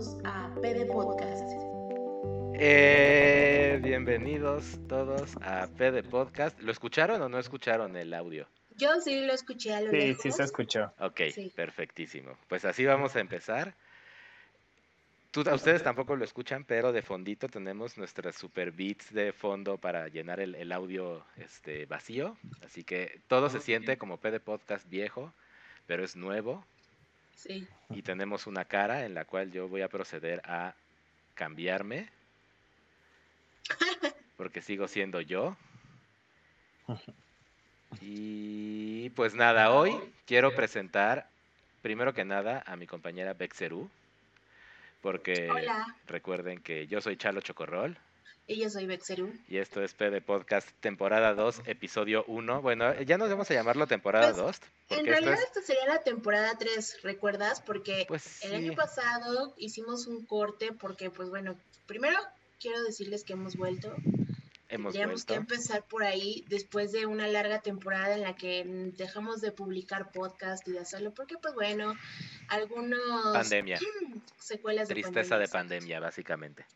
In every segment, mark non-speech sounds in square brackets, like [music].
todos a PD Podcast. Eh, bienvenidos todos a PD Podcast. ¿Lo escucharon o no escucharon el audio? Yo sí lo escuché a lo Sí, lejos. sí se escuchó. Ok, Sí. perfectísimo. Pues así vamos a empezar. Tú, a ustedes tampoco lo escuchan, pero de fondito tenemos nuestras super beats de fondo para llenar el, el audio este, vacío. Así que todo se siente como PD Podcast viejo, pero es nuevo. Sí. Y tenemos una cara en la cual yo voy a proceder a cambiarme. [laughs] Porque sigo siendo yo. [laughs] Y pues nada, hoy quiero presentar primero que nada a mi compañera Bexerú. Porque Hola, recuerden que yo soy Chalo Chocorrol y yo soy Bexerú. y esto es PD Podcast temporada 2, episodio 1. Bueno, ya nos vamos a llamarlo temporada Pues, 2. En Porque esto realidad es, esta sería la temporada 3, ¿recuerdas? Porque pues el año pasado hicimos un corte porque, pues bueno, primero quiero decirles que hemos vuelto. hemos Tendríamos que vuelto. empezar por ahí después de una larga temporada en la que dejamos de publicar podcast y de hacerlo porque, pues bueno, algunos Pandemia, [clears throat] secuelas de tristeza de pandemia, básicamente.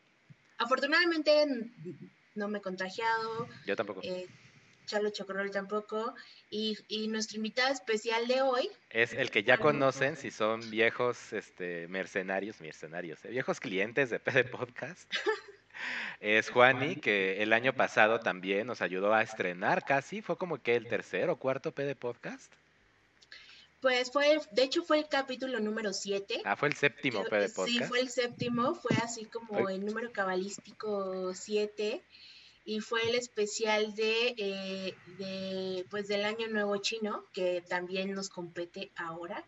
Afortunadamente n- no me he contagiado, Yo tampoco. eh, Chalo Chocorrol tampoco, y, y nuestro invitado especial de hoy, Es el que ya conocen si son viejos este, mercenarios, mercenarios, eh, viejos clientes de PD Podcast. [laughs] Es Juani, que el año pasado también nos ayudó a estrenar casi, fue como que el tercer o cuarto PD Podcast. Pues fue, de hecho fue el capítulo número 7. Ah, fue el séptimo PD Sí, fue el séptimo, fue así como el número cabalístico 7 y fue el especial de, eh, de pues del año nuevo chino que también nos compete ahora.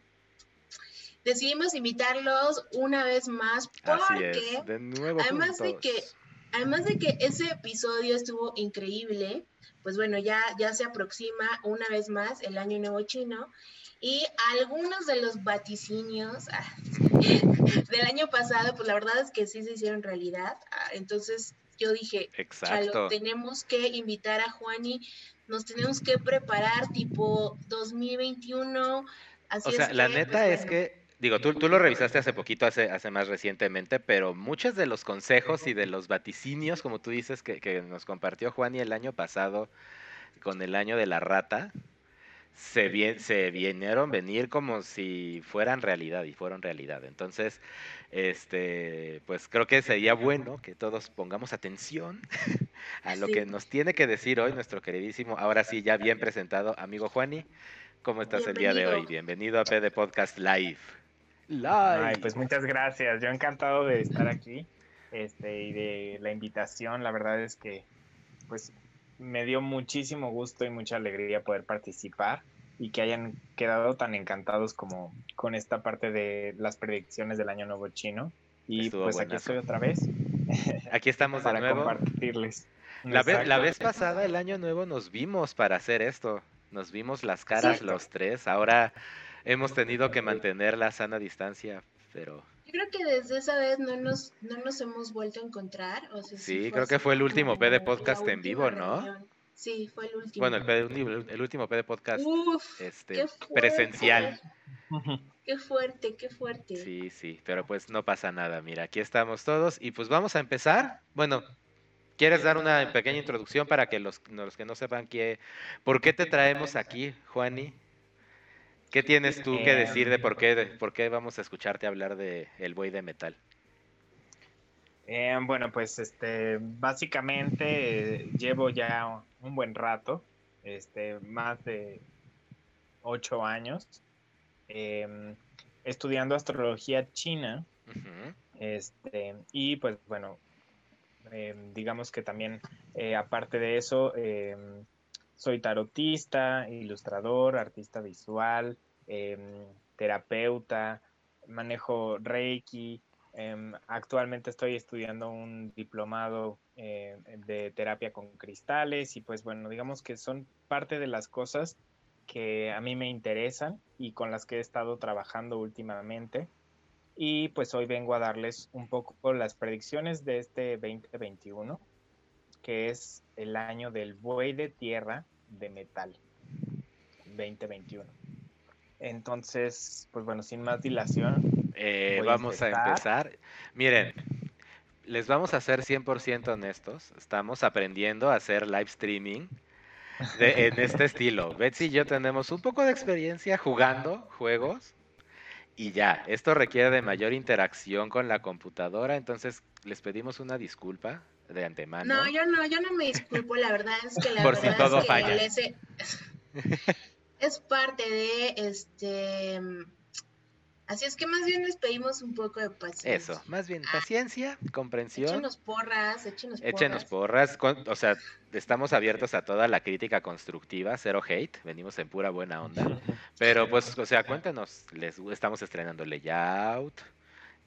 Decidimos invitarlos una vez más Así porque es, de nuevo además de que además de que ese episodio estuvo increíble, pues bueno, ya ya se aproxima una vez más el año nuevo chino y algunos de los vaticinios ah, del año pasado, pues la verdad es que sí se hicieron realidad. Ah, Entonces yo dije, Chalo, tenemos que invitar a Juani, nos tenemos que preparar tipo 2021. Así O sea, es la que, neta pues, es bueno, que, digo, tú, tú lo revisaste hace poquito, hace, hace más recientemente, pero muchos de los consejos y de los vaticinios, como tú dices, que, que nos compartió Juani el año pasado con el año de la rata, se, vie- se vinieron venir como si fueran realidad y fueron realidad. Entonces, este, pues creo que sería bueno que todos pongamos atención [laughs] a lo Sí. que nos tiene que decir hoy nuestro queridísimo, ahora sí, ya bien presentado amigo Juani. ¿Cómo estás el día de hoy? Bienvenido a PD Podcast Live. Live. Ay, pues muchas gracias. Yo encantado de estar aquí este, y de la invitación. La verdad es que pues me dio muchísimo gusto y mucha alegría poder participar y que hayan quedado tan encantados como con esta parte de las predicciones del Año Nuevo Chino. Y Estuvo pues aquí estoy otra vez [laughs] Aquí estamos de para nuevo. compartirles. La vez, la vez pasada, el año nuevo, nos vimos para hacer esto. Nos vimos las caras los tres. Ahora hemos tenido que mantener la sana distancia, pero Yo creo que desde esa vez no nos, no nos hemos vuelto a encontrar. o sea, Sí, creo que fue el último PD la podcast en vivo, ¿no? reunión. Sí, fue el último. bueno, el, PD el último PD Podcast Uf, este, presencial. Qué fuerte, qué fuerte. Sí, sí, pero pues no pasa nada. Mira, aquí estamos todos y pues vamos a empezar. Bueno, ¿quieres dar una pequeña introducción para que los, los que no sepan qué, por qué te traemos aquí, Juani? ¿Qué tienes tú que decir de por qué, de por qué vamos a escucharte hablar de El Buey de Metal? Eh, bueno, pues este, básicamente eh, llevo ya un buen rato, este, más de ocho años, em, estudiando astrología china, este, y pues bueno, em, digamos que también, eh, aparte de eso, em, soy tarotista, ilustrador, artista visual, em, terapeuta, manejo Reiki. em, actualmente estoy estudiando un diplomado eh, de terapia con cristales y pues bueno, digamos que son parte de las cosas que a mí me interesan y con las que he estado trabajando últimamente. Y pues hoy vengo a darles un poco las predicciones de este 2021, que es el año del buey de tierra de metal 2021. Entonces, pues bueno, sin más dilación. Eh, vamos a empezar. Miren, les vamos a ser 100% honestos. Estamos aprendiendo a hacer live streaming en este estilo. Betsy y yo tenemos un poco de experiencia jugando juegos y ya, esto requiere de mayor interacción con la computadora, entonces les pedimos una disculpa de antemano. No, yo no, yo no me disculpo, la verdad es que la [laughs] Por verdad si todo es que falla. les- [laughs] es parte de este así es que más bien les pedimos un poco de paciencia. Eso, más bien paciencia, comprensión. Échenos porras, échenos porras. Échenos porras, con- o sea, estamos abiertos a toda la crítica constructiva, cero hate, venimos en pura buena onda. [laughs] Pero pues, o sea, cuéntenos, les estamos estrenando layout,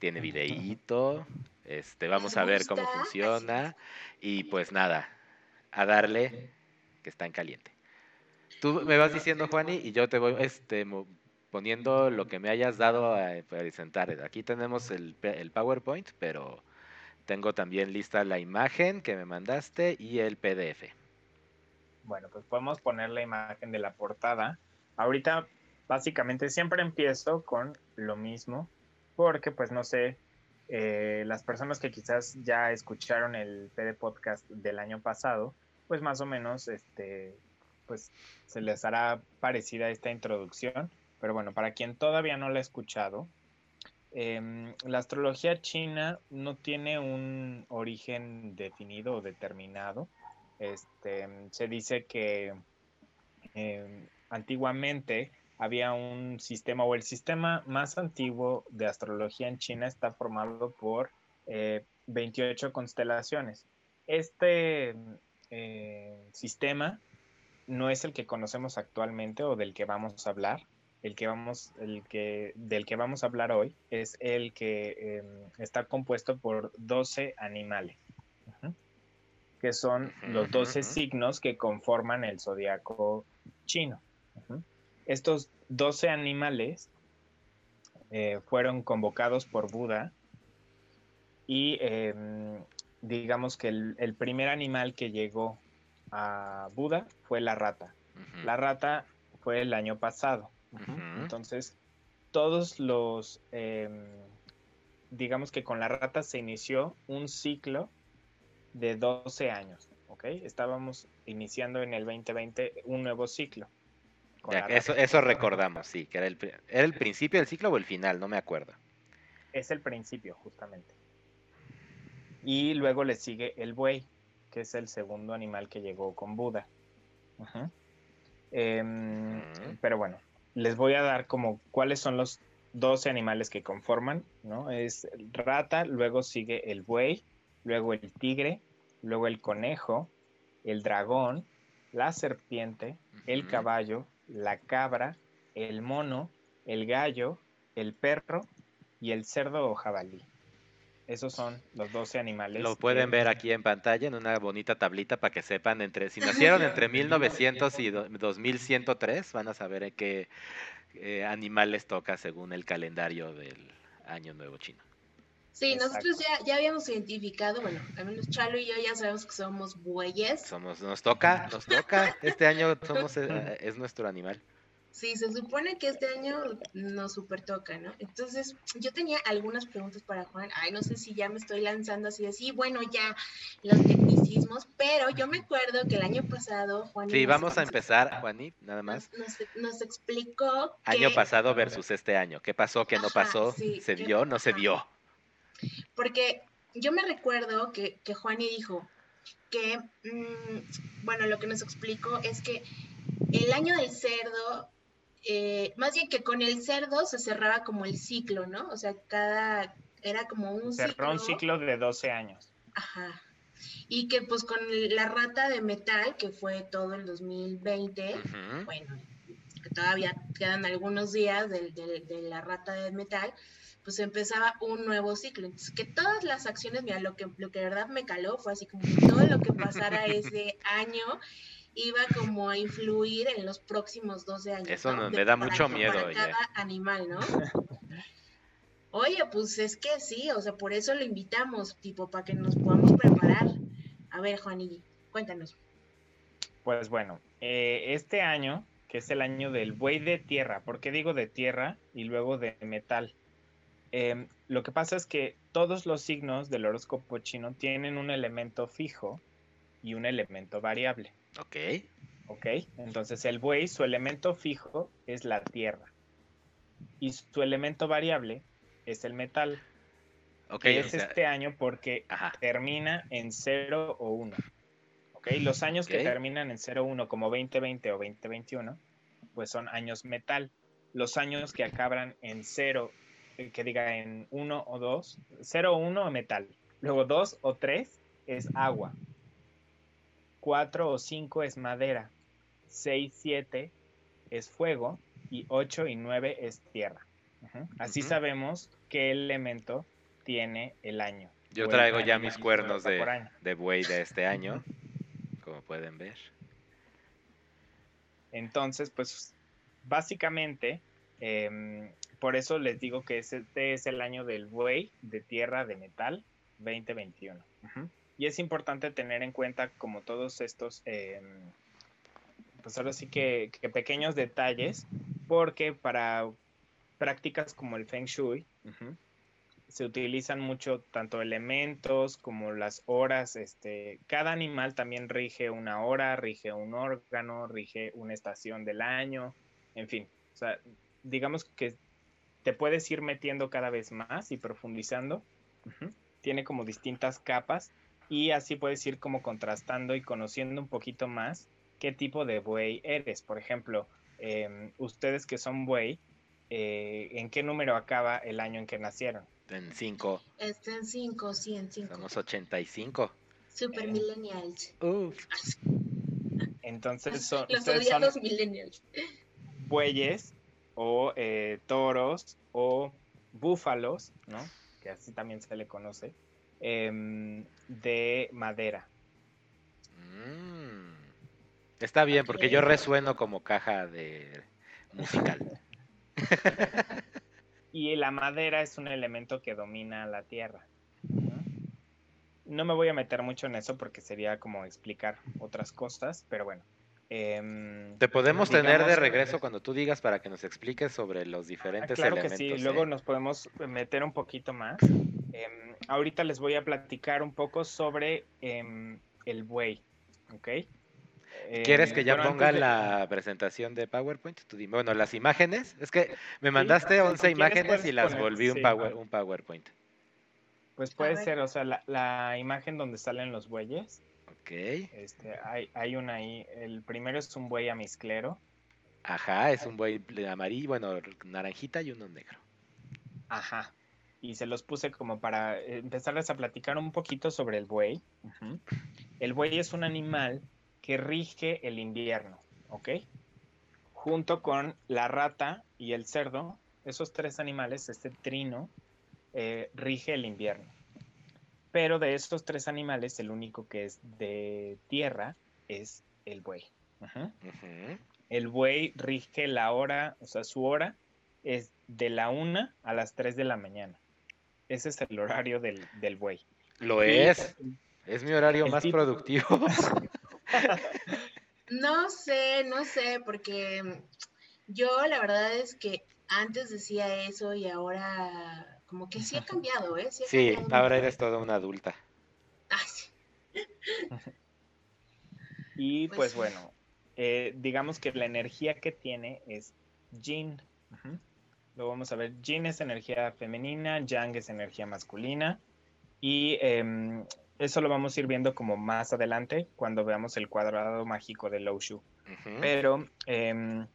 tiene videíto, este, vamos ¿Les a ver cómo funciona y pues nada, a darle que está en caliente. Tú me vas diciendo, Juani, y yo te voy este, poniendo lo que me hayas dado a presentar. Aquí tenemos el, el PowerPoint, pero tengo también lista la imagen que me mandaste y el PDF. Bueno, pues podemos poner la imagen de la portada. Ahorita, básicamente, siempre empiezo con lo mismo, porque pues no sé, eh, las personas que quizás ya escucharon el PD podcast del año pasado, pues más o menos, este, pues se les hará parecida esta introducción. Pero bueno, para quien todavía no la ha escuchado, em, la astrología china no tiene un origen definido o determinado. Este, se dice que eh, antiguamente había un sistema o el sistema más antiguo de astrología en China está formado por eh, 28 constelaciones. Este eh, sistema no es el que conocemos actualmente o del que vamos a hablar. El que vamos, el que, del que vamos a hablar hoy es el que eh, está compuesto por 12 animales. Que son los 12 signos que conforman el zodiaco chino. Estos 12 animales eh, fueron convocados por Buda y eh, digamos que el, el primer animal que llegó a Buda fue la rata. La rata fue el año pasado. Entonces, todos los, eh, digamos que con la rata se inició un ciclo de 12 años, ¿ok? Estábamos iniciando en el 2020 un nuevo ciclo. Ya, eso, eso recordamos, sí, que era el, era el principio del ciclo o el final, no me acuerdo. Es el principio, justamente. Y luego le sigue el buey, que es el segundo animal que llegó con Buda. Em. Pero bueno, les voy a dar como cuáles son los 12 animales que conforman, ¿no? Es rata, luego sigue el buey, luego el tigre, luego el conejo, el dragón, la serpiente, el caballo, la cabra, el mono, el gallo, el perro y el cerdo o jabalí. Esos son los 12 animales. Lo pueden que- ver aquí en pantalla en una bonita tablita para que sepan entre si nacieron entre [laughs] 1900 y do- 2103 van a saber qué eh, animales toca según el calendario del año nuevo chino. Sí, Exacto. nosotros ya, ya habíamos identificado, bueno, al menos Chalo y yo ya sabemos que somos bueyes. Somos nos toca, nos toca. Este año somos eh, [laughs] es nuestro animal. Sí, se supone que este año nos super toca, ¿no? Entonces, yo tenía algunas preguntas para Juan. Ay, no sé si ya me estoy lanzando así de sí, bueno, ya los tecnicismos, pero yo me acuerdo que el año pasado Juan Sí, nos- vamos a empezar, Juani, nada más. nos, explicó Año que- pasado versus este año. ¿Qué pasó? ¿Qué no Ajá, pasó? sí, ¿Se ¿qué- dio? ¿No se ajá. dio? Porque yo me recuerdo que, que Juani dijo que, mm, bueno, lo que nos explicó es que el año del cerdo, eh, más bien que con el cerdo se cerraba como el ciclo, ¿no? O sea, cada, era como un Cerró un ciclo de 12 años. Ajá. Y que pues con la rata de metal, que fue todo el 2020, Ujú. bueno, que todavía quedan algunos días del- de, la rata de metal, pues empezaba un nuevo ciclo. Entonces, que todas las acciones, mira, lo que, lo que de verdad me caló fue así como que todo lo que pasara ese [laughs] año iba como a influir en los próximos 12 años. Eso ¿no? me da para- mucho miedo, Para cada animal, ¿no? Oye, pues es que sí, o sea, por eso lo invitamos, tipo, para que nos podamos preparar. A ver, Juanilli, cuéntanos. Pues bueno, eh, este año que es el año del buey de tierra. ¿Por qué digo de tierra y luego de metal? Em, lo que pasa es que todos los signos del horóscopo chino tienen un elemento fijo y un elemento variable. Ok. Ok, entonces el buey, su elemento fijo es la tierra y su elemento variable es el metal. Ok. que o es sea, este año porque Ajá. termina en 0 o 1. ¿Ok? Los años que terminan en 0 o 1, como 2020 o 2021, pues son años metal. Los años que acaban en 0, eh, que diga en 1 o 2, 0 o 1 metal. Luego 2 o 3 es agua. 4 o 5 es madera. 6, 7 es fuego. Y 8 y 9 es tierra. Ujú. Así Ujú. sabemos qué elemento tiene el año. Yo el traigo ya mis cuernos de, de buey de este año, como pueden ver. Entonces, pues básicamente, em, por eso les digo que este es el año del buey de tierra de metal 2021. Ujú. Y es importante tener en cuenta como todos estos, em, pues ahora sí que, que pequeños detalles, porque para prácticas como el Feng Shui, se utilizan mucho tanto elementos como las horas. Este, cada animal también rige una hora, rige un órgano, rige una estación del año, en fin. O sea, digamos que te puedes ir metiendo cada vez más y profundizando. Ujú. Tiene como distintas capas y así puedes ir como contrastando y conociendo un poquito más qué tipo de buey eres. Por ejemplo, em, ustedes que son buey, eh, ¿en qué número acaba el año en que nacieron? En 5, Está en 5, sí, en 5. somos 85. Super Eh. millennials. Uf. [laughs] Entonces son, Los ustedes son odiados millennials. bueyes o eh, toros o búfalos, ¿no? Que así también se le conoce, em, de madera. Mm. Está bien, porque yo resueno como caja de musical. [laughs] Y la madera es un elemento que domina la tierra. ¿no? No me voy a meter mucho en eso porque sería como explicar otras cosas, pero bueno. Em, Te podemos tener de regreso cuando tú digas para que nos expliques sobre los Ah, diferentes claro elementos. que sí, ¿eh? luego nos podemos meter un poquito más. Em, ahorita les voy a platicar un poco sobre em, el buey, ¿ok? ¿Quieres Em, que ya bueno, ponga de- la presentación de PowerPoint? Tú dime. Bueno, las imágenes. Es que me Sí, mandaste si 11 quieres imágenes y las poner- volví un, sí. power- un PowerPoint. Pues puede ser, o sea, la, la imagen donde salen los bueyes, Ok. este, hay, hay una ahí, el primero es un buey amisclero, Ajá, es un buey de amarillo, bueno, naranjita y uno negro. ajá, y se los puse como para empezarles a platicar un poquito sobre el buey. El buey es un animal que rige el invierno, ¿ok? Junto con la rata y el cerdo, esos tres animales, este trino, eh, rige el invierno. Pero de estos tres animales, el único que es de tierra es el buey. El buey rige la hora, o sea, su hora es de la una a las 3 de la mañana. Ese es el horario del, del buey. Lo Y- es. Es mi horario El más tipo- productivo. [laughs] No sé, no sé, porque yo la verdad es que antes decía eso y ahora como que sí ha cambiado, ¿eh? Sí, cambiado ahora eres toda una adulta. Ay, sí. [laughs] Y Pues pues bueno, eh, digamos que la energía que tiene es. Ujú. Lo vamos a ver. Yin es energía femenina, yang es energía masculina. Y em, eso lo vamos a ir viendo como más adelante cuando veamos el cuadrado mágico de Lo Shu. Ujú. Pero em,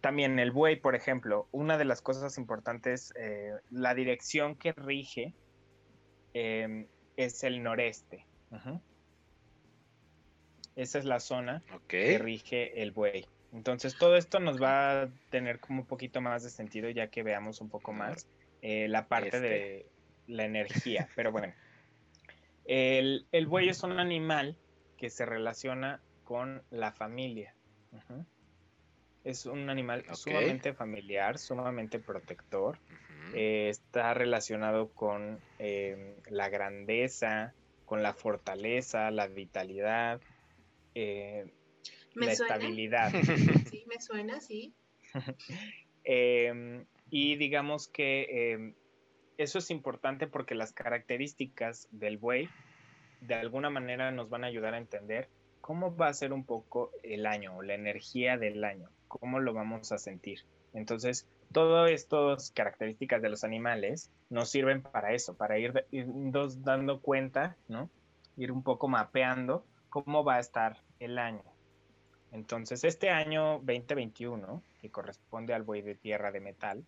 también el buey, por ejemplo, una de las cosas importantes, eh, la dirección que rige em, es el noreste. Esa es la zona que rige el buey. Entonces todo esto nos va a tener como un poquito más de sentido ya que veamos un poco más eh, la parte de la energía. Pero bueno, el, el buey es un animal que se relaciona con la familia. Es un animal sumamente familiar, sumamente protector. Eh, está relacionado con eh, la grandeza, con la fortaleza, la vitalidad. eh, Me la suena. estabilidad. [laughs] Sí, [laughs] me suena, sí. Eh, y digamos que eh, eso es importante porque las características del buey de alguna manera nos van a ayudar a entender cómo va a ser un poco el año o la energía del año, cómo lo vamos a sentir. Entonces, todas estas características de los animales nos sirven para eso, para ir, irnos dando cuenta, ¿no? Ir un poco mapeando cómo va a estar el año. Entonces, este año 2021, que corresponde al buey de tierra de metal,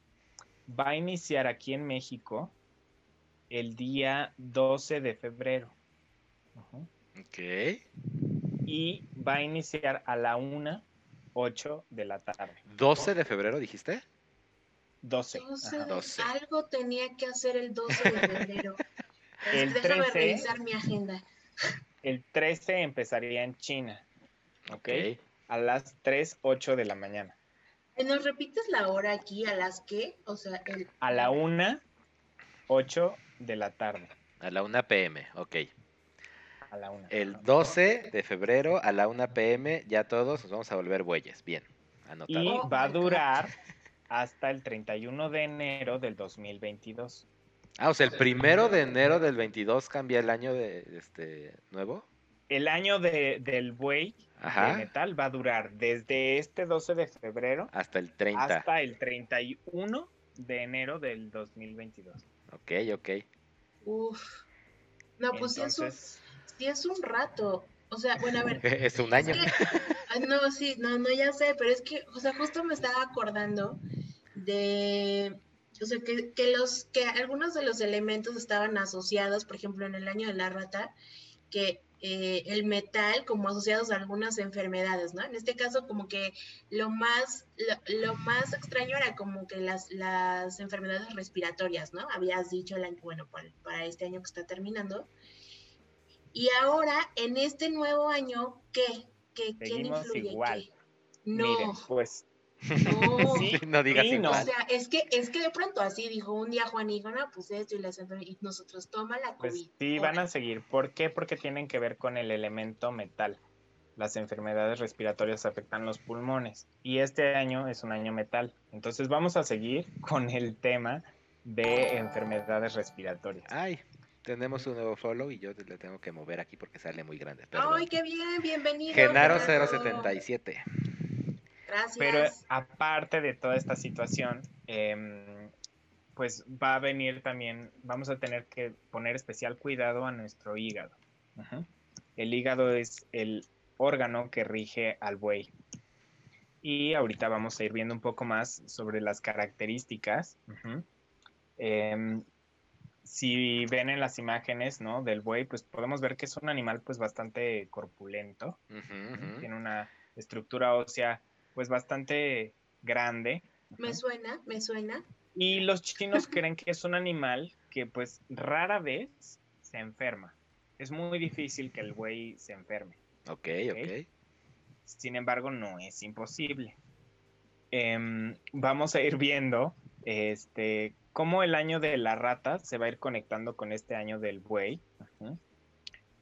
va a iniciar aquí en México el día 12 de febrero. Ujú. Ok. Y va a iniciar a la 1, 8 de la tarde. 12 de febrero, dijiste. 12. 12, ajá. 12. Algo tenía que hacer el 12 de febrero. [laughs] El Déjame 13. revisar mi agenda. El 13 empezaría en China, ¿ok? Ok. A las 3, 8 de la mañana. ¿Nos repites la hora aquí? ¿A las qué? O sea, el... A la 1, 8 de la tarde. A la 1 pm, ok. A la 1. El 12 de febrero a la 1 pm, ya todos nos vamos a volver bueyes. Bien, anotado. Y Oh va a God. durar hasta el 31 de enero del 2022. Ah, o sea, el primero de enero del 22 cambia el año de este nuevo. El año de, del buey de Ajá. metal va a durar desde este 12 de febrero Hasta el 30. hasta el 31 de enero del 2022. Ok, ok. Uf. No, pues sí es, un, Entonces, sí es un rato. O sea, bueno, a ver. [laughs] Es un año. Es que- ah, no, sí, no, no, ya sé, pero es que, o sea, justo me estaba acordando de, o sea, que, que los, que algunos de los elementos estaban asociados, por ejemplo, en el año de la rata, que eh, el metal como asociados a algunas enfermedades, ¿no? En este caso, como que lo más, lo, lo más extraño era como que las, las enfermedades respiratorias, ¿no? Habías dicho el año, bueno, para, para este año que está terminando. Y ahora, en este nuevo año, ¿qué? ¿Qué ¿Quién Seguimos influye? igual. ¿Qué? No, miren, pues no. Sí, no digas y no. O igual. sea, es que, es que de pronto así dijo un día Juan y no, pues esto y enfermedades, y nosotros toma la COVID. Pues sí, van a seguir. ¿Por qué? Porque tienen que ver con el elemento metal. Las enfermedades respiratorias afectan los pulmones y este año es un año metal. Entonces vamos a seguir con el tema de enfermedades respiratorias. Ay, tenemos un nuevo follow y yo le tengo que mover aquí porque sale muy grande. Perdón. Ay, qué bien, bienvenido. Genaro Genaro. 077. Gracias. Pero aparte de toda esta situación, em, pues va a venir también, vamos a tener que poner especial cuidado a nuestro hígado. El hígado es el órgano que rige al buey. Y ahorita vamos a ir viendo un poco más sobre las características. Ujú. Em, si ven en las imágenes ¿no? del buey, pues podemos ver que es un animal pues bastante corpulento. Tiene una estructura ósea pues bastante grande. Me suena, me suena. Y los chinos creen que es un animal que pues rara vez se enferma. Es muy difícil que el buey se enferme. Ok, ok. Sin embargo, no es imposible. Em, vamos a ir viendo este, cómo el año de la rata se va a ir conectando con este año del buey.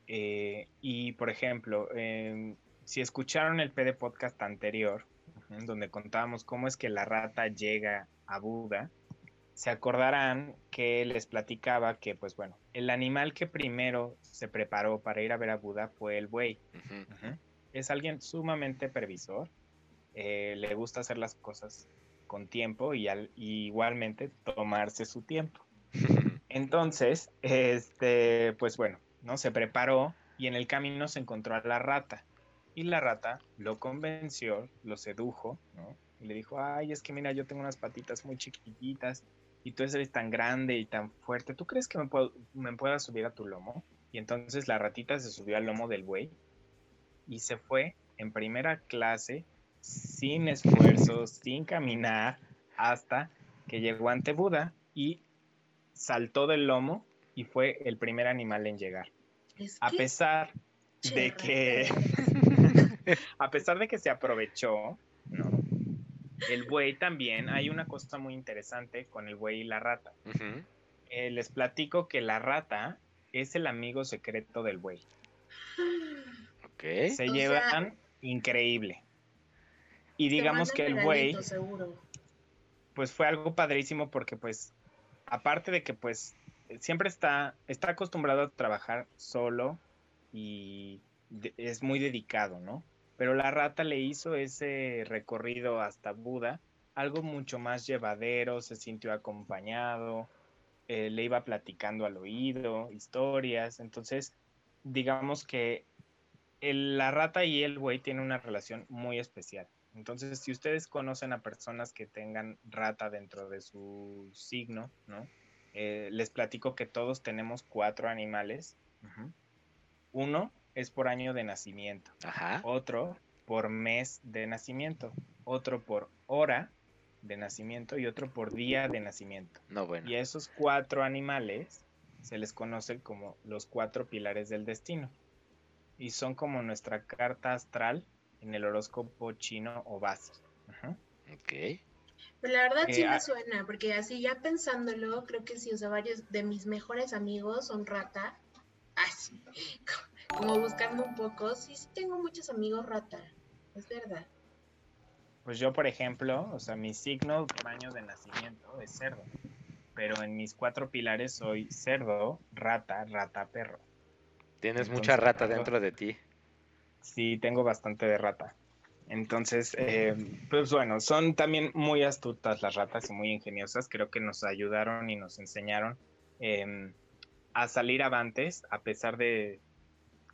Eh, y, por ejemplo, em, si escucharon el PD podcast anterior, ujú, donde contábamos cómo es que la rata llega a Buda, se acordarán que les platicaba que, pues bueno, el animal que primero se preparó para ir a ver a Buda fue el buey. Es alguien sumamente previsor, eh, le gusta hacer las cosas con tiempo y, al- y igualmente tomarse su tiempo. [laughs] Entonces, este, pues bueno, ¿no? Se preparó y en el camino se encontró a la rata. Y la rata lo convenció, lo sedujo, ¿no? Y le dijo, ay, es que mira, yo tengo unas patitas muy chiquititas y tú eres tan grande y tan fuerte. ¿Tú crees que me, puedo, me puedas subir a tu lomo? Y entonces la ratita se subió al lomo del buey y se fue en primera clase, sin esfuerzo, sin caminar, hasta que llegó ante Buda y saltó del lomo y fue el primer animal en llegar. Es A pesar de que, [laughs] a pesar de que se aprovechó, ¿no? El buey también, hay una cosa muy interesante con el buey y la rata. Eh, les platico que la rata es el amigo secreto del buey. Ok. Se O llevan increíble. Y digamos que el buey, pues fue algo padrísimo porque pues, aparte de que pues siempre está, está acostumbrado a trabajar solo y es muy dedicado, ¿no? Pero la rata le hizo ese recorrido hasta Buda, algo mucho más llevadero, se sintió acompañado, eh, le iba platicando al oído, historias, entonces digamos que la rata y el buey tienen una relación muy especial. Entonces, si ustedes conocen a personas que tengan rata dentro de su signo, ¿no? Eh, les platico que todos tenemos cuatro animales. Uno es por año de nacimiento. Otro por mes de nacimiento. Otro por hora de nacimiento y otro por día de nacimiento. No, bueno. Y esos cuatro animales se les conoce como los cuatro pilares del destino. Y son como nuestra carta astral en el horóscopo chino o base. Ok. Pero la verdad sí me suena, porque así ya pensándolo, creo que sí, o sea, varios de mis mejores amigos son rata. Así, [laughs] como buscando un poco, sí, sí tengo muchos amigos rata, es verdad. Pues yo, por ejemplo, o sea, mi signo por año de nacimiento es cerdo, pero en mis cuatro pilares soy cerdo, rata, rata, perro. Tienes mucha rata dentro de ti. Sí, tengo bastante de rata. Entonces, eh, pues bueno, son también muy astutas las ratas y muy ingeniosas. Creo que nos ayudaron y nos enseñaron em, a salir avantes, a pesar de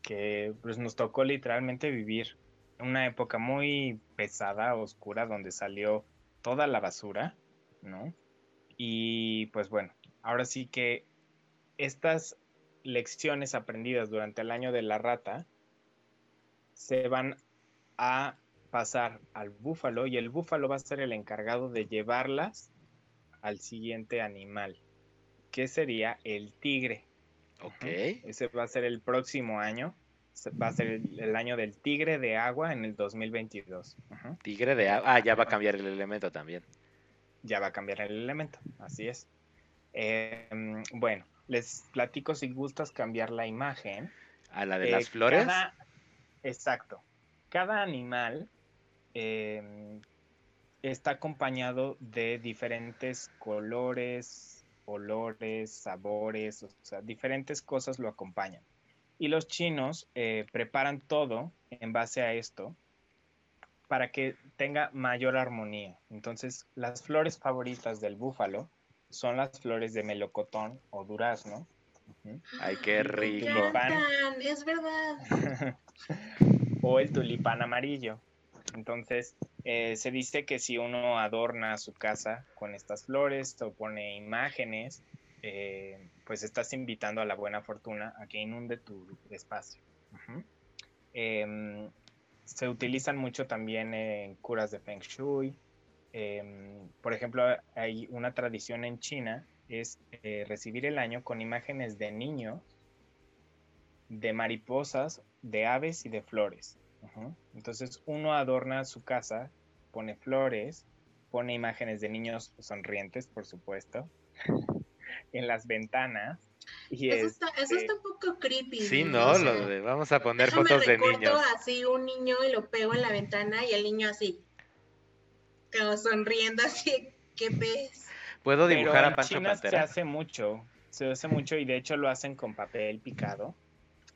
que pues, nos tocó literalmente vivir una época muy pesada, oscura, donde salió toda la basura, ¿no? Y pues bueno, ahora sí que estas lecciones aprendidas durante el año de la rata se van a pasar al búfalo y el búfalo va a ser el encargado de llevarlas al siguiente animal, que sería el tigre. Ok. Ese va a ser el próximo año. Va a ser el, año del tigre de agua en el 2022. Tigre de agua. Ah, ya va a cambiar el elemento también. Ya va a cambiar el elemento, así es. Em, bueno, les platico si gustas cambiar la imagen. ¿A la de las eh, flores? Exacto. Cada animal Em, está acompañado de diferentes colores, olores, sabores, o sea, diferentes cosas lo acompañan. Y los chinos eh, preparan todo en base a esto para que tenga mayor armonía. Entonces, las flores favoritas del búfalo son las flores de melocotón o durazno. Ay, qué rico. Es verdad. [laughs] o el tulipán amarillo. Entonces, eh, se dice que si uno adorna su casa con estas flores o pone imágenes, eh, pues estás invitando a la buena fortuna a que inunde tu espacio. Em, se utilizan mucho también en curas de Feng Shui. Em, por ejemplo, hay una tradición en China, es eh, recibir el año con imágenes de niños, de mariposas, de aves y de flores. Entonces uno adorna su casa, pone flores, pone imágenes de niños sonrientes, por supuesto, [laughs] en las ventanas. Y eso, está, eso está un poco creepy. Sí, no, lo de, vamos a poner fotos de niños. así un niño y lo pego en la ventana y el niño así, como sonriendo así, ¿qué ves? Puedo dibujar a Pancho China Se hace mucho, se hace mucho y de hecho lo hacen con papel picado.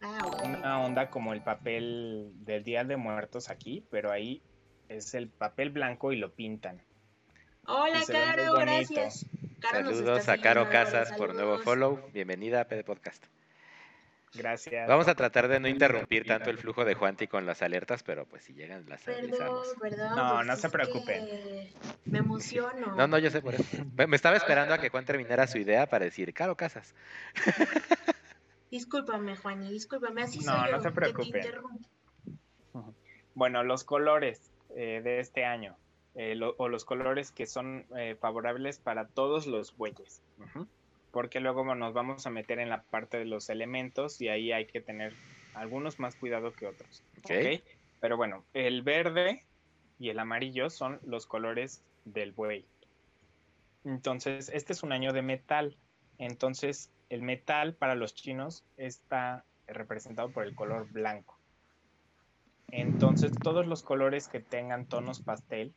Ah, Una onda como el papel del Día de Muertos aquí, pero ahí es el papel blanco y lo pintan. Hola, Caro, gracias. Saludos a Caro Casas por nuevo follow. Bienvenida a PD Podcast. Gracias. Vamos a tratar de no interrumpir tanto el flujo de Juanti con las alertas, pero pues si llegan las perdón, Perdón, no, pues no se preocupen. Me emociono. No, no, yo sé por eso. Me estaba esperando a que Juan terminara su idea para decir, Caro Casas. [laughs] Discúlpame, Juani, discúlpame, así no, soy No, se preocupe. Bueno, los colores eh, de este año, eh, o los colores que son eh, favorables para todos los bueyes, porque luego nos vamos a meter en la parte de los elementos y ahí hay que tener algunos más cuidado que otros. Okay. Pero bueno, el verde y el amarillo son los colores del buey. Entonces, este es un año de metal. Entonces, el metal para los chinos está representado por el color blanco. Entonces, todos los colores que tengan tonos pastel,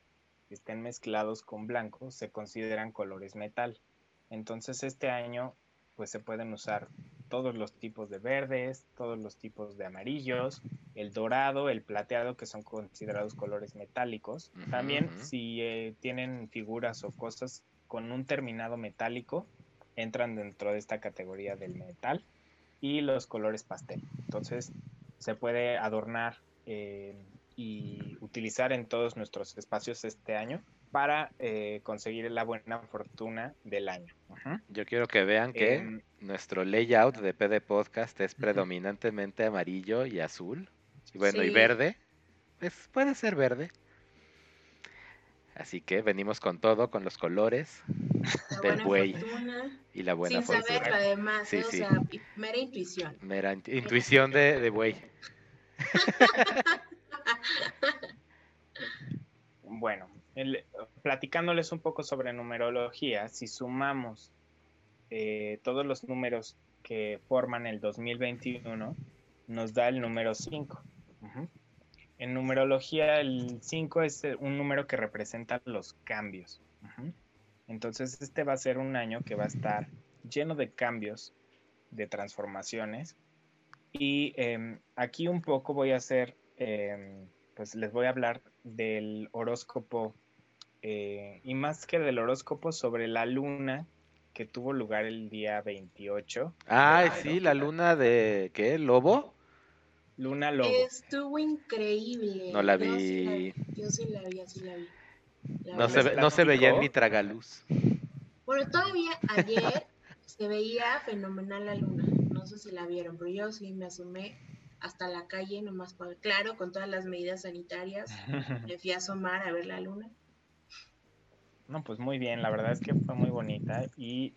que estén mezclados con blanco, se consideran colores metal. Entonces, este año, pues se pueden usar todos los tipos de verdes, todos los tipos de amarillos, el dorado, el plateado, que son considerados colores metálicos. También, si eh, tienen figuras o cosas con un terminado metálico, entran dentro de esta categoría del metal y los colores pastel. Entonces, se puede adornar eh, y utilizar en todos nuestros espacios este año para eh, conseguir la buena fortuna del año. Yo quiero que vean que em, nuestro layout de PD Podcast es predominantemente amarillo y azul. Y bueno, y verde. Pues puede ser verde. Así que venimos con todo, con los colores del buey y la buena Sin saberlo además, o sea, mera intuición. Mera intuición de, de buey. [laughs] bueno, platicándoles un poco sobre numerología, si sumamos eh, todos los números que forman el 2021, nos da el número 5. En numerología, el 5 es eh, un número que representa los cambios. Entonces, este va a ser un año que va a estar lleno de cambios, de transformaciones. Y em, aquí un poco voy a hacer, em, pues les voy a hablar del horóscopo eh, y más que del horóscopo sobre la luna que tuvo lugar el día 28. Ah, sí, la luna de ¿qué? ¿Lobo? Luna Lobo. Estuvo increíble. No la vi. Yo sí la vi, sí la vi. no, se, no se veía ni tragaluz. Bueno, todavía ayer [laughs] se veía fenomenal la luna. No sé si la vieron, pero yo sí me asomé hasta la calle, nomás para, claro, con todas las medidas sanitarias. [laughs] Me fui a asomar a ver la luna. No, pues muy bien, la verdad es que fue muy bonita y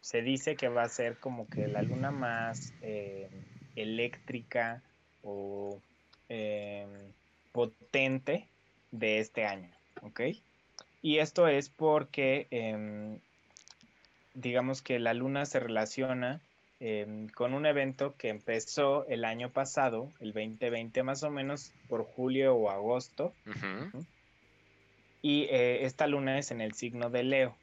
se dice que va a ser como que la luna más eh, eléctrica o em, potente de este año, ¿ok? Y esto es porque, em, digamos que la luna se relaciona em, con un evento que empezó el año pasado, el 2020 más o menos, por julio o agosto. Y eh, esta luna es en el signo de Leo.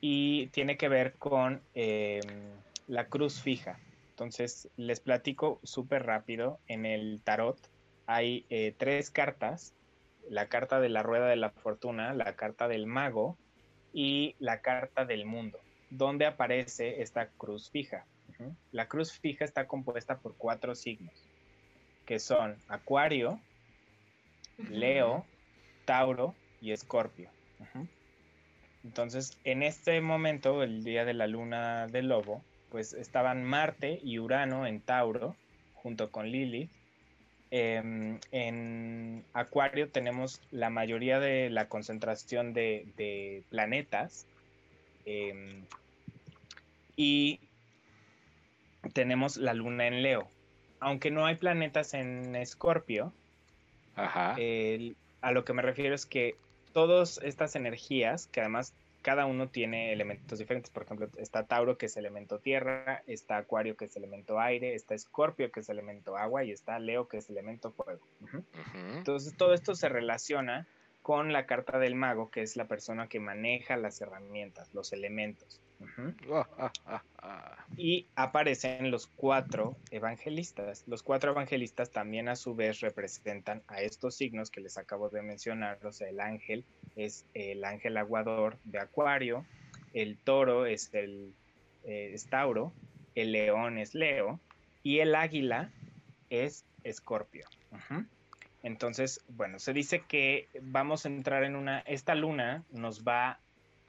Y tiene que ver con em, la cruz fija. Entonces, les platico súper rápido. En el tarot hay eh, tres cartas. La carta de la rueda de la fortuna, la carta del mago y la carta del mundo, donde aparece esta cruz fija. La cruz fija está compuesta por cuatro signos, que son Acuario, Leo, Tauro y Escorpio. Entonces, en este momento, el día de la luna del lobo, pues estaban Marte y Urano en Tauro, junto con Lilith. Em, en Acuario tenemos la mayoría de la concentración de, planetas. Em, y tenemos la luna en Leo. Aunque no hay planetas en Escorpio, Ajá a lo que me refiero es que todas estas energías, que además cada uno tiene elementos diferentes, por ejemplo, está Tauro que es elemento tierra, está Acuario que es elemento aire, está Escorpio que es elemento agua y está Leo que es elemento fuego. Entonces todo esto se relaciona con la carta del mago, que es la persona que maneja las herramientas, los elementos. Ah, ah, ah, y aparecen los cuatro evangelistas. Los cuatro evangelistas también a su vez representan a estos signos que les acabo de mencionar. O sea, el ángel es el ángel aguador de Acuario, el toro es el eh, Tauro, el león es Leo y el águila es Escorpio. Entonces, bueno, se dice que vamos a entrar en una, esta luna nos va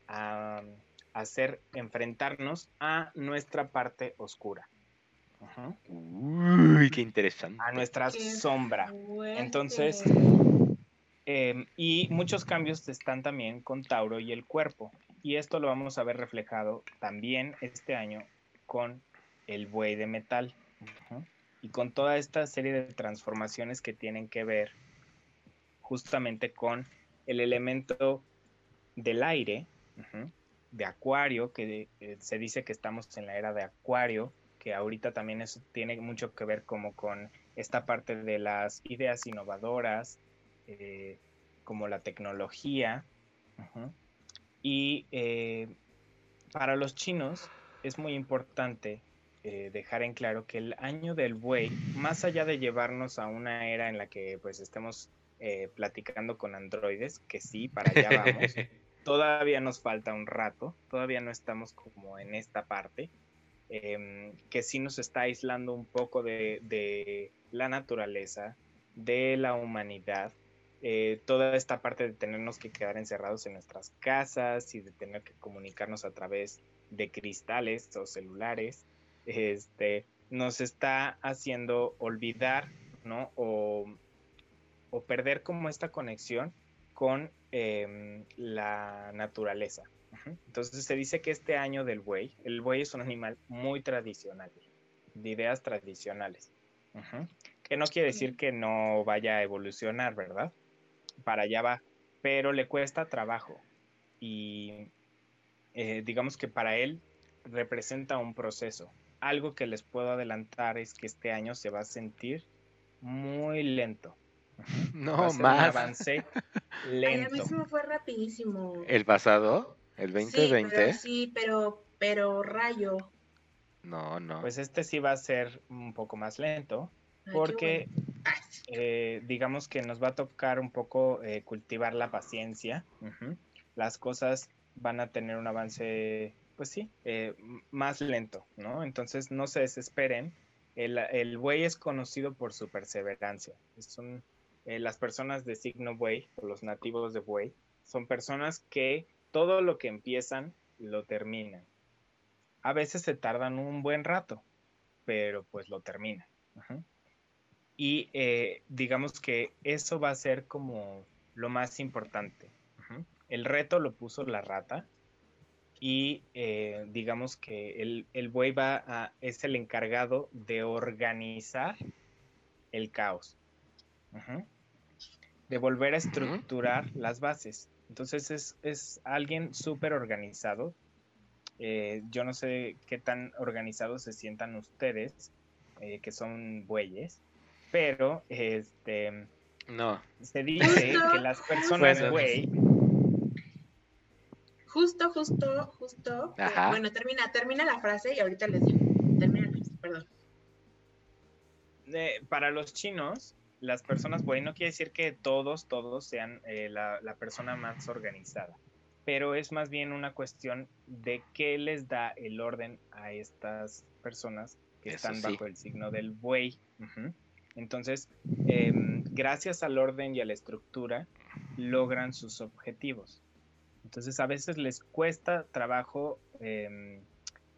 a hacer enfrentarnos a nuestra parte oscura. Uy, qué interesante. A nuestra sombra. Entonces, em, y muchos cambios están también con Tauro y el cuerpo. Y esto lo vamos a ver reflejado también este año con el buey de metal. Y con toda esta serie de transformaciones que tienen que ver justamente con el elemento del aire, de Acuario, que eh, se dice que estamos en la era de Acuario, que ahorita también eso tiene mucho que ver como con esta parte de las ideas innovadoras, eh, como la tecnología. Y eh, para los chinos es muy importante dejar en claro que el año del buey, más allá de llevarnos a una era en la que pues estemos platicando con androides, que sí, para allá vamos, [laughs] todavía nos falta un rato, todavía no estamos como en esta parte, em, que sí nos está aislando un poco de la naturaleza, de la humanidad, eh, toda esta parte de tenernos que quedar encerrados en nuestras casas y de tener que comunicarnos a través de cristales o celulares, este, nos está haciendo olvidar, ¿no? O, perder como esta conexión con em, la naturaleza. Entonces se dice que este año del buey, el buey es un animal muy tradicional, de ideas tradicionales, que no quiere decir que no vaya a evolucionar, ¿verdad? para allá va, pero le cuesta trabajo y eh, digamos que para él representa un proceso. Algo que les puedo adelantar es que este año se va a sentir muy lento. [laughs] No, más. avance [laughs] lento. a mí fue rapidísimo. ¿El pasado? ¿El 2020? Sí, pero, pero, rayo. No, no. Pues este sí va a ser un poco más lento, porque eh, digamos que nos va a tocar un poco eh, cultivar la paciencia. Las cosas van a tener un avance, pues sí, eh, más lento, ¿no? Entonces no se desesperen. El, buey es conocido por su perseverancia. Son las personas de signo buey, o los nativos de buey, son personas que todo lo que empiezan lo terminan. A veces se tardan un buen rato, pero pues lo terminan. Y eh, digamos que eso va a ser como lo más importante. El reto lo puso la rata y eh, digamos que el, buey va a, es el encargado de organizar el caos, de volver a estructurar las bases. Entonces es, es alguien súper organizado. Eh, yo no sé qué tan organizados se sientan ustedes, que son bueyes, pero este no. se dice que las personas güey justo justo justo. Bueno termina termina la frase y ahorita les digo. Termina perdón. Para los chinos las personas güey no quiere decir que todos todos sean eh, la, la persona más organizada pero es más bien una cuestión de qué les da el orden a estas personas que están bajo el signo del buey. Entonces, em, gracias al orden y a la estructura, logran sus objetivos. Entonces, a veces les cuesta trabajo em,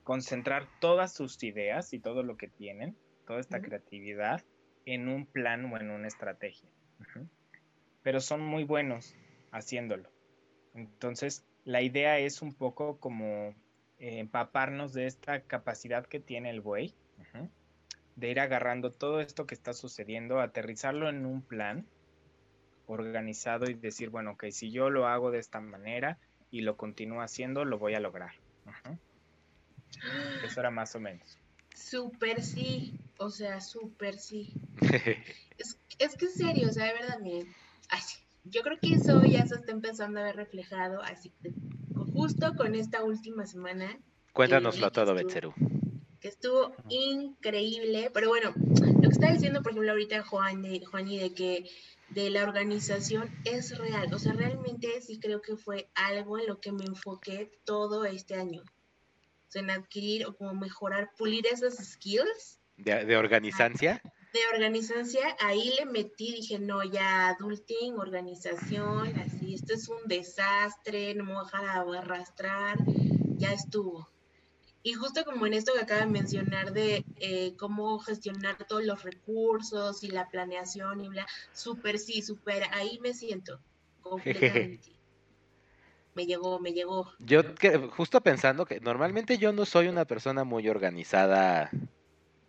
concentrar todas sus ideas y todo lo que tienen, toda esta creatividad, en un plan o en una estrategia. Pero son muy buenos haciéndolo. Entonces, la idea es un poco como eh, empaparnos de esta capacidad que tiene el buey de ir agarrando todo esto que está sucediendo, aterrizarlo en un plan organizado y decir, bueno, ok, si yo lo hago de esta manera y lo continúo haciendo, lo voy a lograr. Eso era más o menos. Súper sí, o sea, súper sí. [laughs] es, es, que es serio, o sea, de verdad, miren, yo creo que eso ya se está empezando a ver reflejado, así que justo con esta última semana. Cuéntanoslo todo, Betseru estuvo increíble. Pero bueno, lo que está diciendo, por ejemplo, ahorita Juan, de, y de que de la organización es real. O sea, realmente sí creo que fue algo en lo que me enfoqué todo este año. O sea, en adquirir o como mejorar, pulir esas skills. ¿De, de organizancia? De organizancia, ahí le metí, dije, no, ya adulting, organización, así, esto es un desastre, no me voy a dejar arrastrar, ya estuvo. Y justo como en esto que acaba de mencionar de eh, cómo gestionar todos los recursos y la planeación y bla, súper sí, súper, ahí me siento completamente. [laughs] me llegó, me llegó. Yo que, justo pensando que normalmente yo no soy una persona muy organizada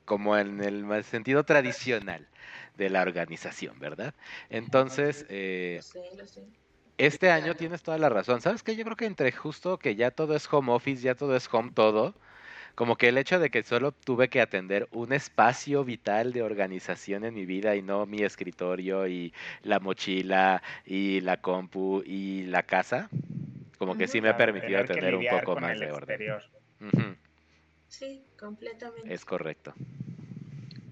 como en el sentido tradicional de la organización, ¿verdad? Entonces, eh, este año tienes toda la razón. ¿Sabes qué? Yo creo que entre justo que ya todo es home office, ya todo es home todo, como que el hecho de que solo tuve que atender un espacio vital de organización en mi vida y no mi escritorio y la mochila y la compu y la casa, como que sí me ha permitido tener un poco más de orden. Sí, completamente. Es correcto.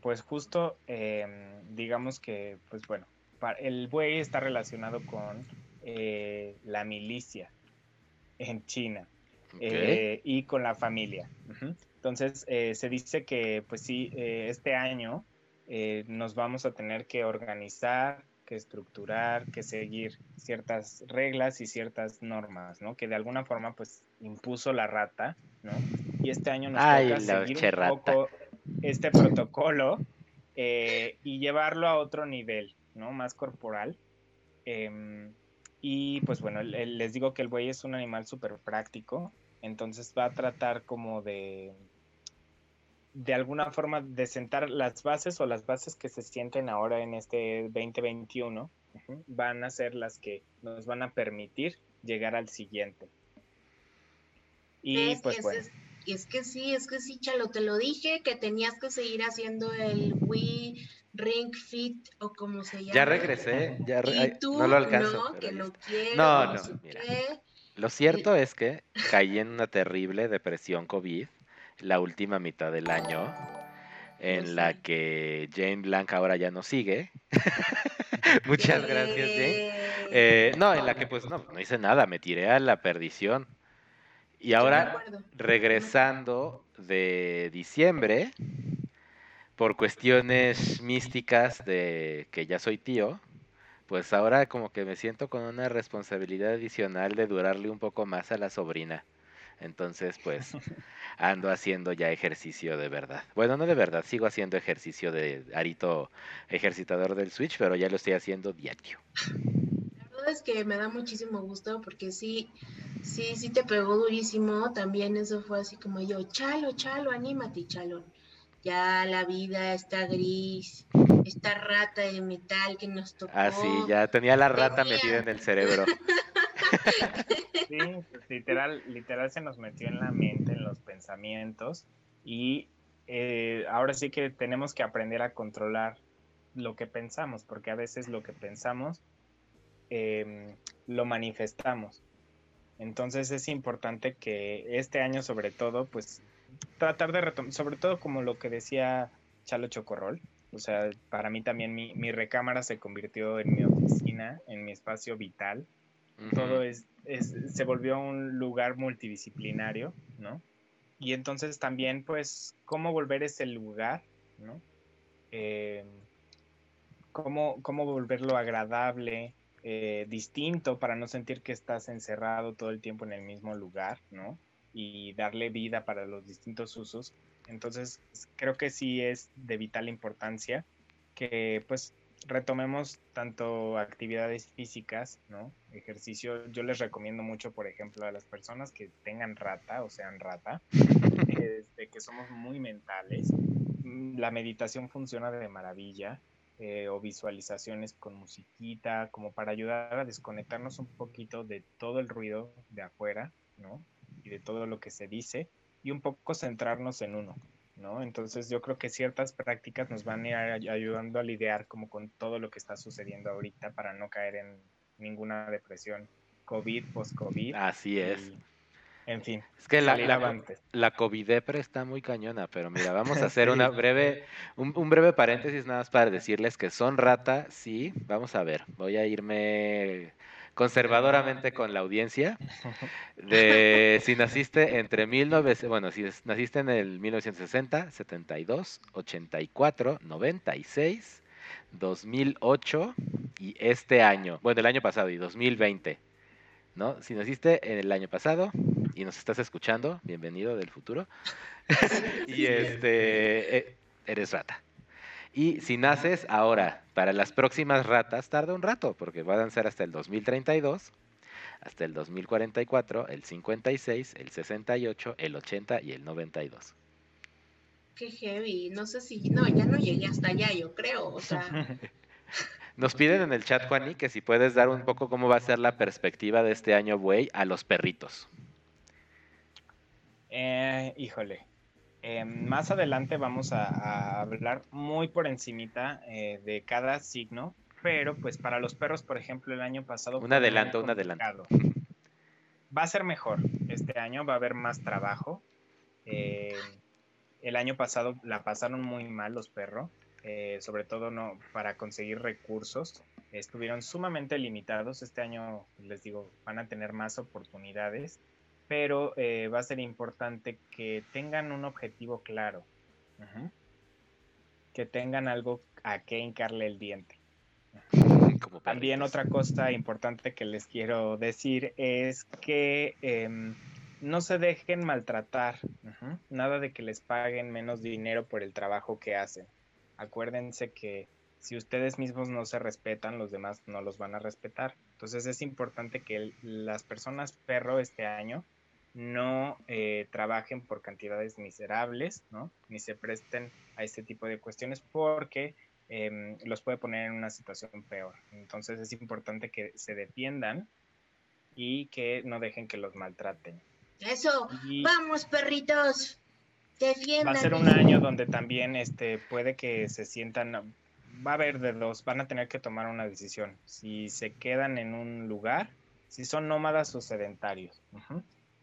Pues justo, em, digamos que, pues bueno, el buey está relacionado con eh, la milicia en China eh, y con la familia. Entonces, eh, se dice que, pues sí, este año nos vamos a tener que organizar, que estructurar, que seguir ciertas reglas y ciertas normas, ¿no? Que de alguna forma, pues, impuso la rata, ¿no? Y este año nos toca seguir un poco este protocolo y llevarlo a otro nivel, ¿no? Más corporal. Em, y pues bueno, les digo que el buey es un animal súper práctico, entonces va a tratar como de, de alguna forma, de sentar las bases o las bases que se sienten ahora en este 2021, van a ser las que nos van a permitir llegar al siguiente. Y pues bueno. Es, que sí, es que sí, Chalo, te lo dije, que tenías que seguir haciendo el Wii Ring Fit o como se llama. Ya regresé, ya no lo alcanzo. No, que lo quiero, no, no, mira. Lo cierto es que caí en una terrible depresión COVID la última mitad del año, en la que Jane Blanc ahora ya no sigue. [laughs] Muchas gracias, Jane. Eh, no, en la que pues no, no hice nada, me tiré a la perdición. Y ahora, regresando de diciembre, por cuestiones místicas de que ya soy tío, pues ahora como que me siento con una responsabilidad adicional de durarle un poco más a la sobrina. Entonces, pues [laughs] ando haciendo ya ejercicio de verdad. Bueno, no de verdad, sigo haciendo ejercicio de arito ejercitador del Switch, pero ya lo estoy haciendo diario. La verdad es que me da muchísimo gusto porque sí, sí, sí te pegó durísimo. También eso fue así como yo, chalo, chalo, anímate, chalo ya la vida está gris, esta rata de metal que nos tocó. Ah, sí, ya tenía la rata metida en el cerebro. [laughs] Sí, pues, literal, literal se nos metió en la mente, en los pensamientos y eh, ahora sí que tenemos que aprender a controlar lo que pensamos, porque a veces lo que pensamos em, lo manifestamos. Entonces es importante que este año sobre todo, pues tratar de retomar, sobre todo como lo que decía Chalo Chocorrol, o sea, para mí también mi, mi, recámara se convirtió en mi oficina, en mi espacio vital. Todo es, es, se volvió un lugar multidisciplinario, ¿no? Y entonces también, pues, cómo volver ese lugar, ¿no? Eh, cómo, cómo volverlo agradable, eh, distinto, para no sentir que estás encerrado todo el tiempo en el mismo lugar, ¿no? y darle vida para los distintos usos. Entonces, creo que sí es de vital importancia que pues retomemos tanto actividades físicas, ¿no? Ejercicio. Yo les recomiendo mucho, por ejemplo, a las personas que tengan rata o sean rata, de [laughs] que somos muy mentales. La meditación funciona de maravilla. Eh, o visualizaciones con musiquita, como para ayudar a desconectarnos un poquito de todo el ruido de afuera, ¿no? y de todo lo que se dice y un poco centrarnos en uno, ¿no? Entonces yo creo que ciertas prácticas nos van a ir ayudando a lidiar como con todo lo que está sucediendo ahorita para no caer en ninguna depresión COVID, post-COVID. Así es. En fin. Es que la, la, la COVID está muy cañona, pero mira, vamos a [laughs] hacer una breve, un, un, breve paréntesis nada más para decirles que son rata, sí, vamos a ver, voy a irme conservadoramente con la audiencia de si naciste entre 1900, bueno, si naciste en el 1960, 72, 84, 96, 2008 y este año, bueno, el año pasado y 2020, ¿no? Si naciste en el año pasado y nos estás escuchando, bienvenido del futuro. [laughs] y este eh, eres rata. Y si naces ahora, para las próximas ratas, tarda un rato, porque van a ser hasta el 2032, hasta el 2044, el 56, el 68, el 80 y el 92. Qué heavy. No sé si. No, ya no llegué hasta allá, yo creo. O sea. [laughs] Nos piden en el chat, Juani, que si puedes dar un poco cómo va a ser la perspectiva de este año, güey, a los perritos. Eh, híjole. Em, más adelante vamos a, hablar muy por encimita eh, de cada signo, pero pues para los perros, por ejemplo, el año pasado... Un adelanto, un adelanto. Va a ser mejor este año, va a haber más trabajo. Eh, el año pasado la pasaron muy mal los perros, eh, sobre todo no para conseguir recursos. Estuvieron sumamente limitados. Este año, les digo, van a tener más oportunidades pero eh, va a ser importante que tengan un objetivo claro, que tengan algo a qué hincarle el diente. [laughs] También otra cosa importante que les quiero decir es que em, no se dejen maltratar, nada de que les paguen menos dinero por el trabajo que hacen. Acuérdense que si ustedes mismos no se respetan, los demás no los van a respetar. Entonces es importante que las personas perro este año no eh, trabajen por cantidades miserables, ¿no? Ni se presten a este tipo de cuestiones porque em, los puede poner en una situación peor. Entonces es importante que se defiendan y que no dejen que los maltraten. Eso, vamos perritos, defiendan. Va a ser un año donde también este, puede que se sientan, va a haber de dos, van a tener que tomar una decisión. Si se quedan en un lugar, si son nómadas o sedentarios.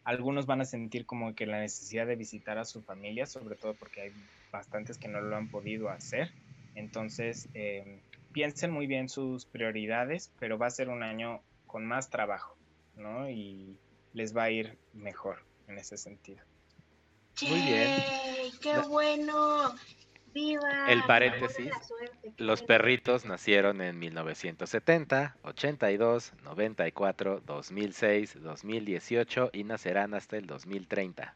Algunos van a sentir como que la necesidad de visitar a su familia, sobre todo porque hay bastantes que no lo han podido hacer. Entonces, em, piensen muy bien sus prioridades, pero va a ser un año con más trabajo, ¿no? Y les va a ir mejor en ese sentido. Muy bien. ¡Qué bueno! El paréntesis, los perritos nacieron en 1970, 82, 94, 2006, 2018 y nacerán hasta el 2030.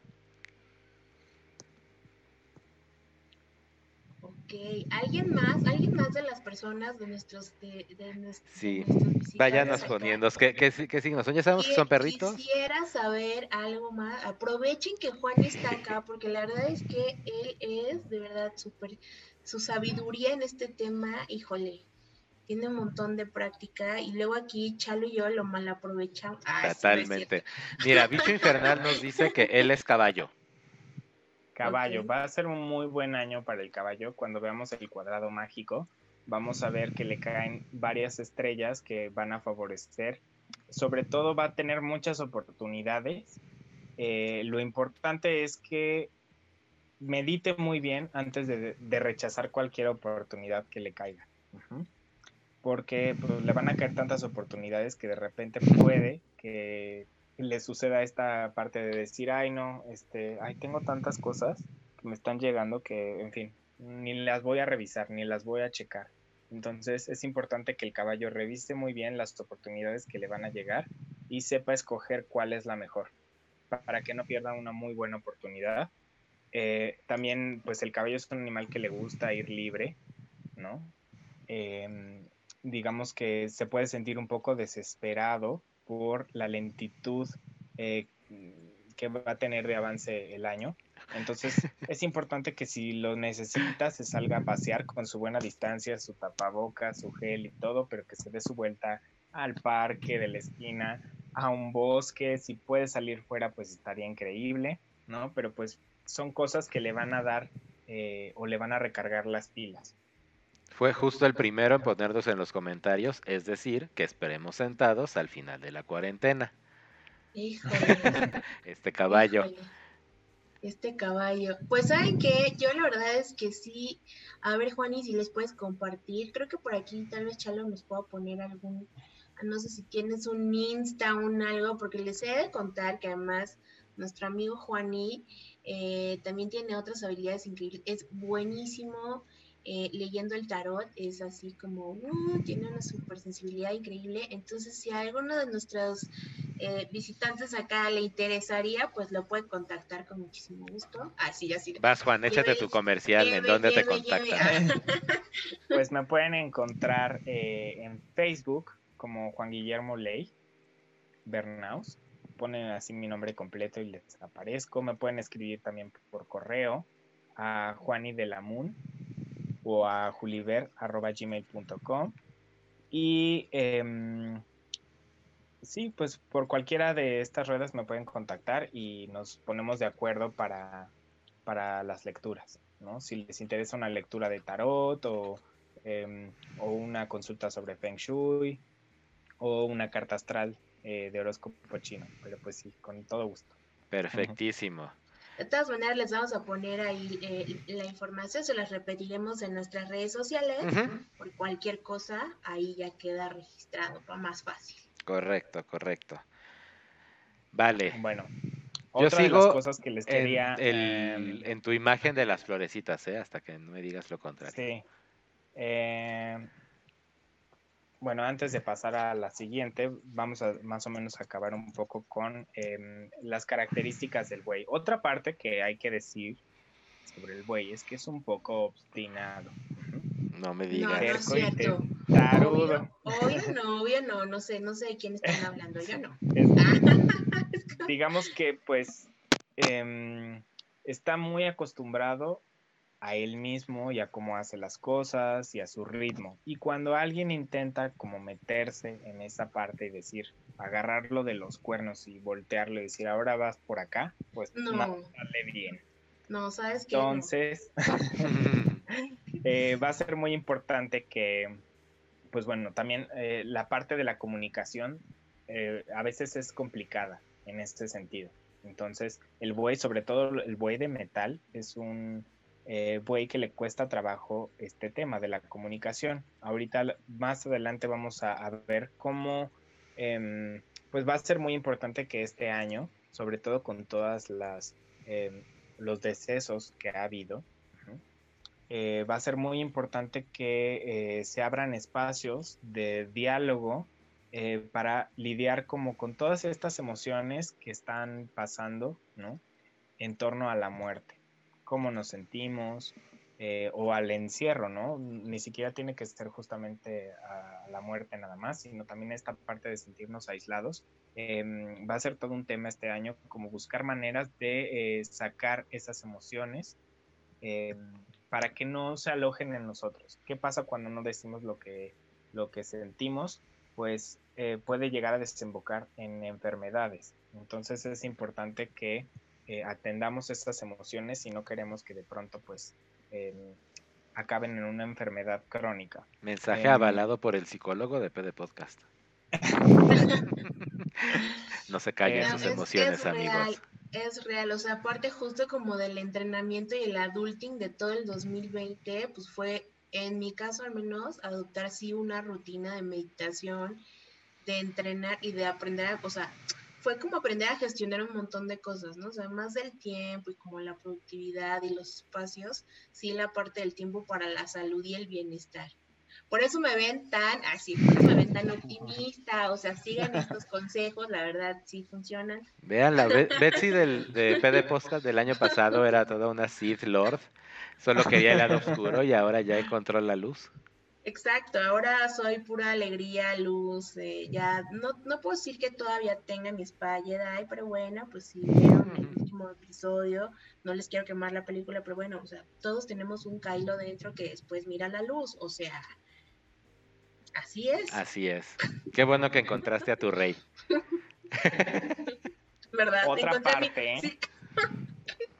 Ok, ¿alguien más? ¿Alguien más de las personas de nuestros... De, sí, váyanos poniendo. ¿Qué, qué, qué signos son? ¿Ya sabemos que son perritos? Quisiera saber algo más. Aprovechen que Juan está acá, porque la verdad es que él es de verdad súper... Su sabiduría en este tema, híjole, tiene un montón de práctica y luego aquí Chalo y yo lo mal aprovechamos. Ah, Totalmente. Mira, Bicho [laughs] Infernal nos dice que él es caballo. Caballo, va a ser un muy buen año para el caballo. Cuando veamos el cuadrado mágico, vamos a ver que le caen varias estrellas que van a favorecer. Sobre todo va a tener muchas oportunidades. Eh, lo importante es que medite muy bien antes de, rechazar cualquier oportunidad que le caiga. Porque pues, le van a caer tantas oportunidades que de repente puede que le suceda esta parte de decir, ay no, este, ay tengo tantas cosas que me están llegando que, en fin, ni las voy a revisar, ni las voy a checar. Entonces es importante que el caballo revise muy bien las oportunidades que le van a llegar y sepa escoger cuál es la mejor para que no pierda una muy buena oportunidad. Eh, también, pues el caballo es un animal que le gusta ir libre, ¿no? Em, digamos que se puede sentir un poco desesperado por la lentitud eh, que va a tener de avance el año. Entonces [laughs] es importante que si lo necesita se salga a pasear con su buena distancia, su tapabocas, su gel y todo, pero que se dé su vuelta al parque de la esquina, a un bosque, si puede salir fuera pues estaría increíble, ¿no? Pero pues son cosas que le van a dar eh, o le van a recargar las pilas. Fue justo el primero en ponernos en los comentarios, es decir, que esperemos sentados al final de la cuarentena. Híjole. [laughs] este caballo. Este caballo. Pues saben que yo la verdad es que sí. A ver, Juani, si les puedes compartir. Creo que por aquí tal vez Chalo nos pueda poner algún. No sé si tienes un Insta, un algo, porque les he de contar que además nuestro amigo Juani eh, también tiene otras habilidades increíbles. Es buenísimo eh, leyendo el tarot es así como, uh, tiene una super sensibilidad increíble. Entonces, si a alguno de nuestros eh, visitantes acá le interesaría, pues lo puede contactar con muchísimo gusto. Así, así. Vas, Juan, échate tu comercial, ¿en dónde te contactan? [laughs] pues me pueden encontrar eh, en Facebook como Juan Guillermo Ley Bernaus. Ponen así mi nombre completo y les aparezco. Me pueden escribir también por correo a Juani de la Moon o a juliver.gmail.com. Y em, sí, pues por cualquiera de estas ruedas me pueden contactar y nos ponemos de acuerdo para para las lecturas, ¿no? Si les interesa una lectura de tarot o, em, o una consulta sobre Feng Shui o una carta astral eh, de horóscopo chino, pero pues sí, con todo gusto. Perfectísimo. De todas maneras, les vamos a poner ahí eh, la información, se las repetiremos en nuestras redes sociales. Por cualquier cosa, ahí ya queda registrado, va más fácil. Correcto, correcto. Vale. Bueno, yo sigo de las cosas que les quería. Em, en, tu imagen de las florecitas, ¿eh? hasta que no me digas lo contrario. Sí. Eh, bueno, antes de pasar a la siguiente, vamos a más o menos acabar un poco con em, las características del buey. Otra parte que hay que decir sobre el buey es que es un poco obstinado. No me digas. No, no es cierto. Tarudo. Obvio, no, obvio no, no sé, no sé de quién están hablando, yo no. [laughs] [laughs] digamos que pues em, está muy acostumbrado a él mismo y a cómo hace las cosas y a su ritmo. Y cuando alguien intenta como meterse en esa parte y decir, agarrarlo de los cuernos y voltearlo y decir, ahora vas por acá, pues no, sale bien. No, sabes que. Entonces, [laughs] eh, va a ser muy importante que, pues bueno, también eh, la parte de la comunicación eh, a veces es complicada en este sentido. Entonces, el buey, sobre todo el buey de metal, es un eh, que le cuesta trabajo este tema de la comunicación. Ahorita más adelante vamos a, ver cómo, em, pues va a ser muy importante que este año, sobre todo con todas las em, los decesos que ha habido, eh, va a ser muy importante que eh, se abran espacios de diálogo eh, para lidiar como con todas estas emociones que están pasando, ¿no? En torno a la muerte cómo nos sentimos eh, o al encierro, ¿no? Ni siquiera tiene que ser justamente a la muerte nada más, sino también esta parte de sentirnos aislados. Em, va a ser todo un tema este año, como buscar maneras de eh, sacar esas emociones em, para que no se alojen en nosotros. ¿Qué pasa cuando no decimos lo que, lo que sentimos? Pues eh, puede llegar a desembocar en enfermedades. Entonces es importante que eh, atendamos estas emociones si no queremos que de pronto pues em, acaben en una enfermedad crónica. Mensaje em, avalado por el psicólogo de PD Podcast. [laughs] no se callen sus emociones, amigos. es real, o sea, aparte justo como del entrenamiento y el adulting de todo el 2020, pues fue, en mi caso al menos, adoptar sí una rutina de meditación, de entrenar y de aprender, a, o sea, fue como aprender a gestionar un montón de cosas, ¿no? O sea, más del tiempo y como la productividad y los espacios, sí la parte del tiempo para la salud y el bienestar. Por eso me ven tan, así, me ven tan optimista, o sea, sigan estos consejos, la verdad sí funcionan. Vean, la Betsy del, de PD Podcast del año pasado era toda una Sith Lord, solo quería el lado oscuro y ahora ya encontró la luz. Exacto, ahora soy pura alegría, luz, eh, ya no, no puedo decir que todavía tenga mi Jedi, pero bueno, pues si vieron el último episodio, no les quiero quemar la película, pero bueno, o sea, todos tenemos un Kylo dentro que después mira la luz, o sea, así es. Así es. Qué bueno que encontraste a tu rey. ¿Verdad? Otra parte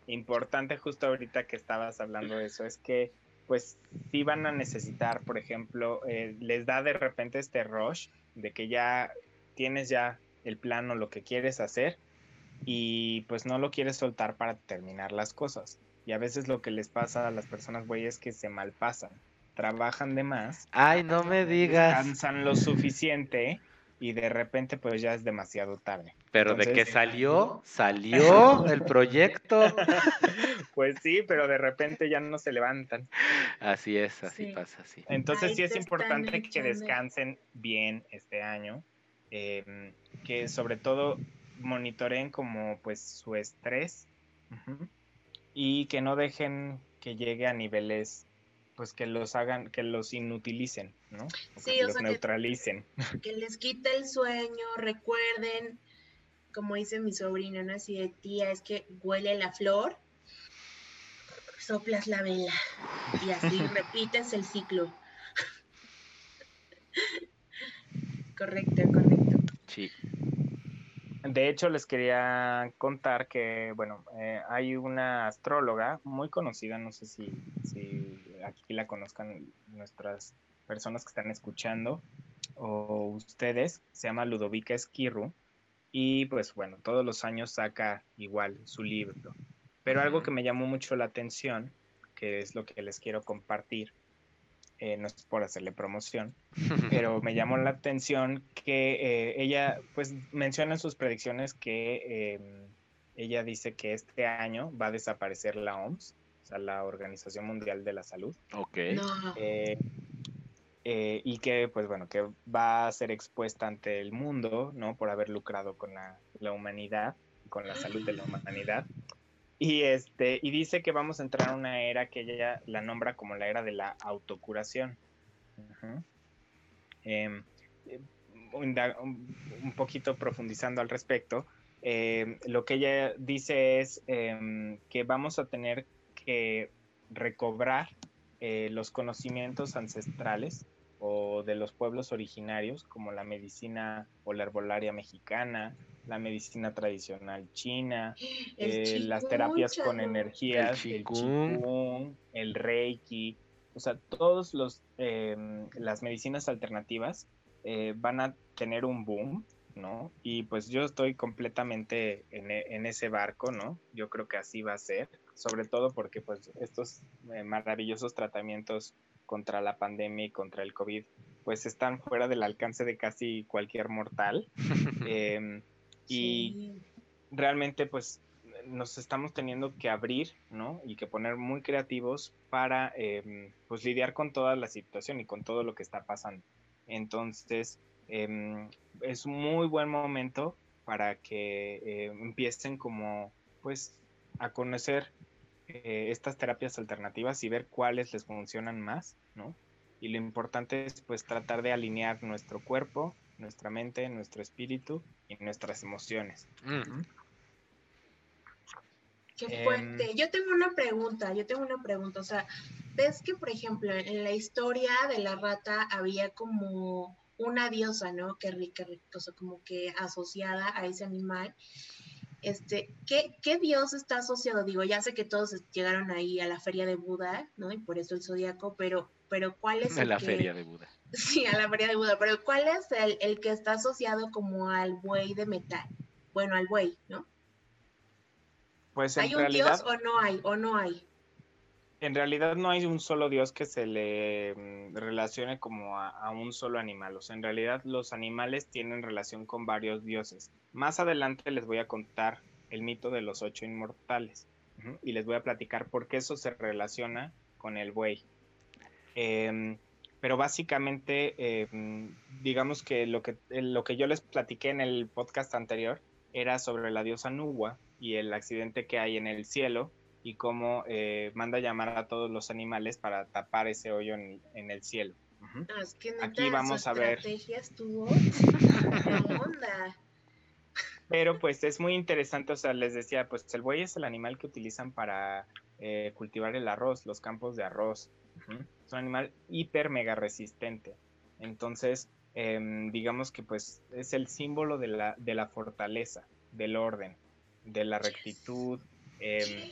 importante justo ahorita que estabas hablando de eso es que pues sí van a necesitar, por ejemplo, eh, les da de repente este rush de que ya tienes ya el plan o lo que quieres hacer y pues no lo quieres soltar para terminar las cosas. Y a veces lo que les pasa a las personas, güey, es que se malpasan, trabajan de más. Ay, no me digas. Descansan lo suficiente y de repente pues ya es demasiado tarde. Pero de que salió, salió el [laughs] proyecto. [laughs] pues sí, pero de repente ya no se levantan. Así es, así pasa, sí. Entonces sí es importante que descansen bien este año, em, que sobre todo monitoreen como pues su estrés y que no dejen que llegue a niveles pues que los hagan, que los inutilicen, ¿no? sí, que los neutralicen. Que, les quite el sueño, recuerden, como dice mi sobrina, ¿no? Así de tía, es que huele la flor, soplas la vela y así [laughs] repites el ciclo. [laughs] correcto, correcto. Sí. de hecho, les quería contar que, bueno, eh, hay una astróloga muy conocida, no sé si, si aquí la conozcan nuestras personas que están escuchando o ustedes, se llama Ludovica Esquirru y pues bueno, todos los años saca igual su libro. Pero algo que me llamó mucho la atención, que es lo que les quiero compartir, eh, no es por hacerle promoción, [laughs] pero me llamó la atención que eh, ella pues menciona en sus predicciones que em, ella dice que este año va a desaparecer la OMS, o sea, la Organización Mundial de la Salud. Ok. Eh, y que, pues bueno, que va a ser expuesta ante el mundo, ¿no? Por haber lucrado con la, la humanidad, con la salud de la humanidad. Y, este, y dice que vamos a entrar a una era que ella la nombra como la era de la autocuración. Em, un, poquito profundizando al respecto, em, lo que ella dice es em, que vamos a tener que recobrar eh, los conocimientos ancestrales o de los pueblos originarios, como la medicina o la herbolaria mexicana, la medicina tradicional china, [gasps] eh, las terapias con energías, el qigong, el, reiki, o sea, todos los em, las medicinas alternativas eh, van a tener un boom, ¿no? Y pues yo estoy completamente en, e, en, ese barco, ¿no? Yo creo que así va a ser, sobre todo porque pues estos eh, maravillosos tratamientos contra la pandemia y contra el COVID, pues están fuera del alcance de casi cualquier mortal. [laughs] Em, y realmente pues nos estamos teniendo que abrir, ¿no? Y que poner muy creativos para em, pues lidiar con toda la situación y con todo lo que está pasando. Entonces, em, es un muy buen momento para que eh, empiecen como pues a conocer eh, estas terapias alternativas y ver cuáles les funcionan más, ¿no? Y lo importante es pues tratar de alinear nuestro cuerpo, nuestra mente, nuestro espíritu y nuestras emociones. Mm. Qué fuerte. Em, yo tengo una pregunta, yo tengo una pregunta. O sea, ves que, por ejemplo, en la historia de la rata había como una diosa, ¿no? Que rica, o sea, como que asociada a ese animal. Este, ¿qué, ¿qué, dios está asociado? Digo, ya sé que todos llegaron ahí a la feria de Buda, ¿no? Y por eso el zodiaco, pero, pero ¿cuál es el la feria de Buda. [laughs] Sí, a la feria de Buda, pero ¿cuál es el, el que está asociado como al buey de metal? Bueno, al buey, ¿no? Pues en ¿Hay un dios o no hay? ¿O no hay? En realidad no hay un solo dios que se le mm, relacione como a, un solo animal. O sea, en realidad los animales tienen relación con varios dioses. Más adelante les voy a contar el mito de los ocho inmortales. Y les voy a platicar por qué eso se relaciona con el buey. Em, pero básicamente, em, digamos que lo, que lo que yo les platiqué en el podcast anterior era sobre la diosa Nuwa y el accidente que hay en el cielo y cómo eh, manda llamar a todos los animales para tapar ese hoyo en, el cielo. Aquí vamos a ver. [laughs] Onda. Pero pues es muy interesante, o sea, les decía, pues el buey es el animal que utilizan para eh, cultivar el arroz, los campos de arroz. Es un animal hiper mega resistente. Entonces, em, digamos que pues es el símbolo de la, de la fortaleza, del orden, de la rectitud. Eh,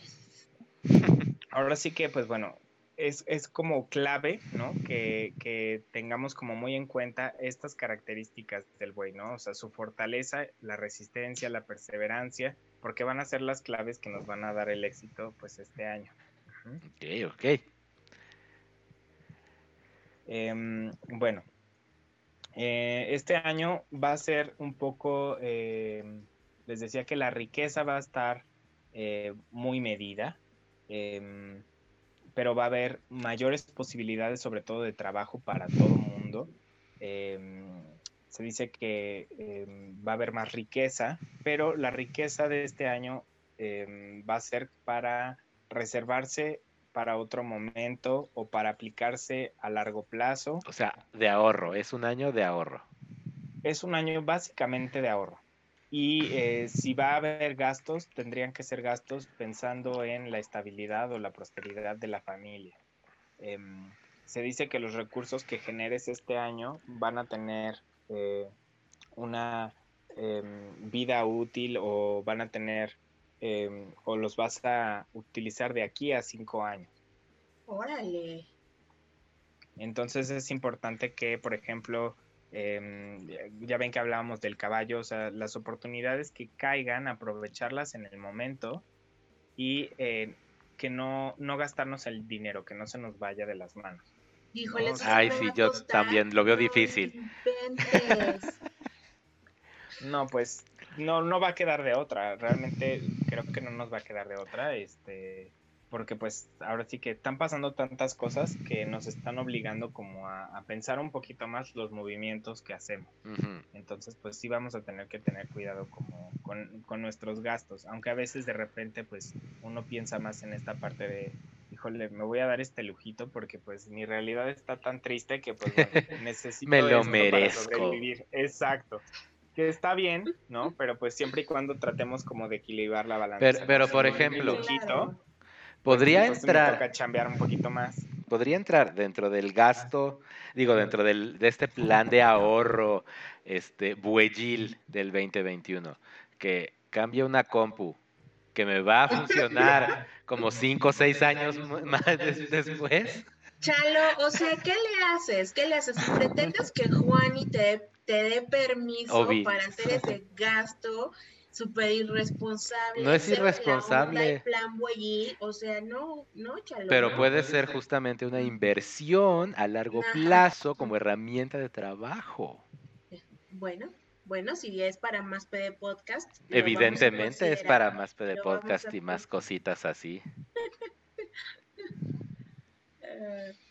[laughs] ahora sí que, pues bueno, es, como clave, ¿no? Que, tengamos como muy en cuenta estas características del buey, ¿no? O sea, su fortaleza, la resistencia, la perseverancia, porque van a ser las claves que nos van a dar el éxito, pues, este año. Ok, ok. Em, bueno, eh, este año va a ser un poco, em, les decía que la riqueza va a estar eh, muy medida, Em, pero va a haber mayores posibilidades, sobre todo de trabajo para todo el mundo. Em, se dice que em, va a haber más riqueza, pero la riqueza de este año va a ser para reservarse para otro momento o para aplicarse a largo plazo. O sea, de ahorro, es un año de ahorro. Es un año básicamente de ahorro. Y eh, si va a haber gastos, tendrían que ser gastos pensando en la estabilidad o la prosperidad de la familia. Em, se dice que los recursos que generes este año van a tener eh, una em, vida útil o van a tener em, o los vas a utilizar de aquí a cinco años. Órale. Entonces es importante que, por ejemplo, em, ya ven que hablábamos del caballo, o sea, las oportunidades que caigan, aprovecharlas en el momento y eh, que no, no gastarnos el dinero, que no se nos vaya de las manos. Híjole, eso Ay, sí, yo también lo veo difícil. No, pues no, no va a quedar de otra. Realmente creo que no nos va a quedar de otra. Este, porque pues ahora sí que están pasando tantas cosas que nos están obligando como a, a pensar un poquito más los movimientos que hacemos. Entonces, pues sí vamos a tener que tener cuidado como con, con nuestros gastos. Aunque a veces de repente, pues uno piensa más en esta parte de, híjole, me voy a dar este lujito porque pues mi realidad está tan triste que pues bueno, [laughs] necesito Me lo esto para merezco. sobrevivir. Exacto. Que está bien, ¿no? Pero pues siempre y cuando tratemos como de equilibrar la balanza. Pero- por ejemplo, lujito, Podría pues, me entrar, toca chambear un poquito más. podría entrar dentro del gasto, digo, dentro del, de este plan de ahorro, este, bueyil del 2021, que cambie una compu que me va a funcionar como 5 o 6 años más des- después. Chalo, o sea, ¿qué le haces? ¿Qué le haces? Si pretendes que Juani te, te dé permiso Obi. para hacer ese gasto súper irresponsable. No es irresponsable. y plan o sea, no, no, Chalo. Pero no. puede ser justamente una inversión a largo Ajá. plazo como herramienta de trabajo. Bueno, bueno, si es para más PD Podcast. Evidentemente es para más PD podcast a y más cositas así. [laughs]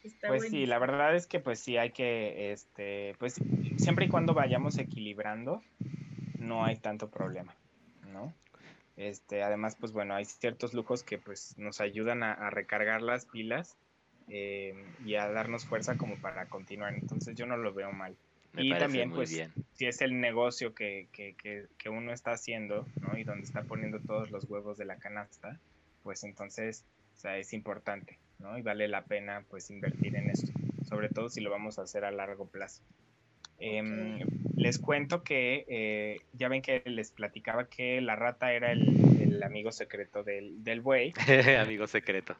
Está Pues sí, la verdad es que pues sí hay que, este, pues siempre y cuando vayamos equilibrando, no hay tanto problema. Este, además, pues bueno, hay ciertos lujos que pues nos ayudan a, a recargar las pilas eh, y a darnos fuerza como para continuar. Entonces yo no lo veo mal. Me Y también, pues, bien. Si es el negocio que, que, que, que uno está haciendo, ¿no? Y donde está poniendo todos los huevos de la canasta, pues entonces, o sea, es importante, ¿no? Y vale la pena, pues, invertir en esto, sobre todo si lo vamos a hacer a largo plazo. Em, les cuento que eh, ya ven que les platicaba que la rata era el, el amigo secreto del, del buey. [laughs] Amigo secreto.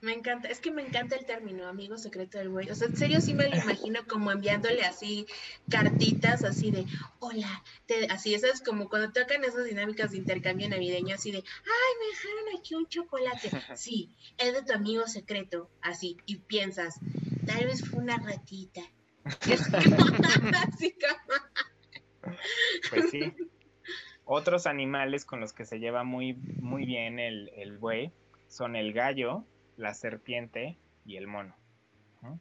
Me encanta, es que me encanta el término amigo secreto del güey. O sea, en serio sí me lo imagino como enviándole así cartitas así de, hola, te- así, esas como cuando tocan esas dinámicas de intercambio navideño, así de, ay, me dejaron aquí un chocolate. [laughs] Sí, es de tu amigo secreto, así, y piensas, tal vez fue una ratita. [laughs] Pues sí. Otros animales con los que se lleva muy, muy bien el, el buey son el gallo, la serpiente y el mono. ¿no?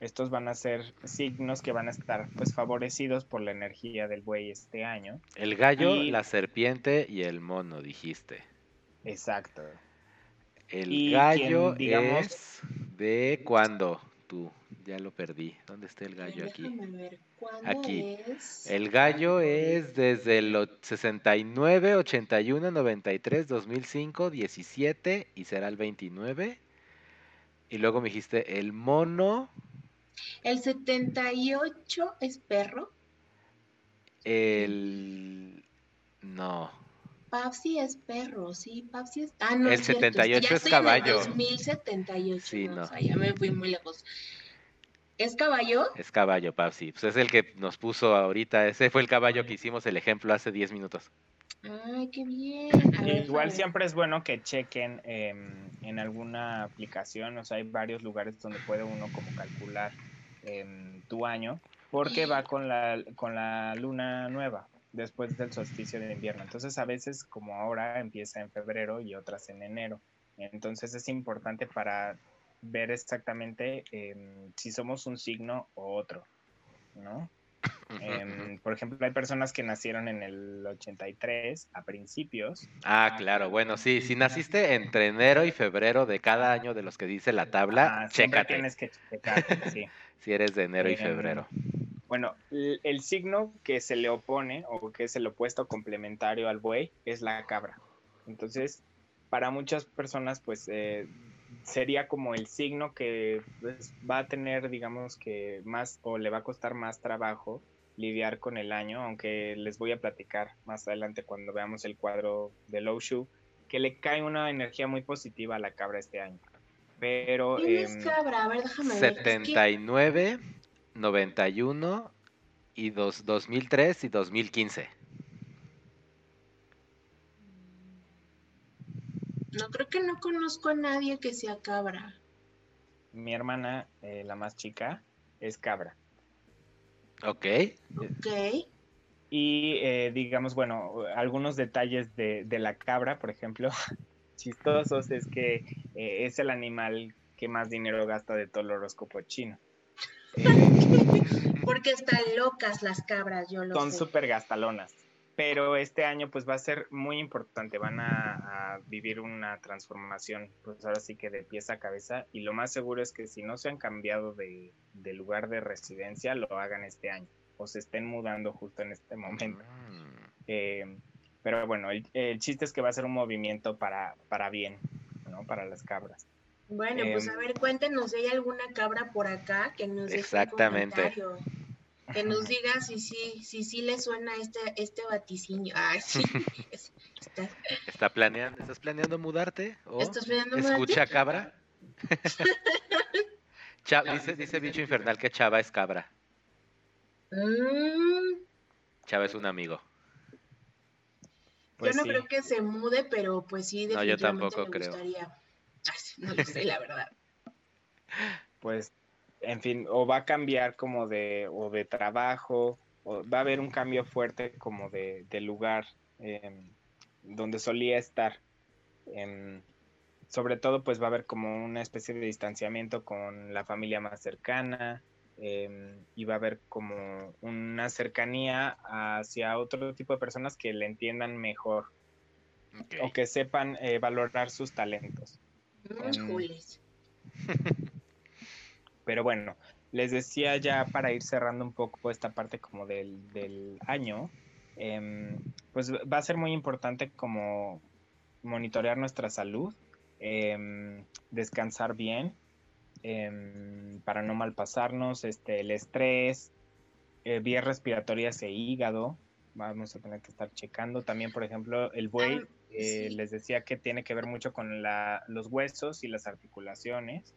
Estos van a ser signos que van a estar pues favorecidos por la energía del buey este año. El gallo, Y- la serpiente y el mono, dijiste. Exacto. El Y gallo quien, digamos- es de cuándo tú. Ya lo perdí. ¿Dónde está el gallo aquí? Déjame ver, ¿cuándo Aquí. El gallo es desde el o- 69, 81, 93, 2005, 17 y será el 29. Y luego me dijiste el mono, El 78 es perro. el... No. Papsi es perro, sí, Papsi es... Ah, no, El es cierto, 78 ya es en el caballo. 2078, Sí, no, no. o sea, ya me fui muy lejos. ¿Es caballo? Es caballo, Papsi. Pues es el que nos puso ahorita. Ese fue el caballo que hicimos el ejemplo hace 10 minutos. Ay, qué bien. A ver, Igual siempre es bueno que chequen em, en alguna aplicación, o sea, hay varios lugares donde puede uno como calcular em, tu año, porque va con la, con la luna nueva, después del solsticio de invierno. Entonces a veces como ahora empieza en febrero y otras en enero. Entonces es importante para ver exactamente em, si somos un signo o otro, ¿no? Em, por ejemplo, hay personas que nacieron en el 83 a principios Ah, claro. Bueno, sí. Si naciste entre enero y febrero de cada año de los que dice la tabla, Ah, chécate. tienes que checar, sí. [laughs] Si eres de enero y Em, febrero. Bueno, el, signo que se le opone o que es el opuesto complementario al buey es la cabra. Entonces, para muchas personas, pues eh, sería como el signo que pues, va a tener, digamos que más o le va a costar más trabajo lidiar con el año, aunque les voy a platicar más adelante cuando veamos el cuadro de Low que le cae una energía muy positiva a la cabra este año. Pero... ¿Quién es em, cabra? A ver, déjame ver. 79, 91 y 2003 y 2015. No, creo que no conozco a nadie que sea cabra. Mi hermana, eh, la más chica, es cabra. Ok. Ok. Y eh, digamos, bueno, algunos detalles de, la cabra, por ejemplo, [laughs] chistosos, es que eh, es el animal que más dinero gasta de todo el horóscopo chino. [laughs] [laughs] Porque están locas las cabras, yo lo Son súper gastalonas pero este año pues va a ser muy importante, van a, vivir una transformación, pues ahora sí que de pieza a cabeza, y lo más seguro es que si no se han cambiado de, lugar de residencia, lo hagan este año, o se estén mudando justo en este momento. Mm. Eh, pero bueno, el, chiste es que va a ser un movimiento para, para bien, ¿no? Para las cabras. Bueno, pues a em, ver, cuéntenos si hay alguna cabra por acá que nos Exactamente que nos diga si sí, si, si, le suena este, este vaticinio. Ay, sí. [laughs] Está... planeando, ¿Estás planeando mudarte? ¿Estás planeando ¿Escucha cabra? [laughs] dice, dice Bicho Infernal que Chava es cabra. Mm. Chava es un amigo. yo pues no creo que se mude, pero pues sí, definitivamente no, yo tampoco me gustaría. [laughs] no lo sé, la verdad. Pues en fin, o va a cambiar como de, o de trabajo, o va a haber un cambio fuerte como de, lugar em, donde solía estar. Em, sobre todo, pues va a haber como una especie de distanciamiento con la familia más cercana em, y va a haber como una cercanía hacia otro tipo de personas que le entiendan mejor o que sepan eh, valorar sus talentos. [laughs] Pero bueno, les decía ya para ir cerrando un poco esta parte como del, año, em, pues va a ser muy importante como monitorear nuestra salud, em, descansar bien, em, para no malpasarnos, este, el estrés, eh, vías respiratorias e hígado, vamos a tener que estar checando. También, por ejemplo, el buey, ah, eh, les decía que tiene que ver mucho con los huesos y las articulaciones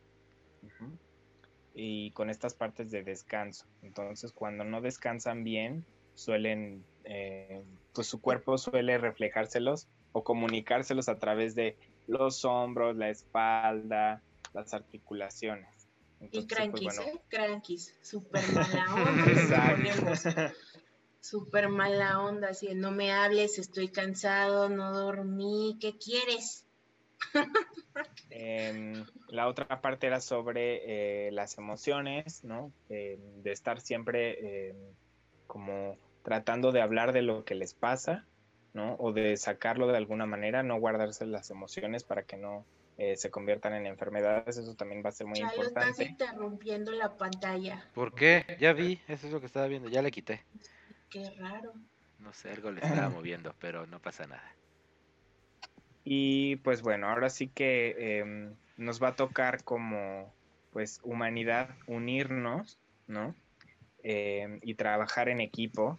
y con estas partes de descanso. Entonces, cuando no descansan bien, suelen, eh, pues su cuerpo suele reflejárselos o comunicárselos a través de los hombros, la espalda, las articulaciones. y crankies, pues, ¿eh? Crankies, [laughs] súper mala onda. Súper mala onda, así no me hables, estoy cansado, no dormí, ¿qué quieres? [laughs] Em, la otra parte era sobre eh, las emociones, ¿no? Em, de estar siempre em, como tratando de hablar de lo que les pasa, ¿no? O de sacarlo de alguna manera, no guardarse las emociones para que no eh, se conviertan en enfermedades, eso también va a ser muy importante. Estás interrumpiendo la pantalla. ¿Por qué? Ya vi, eso es lo que estaba viendo, ya le quité. Qué raro. No sé, algo le estaba [clears throat] moviendo, pero no pasa nada. Y pues bueno, ahora sí que em, nos va a tocar como pues humanidad unirnos, ¿no? Em, y trabajar en equipo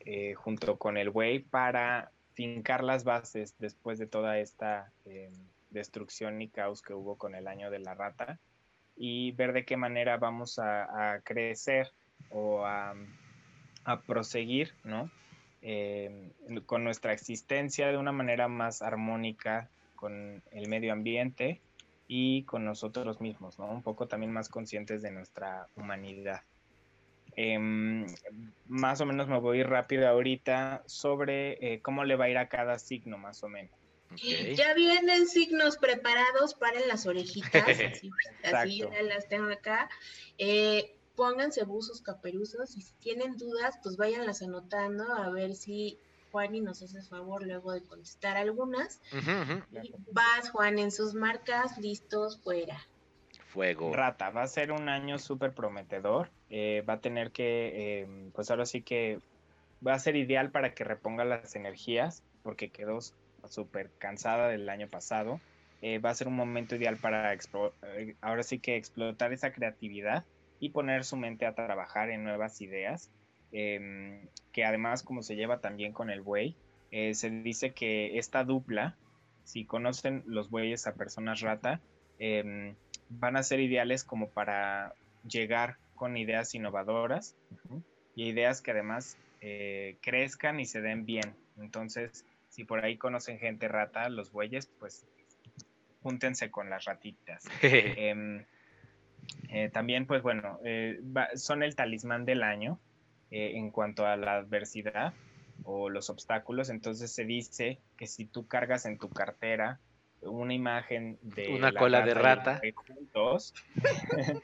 eh, junto con el Way para fincar las bases después de toda esta em, destrucción y caos que hubo con el año de la rata y ver de qué manera vamos a, crecer o a, a proseguir, ¿no? Eh, con nuestra existencia de una manera más armónica con el medio ambiente y con nosotros mismos, ¿no? Un poco también más conscientes de nuestra humanidad. Em, más o menos me voy rápido ahorita sobre eh, cómo le va a ir a cada signo, más o menos. Ya vienen signos preparados para las orejitas, [laughs] así, así las tengo acá. Eh, pónganse buzos caperuzos y si tienen dudas, pues váyanlas anotando a ver si Juan y nos haces favor luego de contestar algunas. vas, Juan, en sus marcas, listos, fuera. Fuego. Rata, va a ser un año súper prometedor. Eh, va a tener que, eh, pues ahora sí que va a ser ideal para que reponga las energías, porque quedó súper cansada del año pasado. Eh, va a ser un momento ideal para ahora sí que explotar esa creatividad y poner su mente a trabajar en nuevas ideas. em, que además como se lleva también con el buey, eh, se dice que esta dupla, si conocen los bueyes a personas rata, em, van a ser ideales como para llegar con ideas innovadoras y ideas que además eh, crezcan y se den bien. Entonces, si por ahí conocen gente rata, los bueyes, pues júntense con las ratitas. [laughs] Eh, también, pues bueno, eh, son el talismán del año en cuanto a la adversidad o los obstáculos. Entonces se dice que si tú cargas en tu cartera una imagen de una cola de rata juntos [laughs]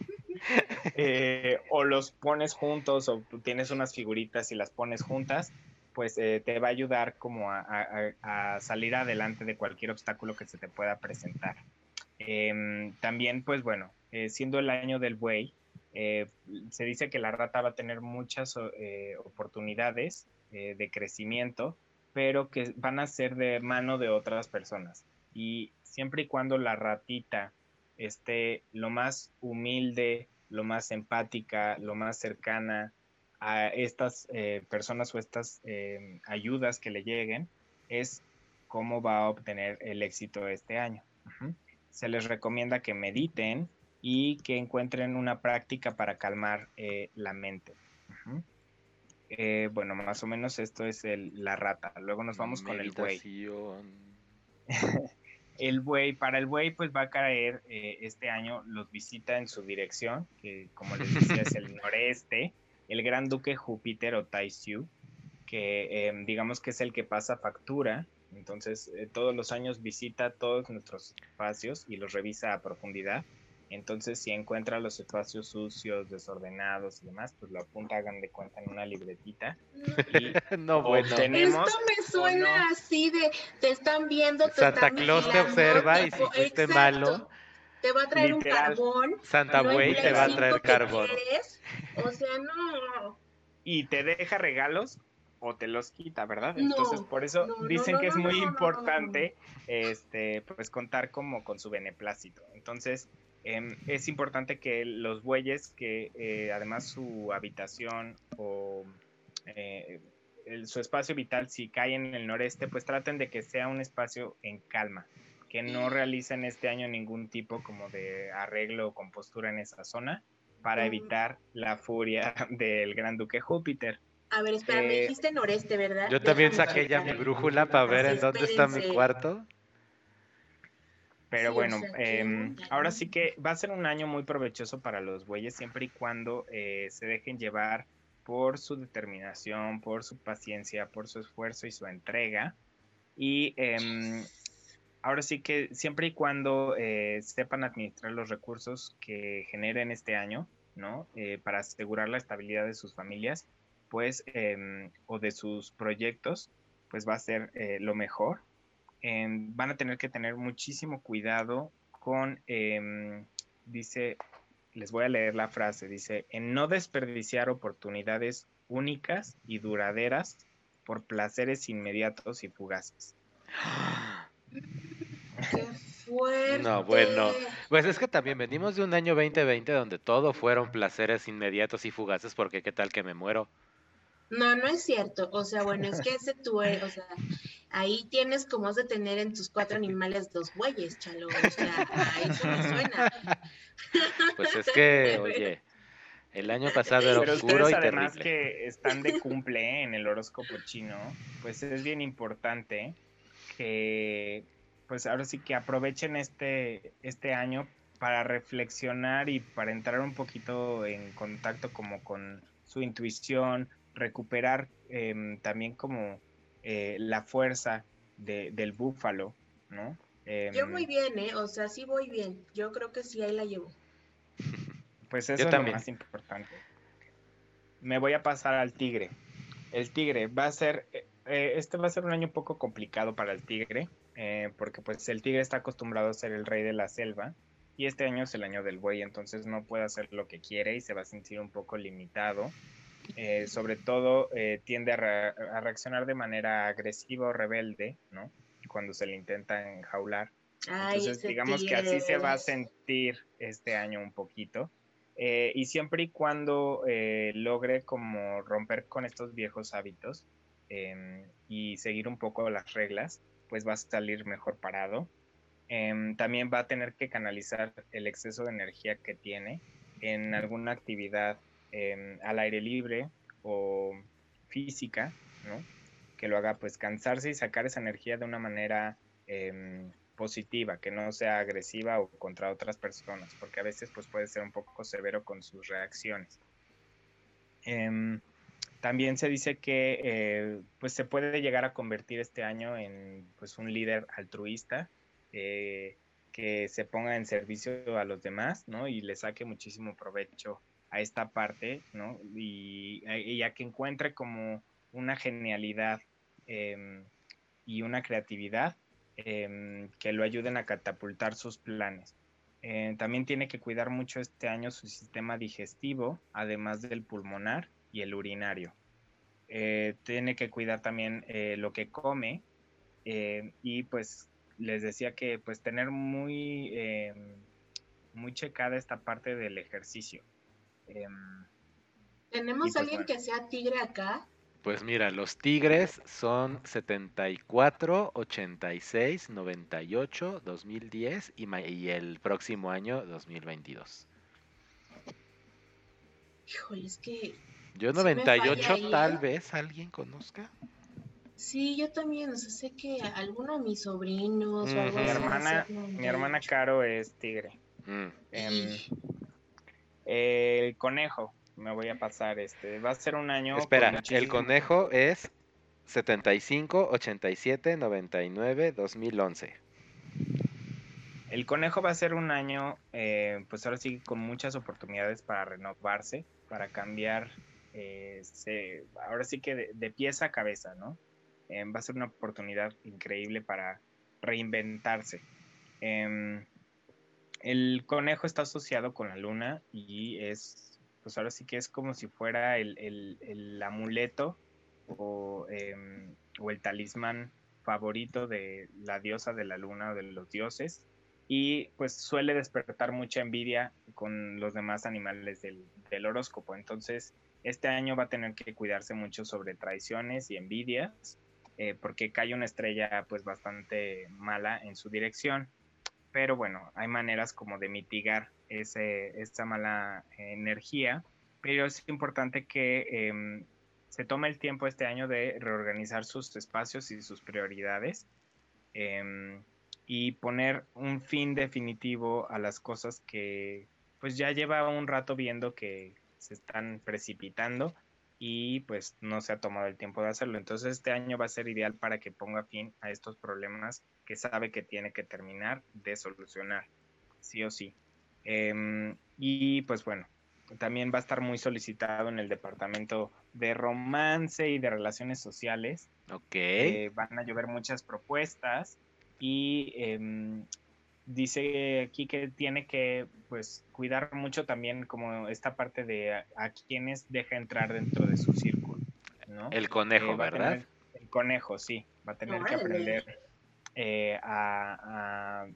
eh, o los pones juntos o tienes unas figuritas y las pones juntas pues eh, te va a ayudar como a, salir adelante de cualquier obstáculo que se te pueda presentar em, también pues bueno eh, siendo el año del buey se dice que la rata va a tener muchas oportunidades de crecimiento pero que van a ser de mano de otras personas y siempre y cuando la ratita esté lo más humilde, lo más empática, lo más cercana a estas eh, personas o estas ayudas que le lleguen, es cómo va a obtener el éxito este año. Se les recomienda que mediten y que encuentren una práctica para calmar eh, la mente. Eh, bueno, más o menos esto es la rata. Luego nos vamos con el buey. [laughs] El buey, para el buey, pues va a caer eh, este año, los visita en su dirección, que como les decía es el [laughs] noreste, el gran duque Júpiter o Taisiu, que em, digamos que es el que pasa factura, entonces eh, todos los años visita todos nuestros espacios y los revisa a profundidad. Entonces, si encuentra los espacios sucios, desordenados y demás, pues lo apunta, hagan de cuenta en una libretita. [laughs] no, bueno. Esto me suena así de, te están viendo, te Santa Claus te observa y si fuiste malo... Te va a traer un carbón. Santa Buey te va a traer carbón. O sea, no. Y te deja regalos o te los quita, ¿verdad? Entonces, por eso dicen que es muy importante este pues contar como con su beneplácito. Entonces, Em, es importante que los bueyes, que eh, además su habitación o eh, su espacio vital, si cae en el noreste, pues traten de que sea un espacio en calma, que no realicen este año ningún tipo como de arreglo o compostura en esa zona para evitar la furia [laughs] del gran duque Júpiter. A ver, espera, me eh, dijiste noreste, ¿verdad? Yo también saqué ya mi brújula para ver en dónde está mi cuarto. Pero bueno, em, ahora sí que va a ser un año muy provechoso para los bueyes siempre y cuando eh, se dejen llevar por su determinación, por su paciencia, por su esfuerzo y su entrega. Y em, ahora sí que siempre y cuando eh, sepan administrar los recursos que generen este año, ¿no? Eh, para asegurar la estabilidad de sus familias, pues, em, o de sus proyectos, pues va a ser lo mejor van a tener que tener muchísimo cuidado con, em, dice, les voy a leer la frase, dice, en no desperdiciar oportunidades únicas y duraderas por placeres inmediatos y fugaces. Qué fuerte. No, bueno, pues es que también venimos de un año 2020 donde todo fueron placeres inmediatos y fugaces porque qué tal que me muero. No, no es cierto. O sea, bueno, es que ese tú, o sea, ahí tienes como has de tener en tus cuatro [laughs] animales dos bueyes, chalo. O sea, a eso me suena. [laughs] Pues es que, [laughs] oye, el año pasado era Pero oscuro ustedes, y además terrible. que están de cumple ¿eh? en el horóscopo chino, pues es bien importante que, pues ahora sí que aprovechen este, este año para reflexionar y para entrar un poquito en contacto como con su intuición, recuperar em, también como eh, la fuerza del búfalo, ¿no? Yo muy em, bien, ¿eh? O sea, sí voy bien. Yo creo que sí, ahí la llevo. Pues eso es lo más importante. Me voy a pasar al tigre. El tigre va a ser, eh, eh, este va a ser un año un poco complicado para el tigre, porque pues el tigre está acostumbrado a ser el rey de la selva y este año es el año del buey, entonces no puede hacer lo que quiere y se va a sentir un poco limitado. Eh, sobre todo eh, tiende a, reaccionar de manera agresiva o rebelde, ¿no? Cuando se le intenta enjaular. Entonces, digamos que así se va a sentir este año un poquito. Eh, y siempre y cuando logre como romper con estos viejos hábitos em, y seguir un poco las reglas, pues va a salir mejor parado. Em, también va a tener que canalizar el exceso de energía que tiene en alguna actividad em, al aire libre o física, ¿no? que lo haga pues cansarse y sacar esa energía de una manera positiva, que no sea agresiva o contra otras personas, porque a veces pues, puede ser un poco severo con sus reacciones. Em, también se dice que eh, pues se puede llegar a convertir este año en pues, un líder altruista eh, que se ponga en servicio a los demás ¿no? y le saque muchísimo provecho a esta parte ¿no? y, ya que encuentre como una genialidad em, y una creatividad Em, que lo ayuden a catapultar sus planes. Eh, también tiene que cuidar mucho este año su sistema digestivo, además del pulmonar y el urinario. Eh, tiene que cuidar también eh, lo que come y pues les decía que pues tener muy, em, muy checada esta parte del ejercicio. Em, ¿Tenemos pues, alguien que sea tigre acá? Pues mira, los Tigres son 74, 86, 98, 2010 y, y el próximo año 2022. Híjole, es que... Yo 98 tal ¿eh? vez alguien conozca. Sí, yo también, o sea, sé que alguno de mis sobrinos o algo mi hermana, mi hermana Caro es tigre. Mm. Em, el conejo, me voy a pasar. Este, va a ser un año. Espera, el conejo es 75, 87, 99, 2011. El conejo va a ser un año, eh, pues ahora sí, con muchas oportunidades para renovarse, para cambiar, eh, ahora sí que de, pieza a cabeza, ¿no? Eh, va a ser una oportunidad increíble para reinventarse. El conejo está asociado con la luna y es pues ahora sí que es como si fuera el, amuleto em, o, el talismán favorito de la diosa de la luna o de los dioses y pues suele despertar mucha envidia con los demás animales del, horóscopo. Entonces, este año va a tener que cuidarse mucho sobre traiciones y envidias, eh, porque cae una estrella pues bastante mala en su dirección. Pero bueno, hay maneras como de mitigar ese, esta mala energía, pero es importante que em, se tome el tiempo este año de reorganizar sus espacios y sus prioridades em, y poner un fin definitivo a las cosas que pues ya lleva un rato viendo que se están precipitando y pues no se ha tomado el tiempo de hacerlo. Entonces este año va a ser ideal para que ponga fin a estos problemas que sabe que tiene que terminar de solucionar, sí o sí. Em, y pues bueno, también va a estar muy solicitado en el departamento de romance y de relaciones sociales. Ok. Eh, van a llover muchas propuestas y em, dice aquí que tiene que pues cuidar mucho también como esta parte de a, quienes deja entrar dentro de su círculo. ¿no? El conejo, eh, ¿verdad? el conejo, sí. Va a tener que aprender eh, a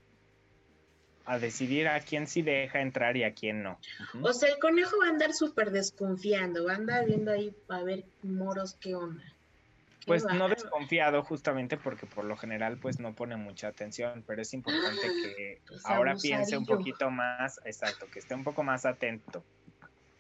a decidir a quién sí deja entrar y a quién no. O sea, el conejo va a andar súper desconfiando, va a andar viendo ahí a ver moros qué onda. pues no desconfiado justamente porque por lo general pues no pone mucha atención, pero es importante que ahora piense un poquito más, exacto, que esté un poco más atento.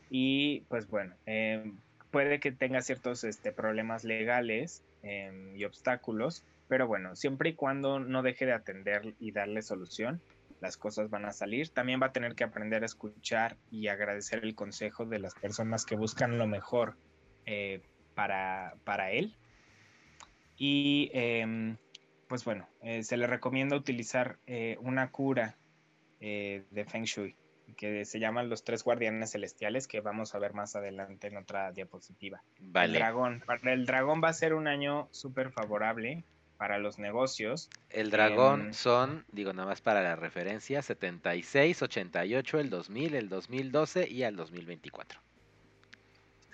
Y pues bueno, em, puede que tenga ciertos este, problemas legales em, y obstáculos, pero bueno, siempre y cuando no deje de atender y darle solución, las cosas van a salir. También va a tener que aprender a escuchar y agradecer el consejo de las personas que buscan lo mejor eh, para, para, él. Y em, pues bueno, eh, se le recomienda utilizar eh, una cura de Feng Shui que se llaman los tres guardianes celestiales que vamos a ver más adelante en otra diapositiva. Vale. El dragón. Para el dragón va a ser un año súper favorable para los negocios. El dragón em, son, digo nada más para la referencia, 76, 88, el 2000, el 2012 y al 2024.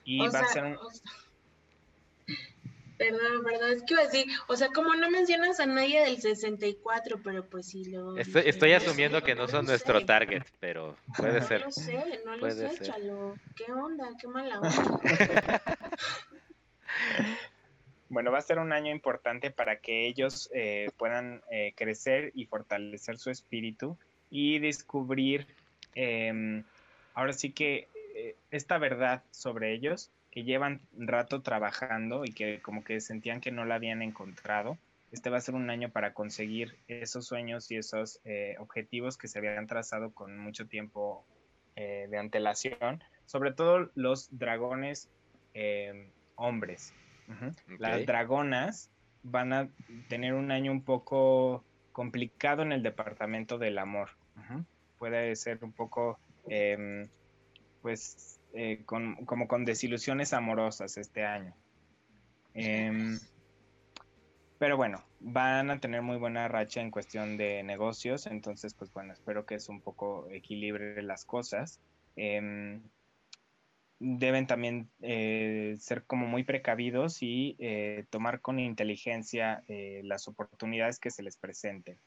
Y va a ser un... [laughs] Perdón, perdón, es que iba a decir, o sea, como no mencionas a nadie del 64, pero pues sí lo... Estoy, estoy asumiendo que no son nuestro target, pero puede ser. No lo sé, no lo sé, Chalo. ¿Qué onda? ¿Qué mala [laughs] onda? Bueno, va a ser un año importante para que ellos eh, puedan eh, crecer y fortalecer su espíritu y descubrir, em, ahora sí que eh, esta verdad sobre ellos que llevan rato trabajando y que como que sentían que no la habían encontrado. Este va a ser un año para conseguir esos sueños y esos objetivos que se habían trazado con mucho tiempo de antelación, sobre todo los dragones Las dragonas van a tener un año un poco complicado en el departamento del amor. Puede ser un poco, em, pues, eh, como con desilusiones amorosas este año. Em, pero bueno, van a tener muy buena racha en cuestión de negocios, entonces, pues bueno, espero que es un poco equilibre las cosas. Em, deben también eh, ser como muy precavidos y eh, tomar con inteligencia eh, las oportunidades que se les presenten.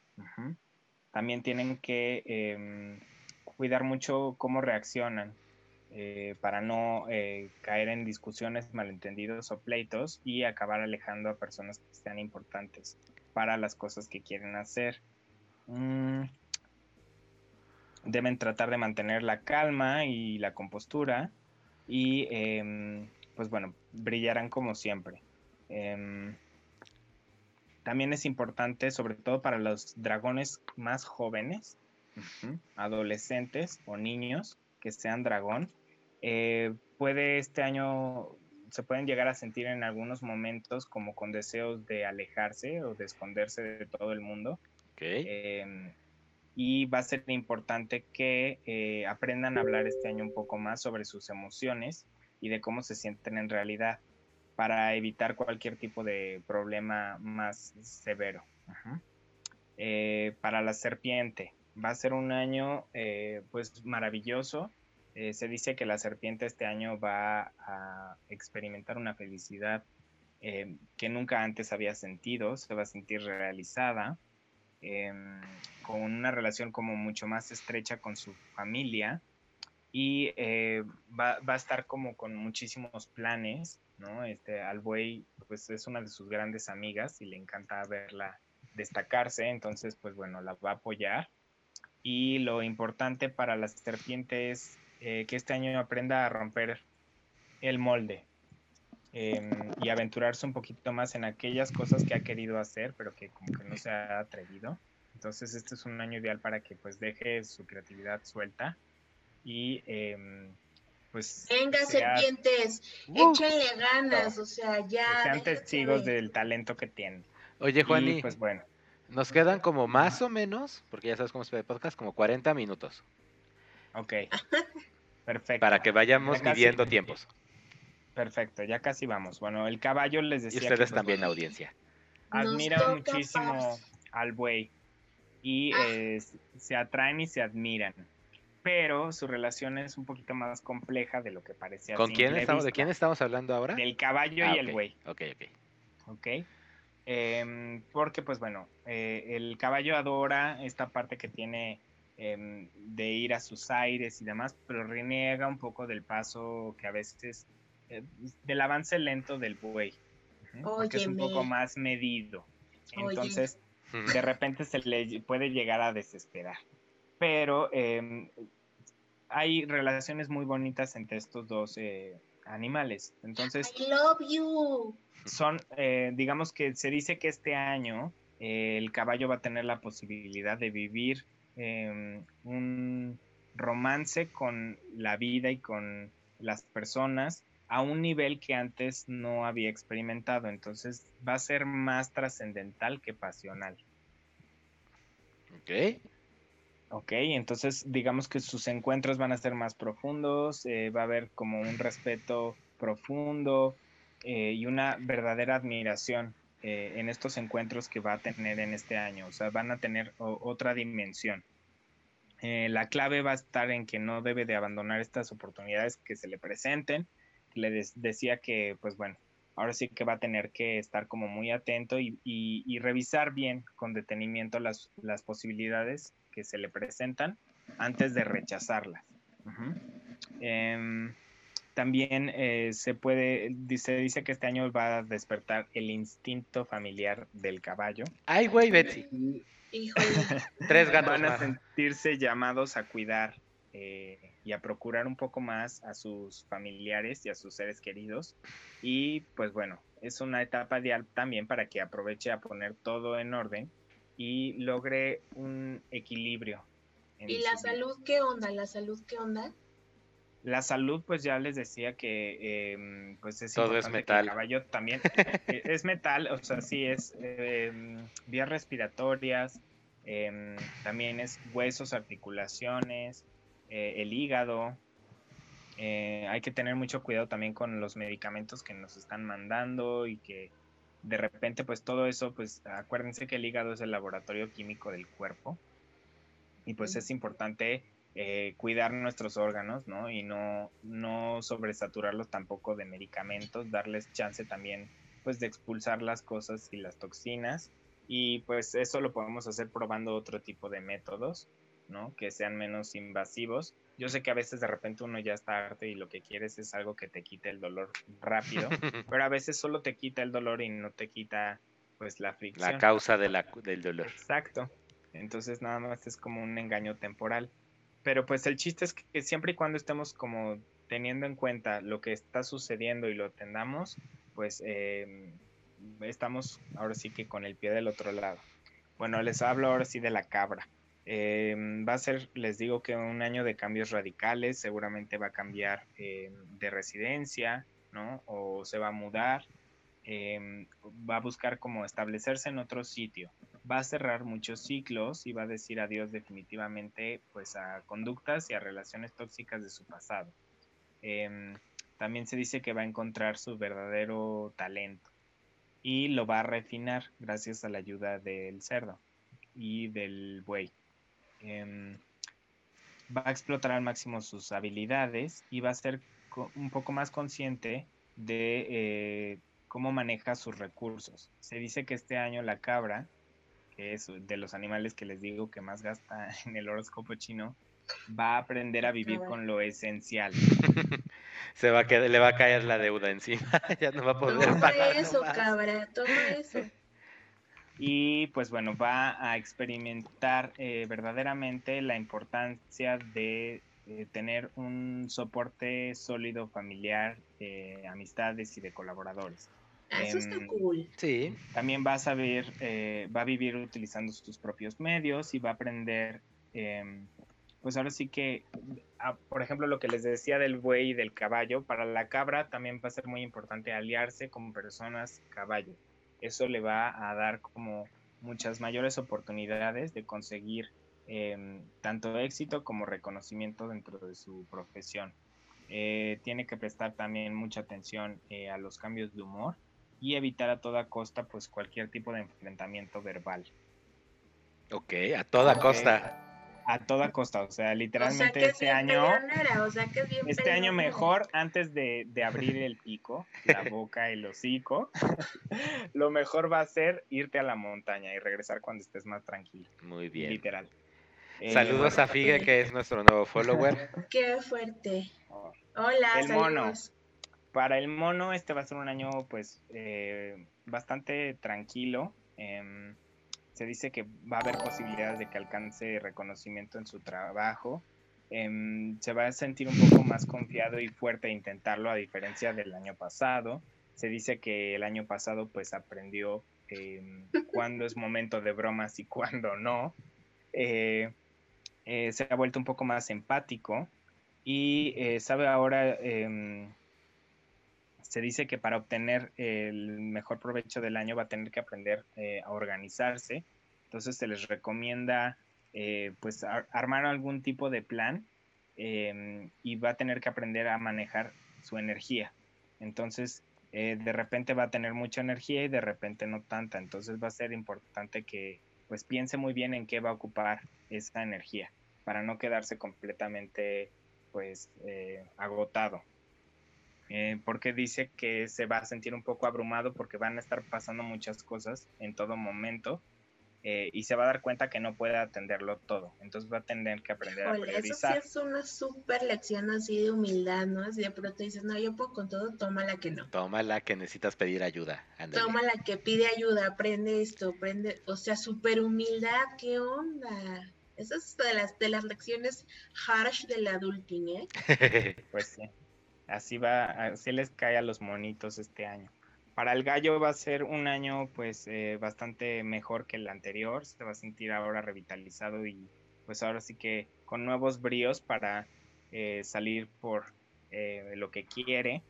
También tienen que em, cuidar mucho cómo reaccionan para no caer en discusiones, malentendidos o pleitos y acabar alejando a personas que sean importantes para las cosas que quieren hacer. Mm, deben tratar de mantener la calma y la compostura y em, pues bueno, brillarán como siempre. Em, también es importante, sobre todo para los dragones más jóvenes, adolescentes o niños que sean dragón, eh, puede este año se pueden llegar a sentir en algunos momentos como con deseos de alejarse o de esconderse de todo el mundo. Em, y va a ser importante que eh, aprendan a hablar este año un poco más sobre sus emociones y de cómo se sienten en realidad para evitar cualquier tipo de problema más severo. Eh, para la serpiente, va a ser un año eh, pues maravilloso. se dice que la serpiente este año va a experimentar una felicidad que nunca antes había sentido, se va a sentir realizada Em, con una relación como mucho más estrecha con su familia y eh, va, va, a estar como con muchísimos planes, ¿no? Este, Albuey pues es una de sus grandes amigas y le encanta verla destacarse, entonces pues bueno, la va a apoyar. Y lo importante para la serpiente es eh, que este año aprenda a romper el molde, Em, y aventurarse un poquito más en aquellas cosas que ha querido hacer, pero que como que no se ha atrevido. Entonces este es un año ideal para que pues deje su creatividad suelta y eh, pues... Venga serpientes, échenle ganas, o sea, ya... sean testigos del talento que tienen. Oye Juan, pues bueno. Nos quedan como más o menos, porque ya sabes cómo se ve el podcast, como 40 minutos. Ok. [laughs] Perfecto. Para que vayamos midiendo tiempos. Perfecto, ya casi vamos. Bueno, el caballo les decía. Y ustedes pues, también, audiencia. Admiran muchísimo al buey y ah. eh, se atraen y se admiran. Pero su relación es un poquito más compleja de lo que parecía. ¿Con quién estamos, ¿De quién estamos hablando ahora? Del caballo y ah, el buey. Ok, ok. Ok. Em, porque, pues bueno, eh, el caballo adora esta parte que tiene em, de ir a sus aires y demás, pero reniega un poco del paso que a veces eh, del avance lento del buey, porque es un poco más medido. Entonces, de repente se le puede llegar a desesperar. Pero em, hay relaciones muy bonitas entre estos dos eh, animales. Entonces, I love you. Son, eh, digamos que se dice que este año el caballo va a tener la posibilidad de vivir em, un romance con la vida y con las personas a un nivel que antes no había experimentado. Entonces va a ser más trascendental que pasional. Ok. Ok, entonces digamos que sus encuentros van a ser más profundos, eh, va a haber como un respeto profundo eh, y una verdadera admiración eh, en estos encuentros que va a tener en este año. O sea, van a tener otra dimensión. la clave va a estar en que no debe de abandonar estas oportunidades que se le presenten le decía que, pues bueno, ahora sí que va a tener que estar como muy atento y, revisar bien con detenimiento las, las, posibilidades que se le presentan antes de rechazarlas. Em, también eh, se puede, se dice que este año va a despertar el instinto familiar del caballo. Ay, güey, Betsy. [laughs] Tres gatos Van a sentirse llamados a cuidar eh, y a procurar un poco más a sus familiares y a sus seres queridos. Y pues bueno, es una etapa ideal también para que aproveche a poner todo en orden y logre un equilibrio. ¿Y la salud qué onda? ¿La salud qué onda? La salud, pues ya les decía que em, pues es todo es metal. el caballo también eh, es metal, o sea, sí es em, vías respiratorias, em, también es huesos, articulaciones, eh, el hígado. Eh, hay que tener mucho cuidado también con los medicamentos que nos están mandando y que de repente pues todo eso, pues acuérdense que el hígado es el laboratorio químico del cuerpo y pues es importante eh, cuidar nuestros órganos, ¿no? Y no, no sobresaturarlos tampoco de medicamentos, darles chance también pues de expulsar las cosas y las toxinas y pues eso lo podemos hacer probando otro tipo de métodos que sean menos invasivos. Yo sé que a veces de repente uno ya está harto y lo que quieres es algo que te quite el dolor rápido, [laughs] pero a veces solo te quita el dolor y no te quita pues la fricción. La causa de la, del dolor. Exacto. Entonces nada más es como un engaño temporal. Pero pues el chiste es que siempre y cuando estemos como teniendo en cuenta lo que está sucediendo y lo tengamos, pues em, estamos ahora sí que con el pie del otro lado. Bueno, les hablo ahora sí de la cabra. Em, va a ser, les digo que un año de cambios radicales, seguramente va a cambiar em, de residencia, ¿no? O se va a mudar, em, va a buscar como establecerse en otro sitio, va a cerrar muchos ciclos y va a decir adiós definitivamente pues a conductas y a relaciones tóxicas de su pasado. también se dice que va a encontrar su verdadero talento y lo va a refinar gracias a la ayuda del cerdo y del buey. Em, va a explotar al máximo sus habilidades y va a ser un poco más consciente de eh, cómo maneja sus recursos. Se dice que este año la cabra, que es de los animales que les digo que más gasta [laughs] en el horóscopo chino, va a aprender a vivir con lo esencial. [laughs] Se va a le va a caer la deuda encima, [laughs] ya no va a poder Toma eso, cabra, toma eso y pues bueno, va a experimentar eh, verdaderamente la importancia de eh, tener un soporte sólido familiar, de amistades y de colaboradores. Ah, eso está em, cool. Sí. También va a saber, eh, va a vivir utilizando sus propios medios y va a aprender, em, pues ahora sí que, por ejemplo, lo que les decía del buey y del caballo, para la cabra también va a ser muy importante aliarse con personas caballo eso le va a dar como muchas mayores oportunidades de conseguir em, tanto éxito como reconocimiento dentro de su profesión. Eh, tiene que prestar también mucha atención eh, a los cambios de humor y evitar a toda costa pues cualquier tipo de enfrentamiento verbal. Ok, a toda costa a toda costa, o sea, literalmente este año, este año mejor antes de, abrir el pico, la boca, el hocico, [laughs] lo mejor va a ser irte a la montaña y regresar cuando estés más tranquilo. Muy bien. Literal. Saludos a Figue, que es nuestro nuevo follower. [laughs] Qué fuerte. Hola, el mono. Para el mono, este va a ser un año, pues, eh, bastante tranquilo. Eh, se dice que va a haber posibilidades de que alcance reconocimiento en su trabajo. Em, se va a sentir un poco más confiado y fuerte a intentarlo a diferencia del año pasado. Se dice que el año pasado pues aprendió eh, cuándo es momento de bromas y cuándo no. Eh, eh, se ha vuelto un poco más empático y eh, sabe ahora em, se dice que para obtener el mejor provecho del año va a tener que aprender eh, a organizarse. Entonces se les recomienda eh, pues armar algún tipo de plan em, y va a tener que aprender a manejar su energía. Entonces eh, de repente va a tener mucha energía y de repente no tanta. Entonces va a ser importante que pues piense muy bien en qué va a ocupar esa energía para no quedarse completamente pues agotado. Eh, porque dice que se va a sentir un poco abrumado porque van a estar pasando muchas cosas en todo momento eh, y se va a dar cuenta que no puede atenderlo todo. Entonces va a tener que aprender a priorizar. Eso sí es una súper lección así de humildad, ¿no? Así de pronto dices, no, yo puedo con todo, tómala que no. Tómala que necesitas pedir ayuda. Tómala que pide ayuda, aprende esto, aprende, o sea, súper humildad, ¿qué onda? Esa es de las, de las lecciones harsh del adulting, ¿eh? [laughs] pues sí. Así va, así les cae a los monitos este año. Para el gallo va a ser un año pues eh, bastante mejor que el anterior, se va a sentir ahora revitalizado y pues ahora sí que con nuevos bríos para eh, salir por eh, lo que quiere.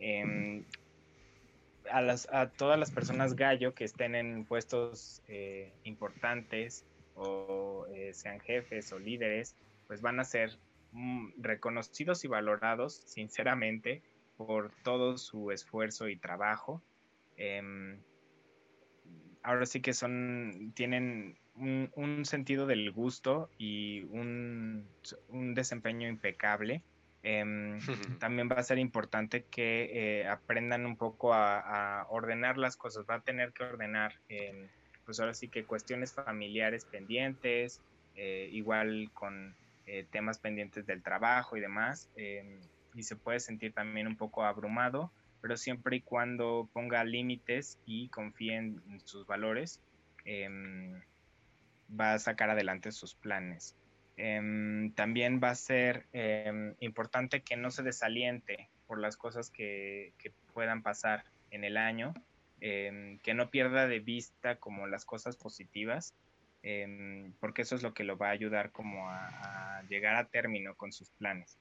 Em, a, las, a todas las personas gallo que estén en puestos importantes o sean jefes o líderes, pues van a ser reconocidos y valorados sinceramente por todo su esfuerzo y trabajo. Em, ahora sí que son, tienen un, sentido del gusto y un, desempeño impecable. Em, [laughs] también va a ser importante que eh, aprendan un poco a, ordenar las cosas. Va a tener que ordenar, em, pues ahora sí que cuestiones familiares pendientes, eh, igual con eh, temas pendientes del trabajo y demás. y se puede sentir también un poco abrumado pero siempre y cuando ponga límites y confíe en, sus valores, em, va a sacar adelante sus planes. Em, también va a ser em, importante que no se desaliente por las cosas que, puedan pasar en el año, que no pierda de vista como las cosas positivas, porque eso es lo que lo va a ayudar como a llegar a término con sus planes.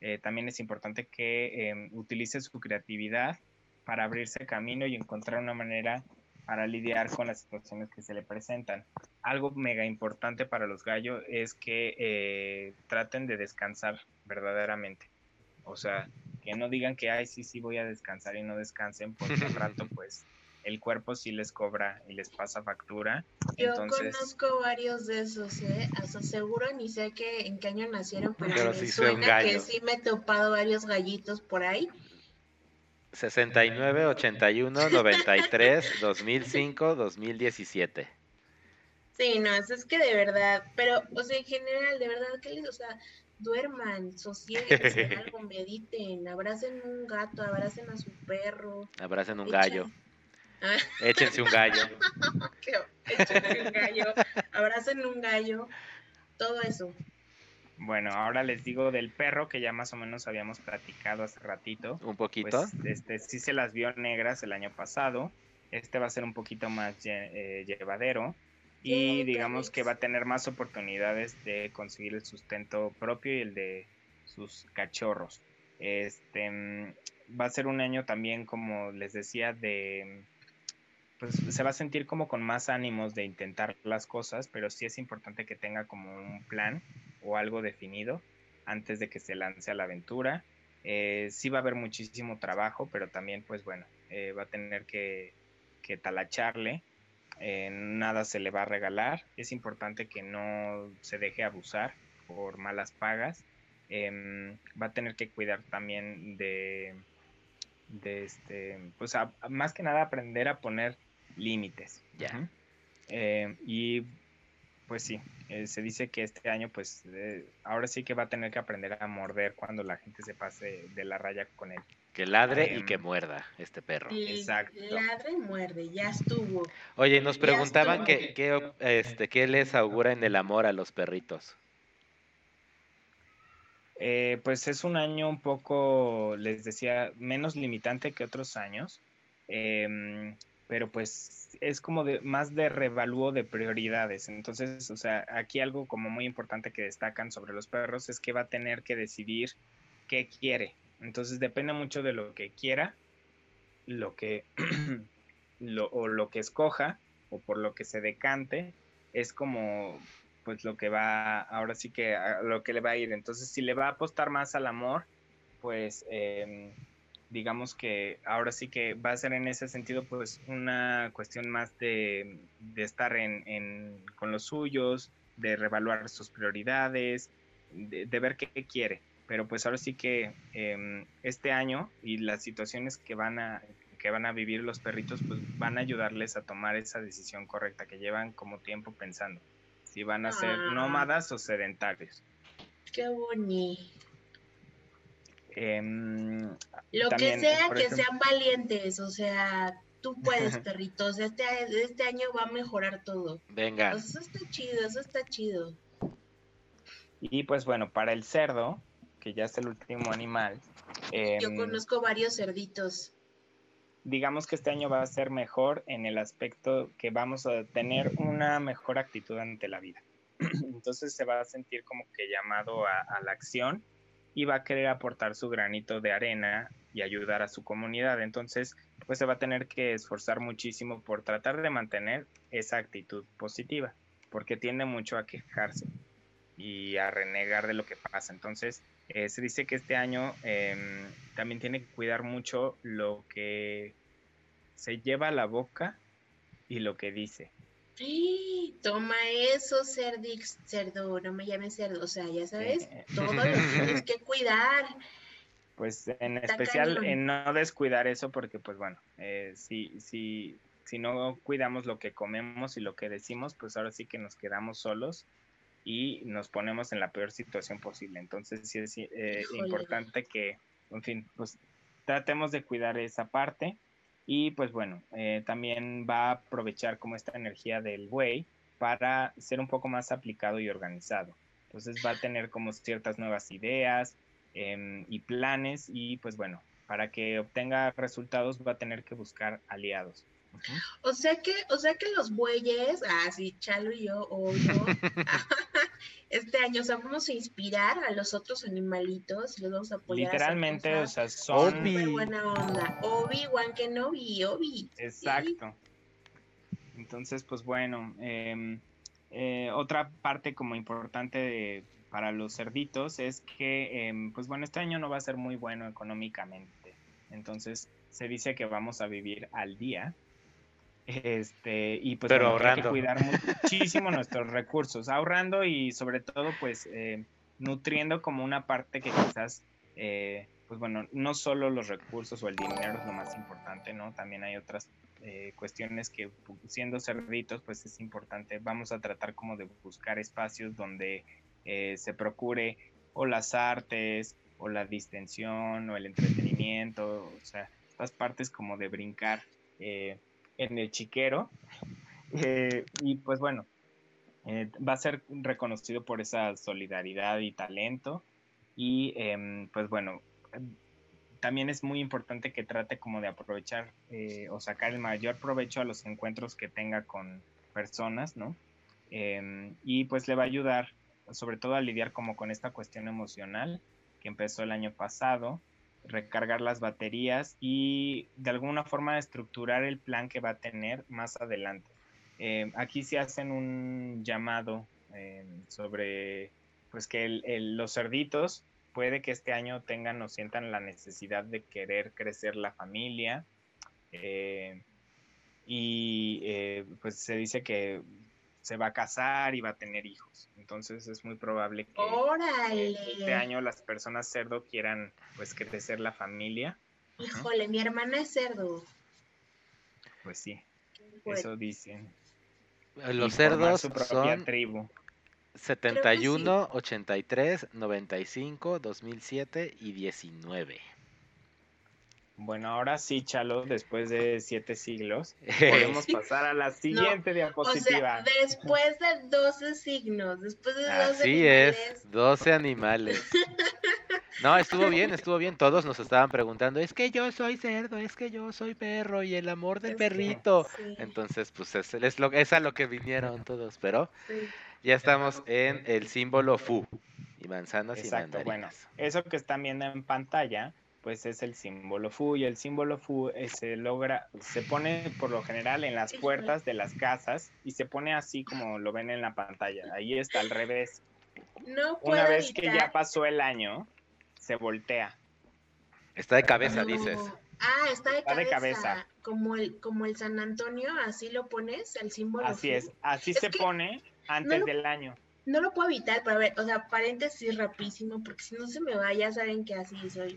Eh, también es importante que em, utilice su creatividad para abrirse camino y encontrar una manera para lidiar con las situaciones que se le presentan. Algo mega importante para los gallos es que eh, traten de descansar verdaderamente. O sea, que no digan que, ay, sí, sí, voy a descansar y no descansen, porque al [laughs] rato, pues, el cuerpo sí les cobra y les pasa factura. Yo conozco varios de esos, ¿eh? Hasta seguro ni sé qué, en qué año nacieron, pero, me suena que sí me he topado varios gallitos por ahí. 69, 81, 93, 2005, 2017. Sí, no, eso es que de verdad, pero, o sea, en general, de verdad, que les, o sea, duerman, sosieguen, [laughs] algo, mediten, abracen un gato, abracen a su perro. Abracen un gallo. [laughs] Échense un gallo. [laughs] Échense un gallo. Abracen un gallo. Todo eso. Bueno, ahora les digo del perro que ya más o menos habíamos platicado hace ratito. Un poquito. Pues, este sí se las vio negras el año pasado. Este va a ser un poquito más eh, llevadero y digamos que va a tener más oportunidades de conseguir el sustento propio y el de sus cachorros. Este mm, va a ser un año también, como les decía, de pues se va a sentir como con más ánimos de intentar las cosas, pero sí es importante que tenga como un plan o algo definido antes de que se lance a la aventura. Eh, sí va a haber muchísimo trabajo, pero también pues bueno, eh, va a tener que, que talacharle. Eh, nada se le va a regalar. Es importante que no se deje abusar por malas pagas. Em, va a tener que cuidar también de, de este, pues más que nada aprender a poner límites. Ya. Eh, y pues sí, eh, se dice que este año, pues eh, ahora sí que va a tener que aprender a morder cuando la gente se pase de la raya con él. Que ladre y em, que muerda este perro. Exacto. Ladre y muerde, ya estuvo. Oye, nos preguntaban que, este, qué les augura en el amor a los perritos. pues es un año un poco, les decía, menos limitante que otros años. Pero pues es como de más de revalúo de prioridades. Entonces, o sea, aquí algo como muy importante que destacan sobre los perros es que va a tener que decidir qué quiere. Entonces depende mucho de lo que quiera, lo que [clears throat] lo, o lo que escoja o por lo que se decante, es como pues lo que va, ahora sí que lo que le va a ir. Entonces, si le va a apostar más al amor, pues eh, digamos que ahora sí que va a ser en ese sentido pues una cuestión más de, estar en, con los suyos, de revaluar sus prioridades, de, ver qué, quiere. pero pues ahora sí que em, este año y las situaciones que van a que van a vivir los perritos pues van a ayudarles a tomar esa decisión correcta que llevan como tiempo pensando si van a ser Ah. nómadas o sedentarios. Qué bonito. Em, Lo También, que sea, que ejemplo- sean valientes, o sea, tú [laughs] puedes, perritos, este, este año va a mejorar todo. Venga. Eso está chido, eso está chido. y pues bueno, para el cerdo, que ya es el último animal, Yo em, conozco varios cerditos. digamos que este año va a ser mejor en el aspecto que vamos a tener una mejor actitud ante la vida. [clears throat] Entonces se va a sentir como que llamado a, a la acción y va a querer aportar su granito de arena y ayudar a su comunidad. Entonces, pues se va a tener que esforzar muchísimo por tratar de mantener esa actitud positiva, porque tiende mucho a quejarse y a renegar de lo que pasa. Entonces, eh, se dice que este año em, también tiene que cuidar mucho lo que se lleva a la boca y lo que dice. ¡Ay! Toma eso, cerdix, cerdo, no me llames cerdo, o sea, ya sabes, [laughs] todo lo tienes que cuidar. Pues en Está especial cañón. en no descuidar eso porque pues bueno, eh, si, si, si no cuidamos lo que comemos y lo que decimos, pues ahora sí que nos quedamos solos y nos ponemos en la peor situación posible. Entonces sí es eh, importante que, en fin, pues tratemos de cuidar esa parte y pues bueno, eh, también va a aprovechar como esta energía del buey para ser un poco más aplicado y organizado. Entonces va a tener como ciertas nuevas ideas, em, y planes y pues bueno, para que obtenga resultados va a tener que buscar aliados. O sea que, o sea que los bueyes, ah, sí, Chalo y yo, o yo, [laughs] este año, o sea, vamos a inspirar a los otros animalitos y los vamos a apoyar. a Literalmente, o cosas sea, son... Obi. buena onda. Obi-Wan Kenobi, Obi. Exacto. Entonces, pues bueno, em, eh, otra parte como importante de- para los cerditos es que, em, pues bueno, este año no va a ser muy bueno económicamente. Entonces, se dice que vamos a vivir al día. Este, y pues Pero bueno, hay que cuidar [laughs] muchísimo nuestros recursos, ahorrando y sobre todo, pues, eh, nutriendo como una parte que quizás, eh, pues bueno, no solo los recursos o el dinero es lo más importante, ¿no? También hay otras eh, cuestiones que siendo cerditos, pues es importante. Vamos a tratar como de buscar espacios donde eh, se procure o las artes, o la distensión, o el entretenimiento, o sea, estas partes como de brincar eh, en el chiquero. Eh, y pues bueno, eh, va a ser reconocido por esa solidaridad y talento. Y em, pues bueno, también es muy importante que trate como de aprovechar eh, o sacar el mayor provecho a los encuentros que tenga con personas, ¿no? Em, y pues le va a ayudar sobre todo a lidiar como con esta cuestión emocional que empezó el año pasado, recargar las baterías y de alguna forma estructurar el plan que va a tener más adelante. Eh, aquí se hacen un llamado eh, sobre pues que el- el- los cerditos puede que este año tengan o sientan la necesidad de querer crecer la familia eh, y pues se dice que se va a casar y va a tener hijos. Entonces es muy probable que Órale. este año las personas cerdo quieran pues crecer la familia. Híjole, mi hermana es cerdo. Pues sí, Pues, eso dicen. Los Y formar cerdos su propia son tribu. 71, 83, 95, 2007 y 19. Bueno, ahora sí, Chalo, después de siete siglos, [laughs] podemos pasar a la siguiente O diapositiva. sea, después de 12 signos, después de 12 Así animales, es, 12 animales. [laughs] No, estuvo bien, estuvo bien. Todos nos estaban preguntando, es que yo soy cerdo, es que yo soy perro y el amor del Es que- perrito. sí, Entonces, pues es, es, lo, es a lo que vinieron todos, pero sí. ya estamos en el símbolo FU y manzanas Exacto, y bueno, mandarinas. eso que están viendo en pantalla, pues es el símbolo FU y el símbolo FU eh, se logra, se pone por lo general en las puertas de las casas y se pone así como lo ven en la pantalla. Ahí está al revés. No puedo Una vez que ya pasó el año, se voltea. Está de cabeza, No. dices. Ah, está de Está de cabeza. Como el, como el San Antonio, así lo pones, el símbolo. Así es, así Es se pone antes lo- del año. no lo puedo evitar, pero a ver, o sea, paréntesis rapidísimo, porque si no se me va, ya saben que así soy.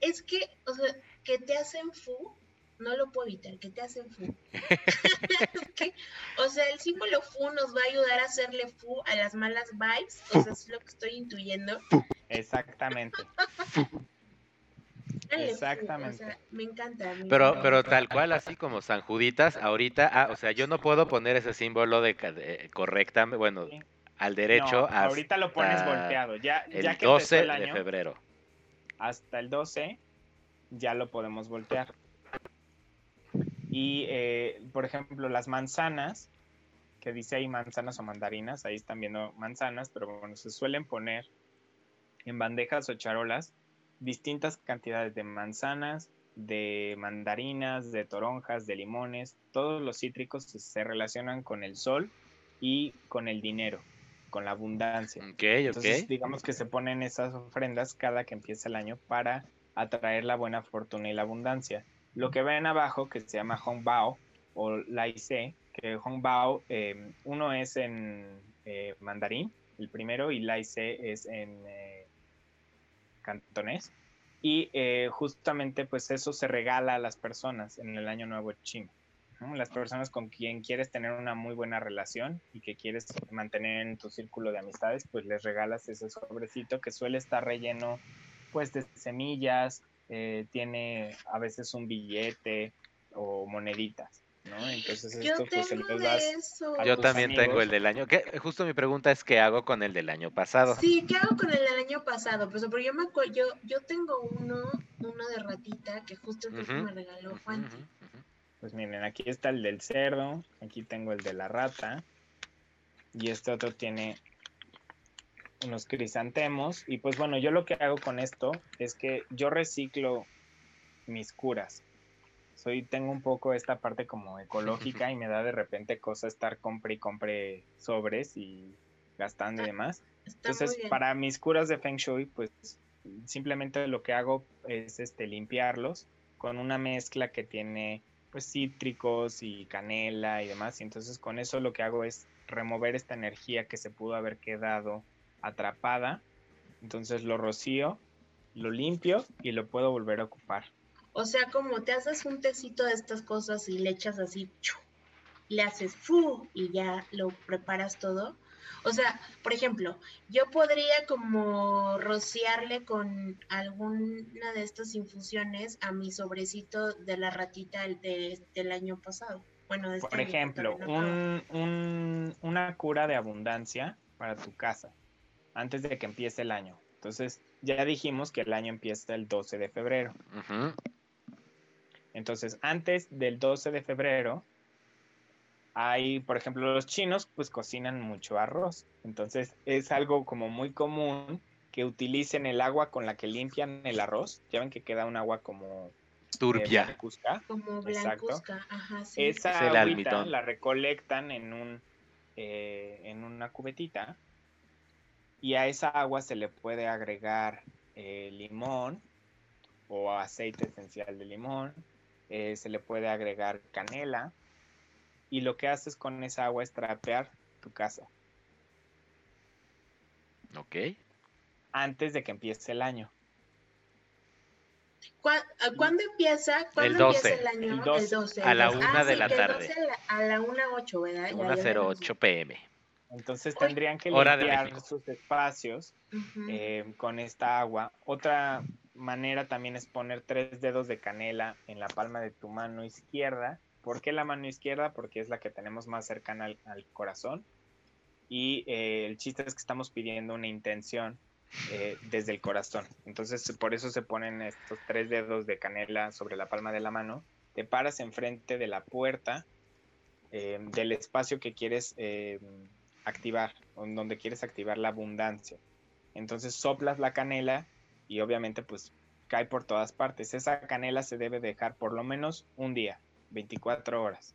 Es que, o sea, que te hacen fu, no lo puedo evitar, que te hacen fu. [laughs] [laughs] o sea, el símbolo fu nos va a ayudar a hacerle fu a las malas vibes, o sea, es lo que estoy intuyendo. Exactamente. [laughs] Exactamente. me encanta. pero, pero tal cual, así como San Juditas, ahorita, ah, o sea, yo no puedo poner ese símbolo de, de correcta, bueno, al derecho. ahorita lo pones volteado, ya, el ya que 12 el año, de febrero. Hasta el 12 ya lo podemos voltear. Y, eh, por ejemplo, las manzanas, que dice ahí manzanas o mandarinas, ahí están viendo manzanas, pero bueno, se suelen poner en bandejas o charolas distintas cantidades de manzanas, de mandarinas, de toronjas, de limones, todos los cítricos se relacionan con el sol y con el dinero, con la abundancia. Entonces, digamos que se ponen esas ofrendas cada que empieza el año para atraer la buena fortuna y la abundancia. Lo que ven abajo, que se llama Hongbao o Laise, que Hongbao, eh, uno es en eh, mandarín, el primero, y Laise es en eh, cantonés. Y eh, justamente pues eso se regala a las personas en el Año Nuevo chino. Las personas con quien quieres tener una muy buena relación y que quieres mantener en tu círculo de amistades, pues les regalas ese sobrecito que suele estar relleno pues de semillas, eh, tiene a veces un billete o moneditas. Entonces esto pues se lo das Yo también tengo el del año. ¿Qué? Justo mi pregunta es qué hago con el del año pasado. Sí, ¿qué hago con el del año pasado? Pues, pero yo me acuerdo, yo, yo tengo uno, uno de ratita que justo el que me regaló Juan. Pues miren, aquí está el del cerdo, aquí tengo el de la rata y este otro tiene unos crisantemos y pues bueno, yo lo que hago con esto es que yo reciclo mis curas soy, tengo un poco esta parte como ecológica [laughs] y me da de repente cosa estar compre y compre sobres y gastando y ah, demás. Entonces, para mis curas de Feng Shui, pues simplemente lo que hago es este limpiarlos con una mezcla que tiene pues cítricos y canela y demás. Y entonces con eso lo que hago es remover esta energía que se pudo haber quedado atrapada. Entonces lo rocío, lo limpio y lo puedo volver a ocupar. O sea, como te haces un tecito de estas cosas y le echas así, le haces fu y ya lo preparas todo. O sea, por ejemplo, yo podría como rociarle con alguna de estas infusiones a mi sobrecito de la ratita del año pasado. Bueno, este por ejemplo, un, una cura de abundancia para tu casa antes de que empiece el año. Entonces, ya dijimos que el año empieza el 12 de febrero. Entonces, antes del 12 de febrero, hay, por ejemplo, los chinos pues cocinan mucho arroz. Entonces, es algo como muy común que utilicen el agua con la que limpian el arroz. Ya ven que queda un agua como turbia. blancuzca. Como blancuzca, ajá, sí. Esa agüita la recolectan en un eh, en una cubetita y a esa agua se le puede agregar eh, limón o aceite esencial de limón eh, se le puede agregar canela y lo que haces con esa agua es trapear tu casa. Ok. Antes de que empiece el año. ¿Cuándo empieza? el 12. el año? El 12. a la 1 ah, de la tarde. a la 1.08, ¿verdad? 1.08 pm. Entonces tendrían que limpiar sus espacios eh, con esta agua. Otra manera también es poner tres dedos de canela en la palma de tu mano izquierda. ¿Por qué la mano izquierda? Porque es la que tenemos más cercana al, corazón. Y eh, el chiste es que estamos pidiendo una intención eh, desde el corazón. Entonces, por eso se ponen estos tres dedos de canela sobre la palma de la mano. Te paras enfrente de la puerta eh, del espacio que quieres activar, donde quieres activar la abundancia. Entonces soplas la canela y obviamente pues cae por todas partes. Esa canela se debe dejar por lo menos un día, 24 horas.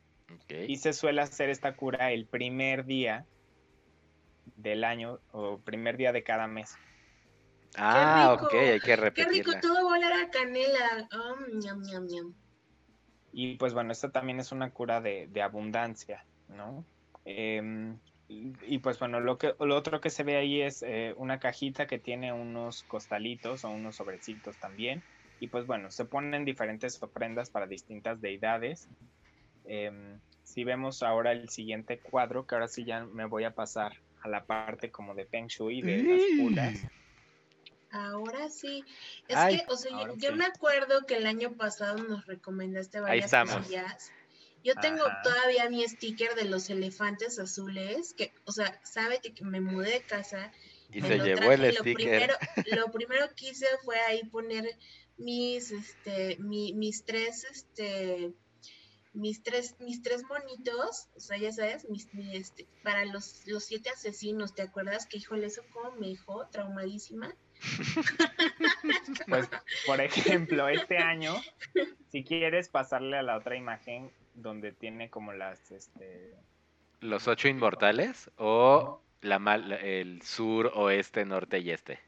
Y se suele hacer esta cura el primer día del año o primer día de cada mes. Ah, ok, hay que repetirla. Qué rico, todo volar a canela. Oh, y pues bueno, esta también es una cura de, abundancia, ¿no? Em, y pues bueno, lo, que, lo otro que se ve ahí es eh, una cajita que tiene unos costalitos o unos sobrecitos también. Y pues bueno, se ponen diferentes ofrendas para distintas deidades. Em, si vemos ahora el siguiente cuadro, que ahora sí ya me voy a pasar a la parte como de Feng Shui de las pulas. Ahora sí. Es que, o sea, yo, me acuerdo que el año pasado nos recomendaste varias cosillas. Yo tengo todavía mi sticker de los elefantes azules, que, o sea, sabe que me mudé de casa. Y se llevó el lo sticker. Primero, [laughs] lo primero que hice fue ahí poner mis, este, mis tres, este, mis tres, mis tres monitos, o sea, ya sabes, mis, este, para los, los siete asesinos, ¿te acuerdas? Que híjole, eso como me dejó traumadísima. Pues, por ejemplo, este año, si quieres pasarle a la otra imagen donde tiene como las, este... ¿Los ocho inmortales o la mal, el sur, oeste, norte y este?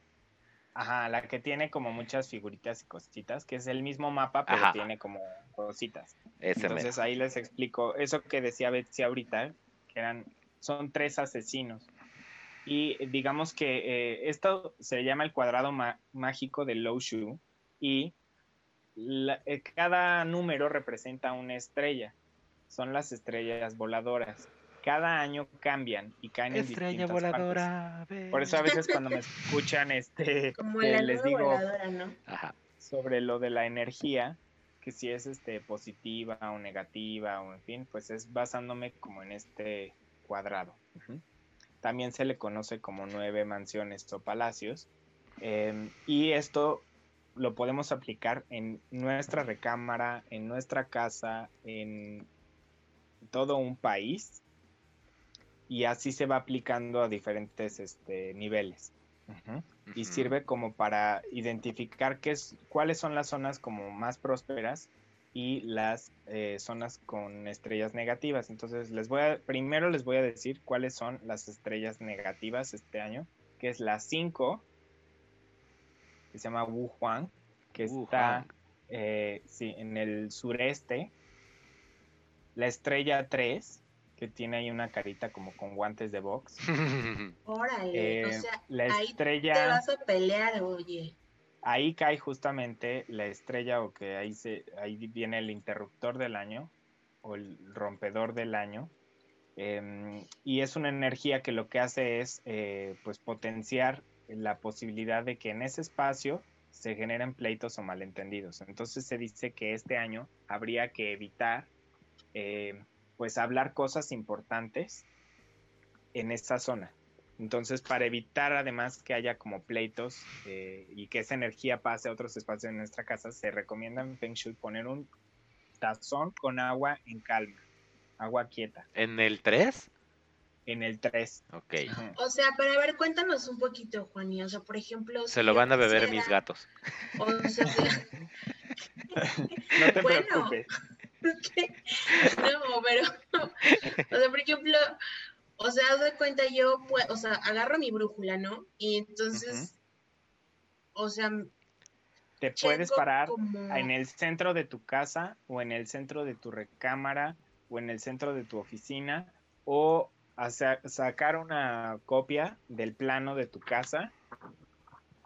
Ajá, la que tiene como muchas figuritas y cositas, que es el mismo mapa, pero tiene como cositas. Entonces ahí les explico eso que decía Betsy ahorita, que eran, son tres asesinos. Y digamos que eh, esto se llama el cuadrado mágico de Low Shu y eh, cada número representa una estrella. Son las estrellas voladoras. Cada año cambian y caen en distintas voladora, Por eso a veces cuando me [laughs] escuchan este les digo sobre lo de la energía, que si es este positiva o negativa o en fin, pues es basándome como en este cuadrado. También se le conoce como nueve mansiones o palacios. Em, y esto lo podemos aplicar en nuestra recámara, en nuestra casa, en todo un país. Y así se va aplicando a diferentes este, niveles. Y sirve como para identificar qué es, cuáles son las zonas como más prósperas y las eh, zonas con estrellas negativas. Entonces, les voy a, primero les voy a decir cuáles son las estrellas negativas este año, que es la 5, que se llama Wu Huang, que está eh, en el sureste. La estrella 3, que tiene ahí una carita como con guantes de box. [laughs] Órale, o eh, sea, la estrella... te vas a pelear, oye ahí cae justamente la estrella o que ahí, se, ahí viene el interruptor del año o el rompedor del año. Em, y es una energía que lo que hace es eh, pues potenciar la posibilidad de que en ese espacio se generen pleitos o malentendidos. Entonces se dice que este año habría que evitar eh, pues hablar cosas importantes en esa zona. Entonces, para evitar además que haya como pleitos eh, y que esa energía pase a otros espacios de nuestra casa, se recomienda en Feng Shui poner un tazón con agua en calma, agua quieta. ¿En el 3? En el 3. Ok. O sea, para ver, cuéntanos un poquito, Juan. O sea, por ejemplo... Se lo van a beber mis gatos. O sea, [laughs] no te preocupes. No, pero... O sea, por ejemplo o sea, de cuenta, yo, pues, o sea, agarro mi brújula, ¿no? Y entonces, o sea... Te puedes parar en el centro de tu casa o en el centro de tu recámara o en el centro de tu oficina o sacar una copia del plano de tu casa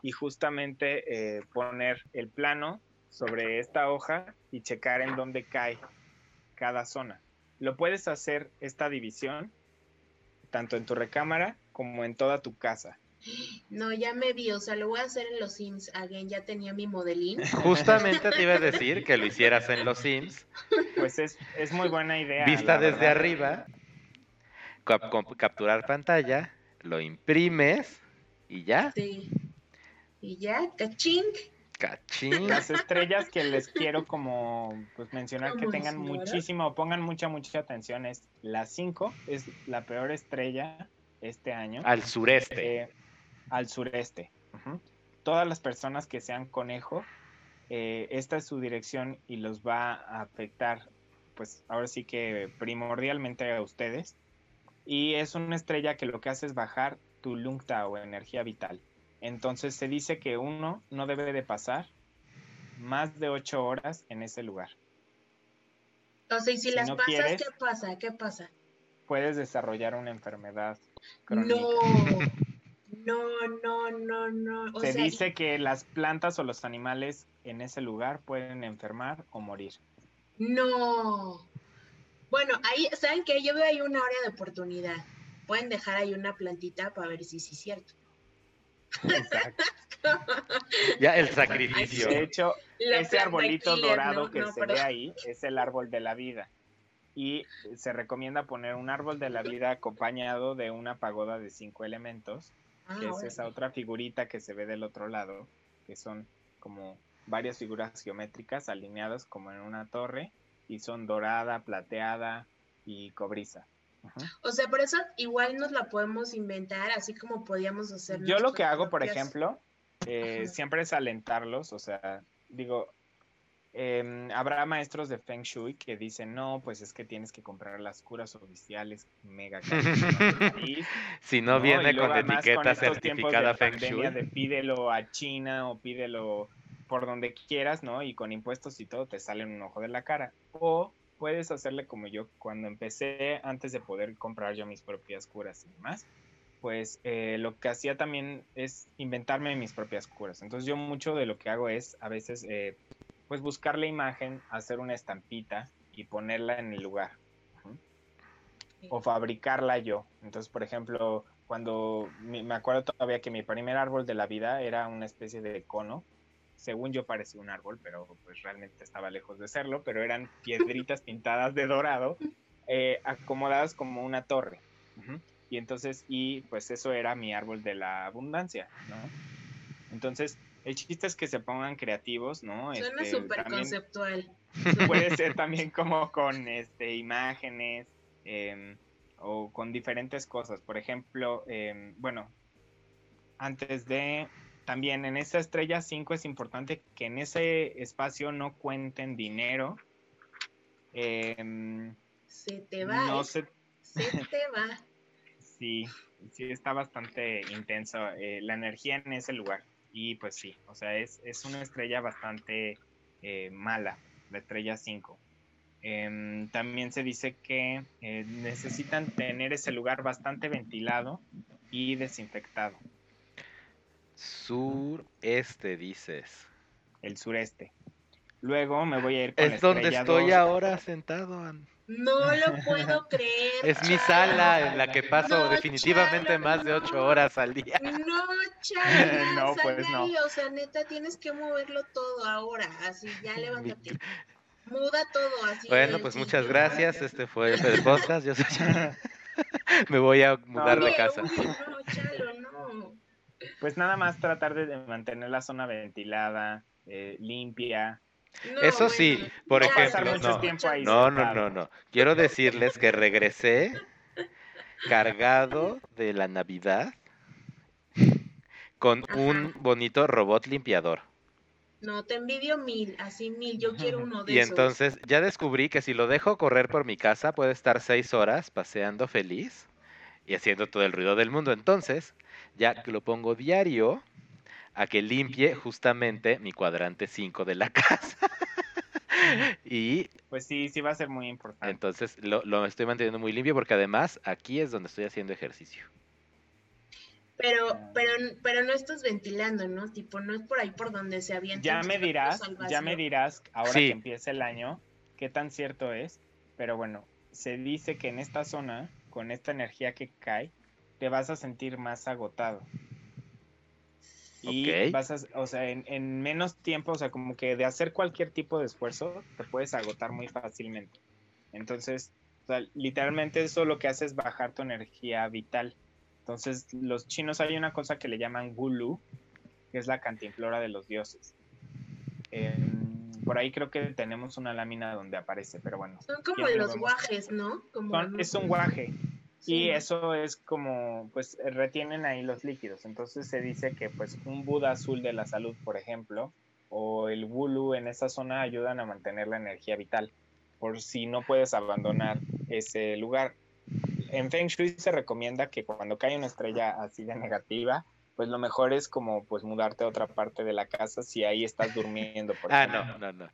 y justamente eh, poner el plano sobre esta hoja y checar en dónde cae cada zona. Lo puedes hacer esta división tanto en tu recámara como en toda tu casa. No, ya me vi, o sea, lo voy a hacer en los Sims again, ya tenía mi modelín. Justamente te iba a [laughs] decir que lo hicieras en los Sims. Pues es, muy buena idea. Vista desde arriba, capturar pantalla, lo imprimes y ya. Sí. Y ya, caching. Las estrellas que les quiero como pues mencionar que tengan muchísimo, o pongan mucha, mucha atención es la 5, es la peor estrella este año. Al sureste. Eh, al sureste. Todas las personas que sean conejo, eh, esta es su dirección y los va a afectar, pues ahora sí que primordialmente a ustedes. Y es una estrella que lo que hace es bajar tu lungta o energía vital. Entonces se dice que uno no debe de pasar más de ocho horas en ese lugar. Sea, y si, las pasas, ¿qué pasa? ¿Qué pasa? Puedes desarrollar una enfermedad No, no, no, no, no. Se dice que las plantas o los animales en ese lugar pueden enfermar o morir. No. Bueno, ahí, ¿saben que Yo veo ahí una área de oportunidad. Pueden dejar ahí una plantita para ver si sí es cierto. Exacto. [laughs] ya el sacrificio. De hecho, ese arbolito dorado que se ve ahí es el árbol de la vida. Y se recomienda poner un árbol de la vida acompañado de una pagoda de cinco elementos, ah, que es esa otra figurita que se ve del otro lado, que son como varias figuras geométricas alineadas como en una torre y son dorada, plateada y cobriza. O sea, por eso igual nos la podemos inventar, así como podíamos hacer. Yo lo que hago, por ejemplo, eh, siempre es alentarlos, o sea, digo, em, habrá maestros de Feng Shui que dicen, no, pues es que tienes que comprar las curas oficiales mega [laughs] Si no, viene con etiqueta certificada Feng Shui. De pídelo a China o pídelo por donde quieras, ¿no? Y con impuestos y todo te sale un ojo de la cara. O puedes hacerle como yo cuando empecé, antes de poder comprar yo mis propias curas y demás, pues eh, lo que hacía también es inventarme mis propias curas. Entonces yo mucho de lo que hago es a veces eh, pues buscar la imagen, hacer una estampita y ponerla en el lugar. O fabricarla yo. Entonces, por ejemplo, cuando me acuerdo todavía que mi primer árbol de la vida era una especie de cono según yo parecía un árbol, pero pues realmente estaba lejos de serlo, pero eran [laughs] piedritas pintadas de dorado, eh, acomodadas como una torre. Y entonces, y pues eso era mi árbol de la abundancia, ¿no? Entonces, el chiste es que se pongan creativos, ¿no? Suena este, súper conceptual. Puede [laughs] ser también como con este, imágenes em, o con diferentes cosas. Por ejemplo, em, bueno, antes de también en esa estrella 5 es importante que en ese espacio no cuenten dinero. Em, se te va. No ¿eh? se... te va. [laughs] sí, sí está bastante intenso eh, la energía en ese lugar. Y pues sí, o sea, es, una estrella bastante eh, mala, la estrella 5. Em, también se dice que necesitan tener ese lugar bastante ventilado y desinfectado. Sureste, dices. El sureste. Luego me voy a ir con Es donde estoy ahora sentado. No lo puedo [laughs] creer. Es mi sala en la que paso definitivamente más de ocho horas al día. No, [laughs] Chalo. no, pues no. O sea, neta, tienes que moverlo todo ahora. Así, ya levántate. Muda todo así. Bueno, pues muchas gracias. Este fue el podcast. Yo soy [laughs] Me voy a mudar de casa. no, Chalo. Pues nada más tratar de mantener la zona ventilada, eh, limpia. Eso sí, por ejemplo, no, no, no, no, Quiero decirles que regresé cargado de la Navidad con un bonito robot limpiador. No, te envidio mil, así mil, yo quiero [laughs] uno de esos. Y entonces ya descubrí que si lo dejo correr por mi casa puede estar seis horas paseando feliz y haciendo todo el ruido del mundo. Entonces, ya que lo pongo diario, a que limpie justamente mi cuadrante 5 de la [laughs] casa. y pues sí, sí va a ser muy importante. Entonces lo, lo, estoy manteniendo muy limpio porque además aquí es donde estoy haciendo ejercicio. Pero, pero, pero no estás ventilando, ¿no? Tipo, no es por ahí por donde se avienta. Ya me dirás, ya me dirás, ahora que empieza el año, qué tan cierto es. Pero bueno, se dice que en esta zona con esta energía que cae, te vas a sentir más agotado. Y vas a, o sea, en, menos tiempo, o sea, como que de hacer cualquier tipo de esfuerzo, te puedes agotar muy fácilmente. Entonces, literalmente eso lo que hace es bajar tu energía vital. Entonces, los chinos hay una cosa que le llaman gulu, que es la cantimplora de los dioses. Por ahí creo que tenemos una lámina donde aparece, pero bueno. Son como los guajes, ¿no? es un guaje. Y eso es como, pues retienen ahí los líquidos. Entonces se dice que pues un Buda azul de la salud, por ejemplo, o el Wulu en esa zona ayudan a mantener la energía vital, por si no puedes abandonar ese lugar. En Feng Shui se recomienda que cuando cae una estrella así de negativa, pues lo mejor es como pues mudarte a otra parte de la casa si ahí estás durmiendo. Por ah, no, no, no.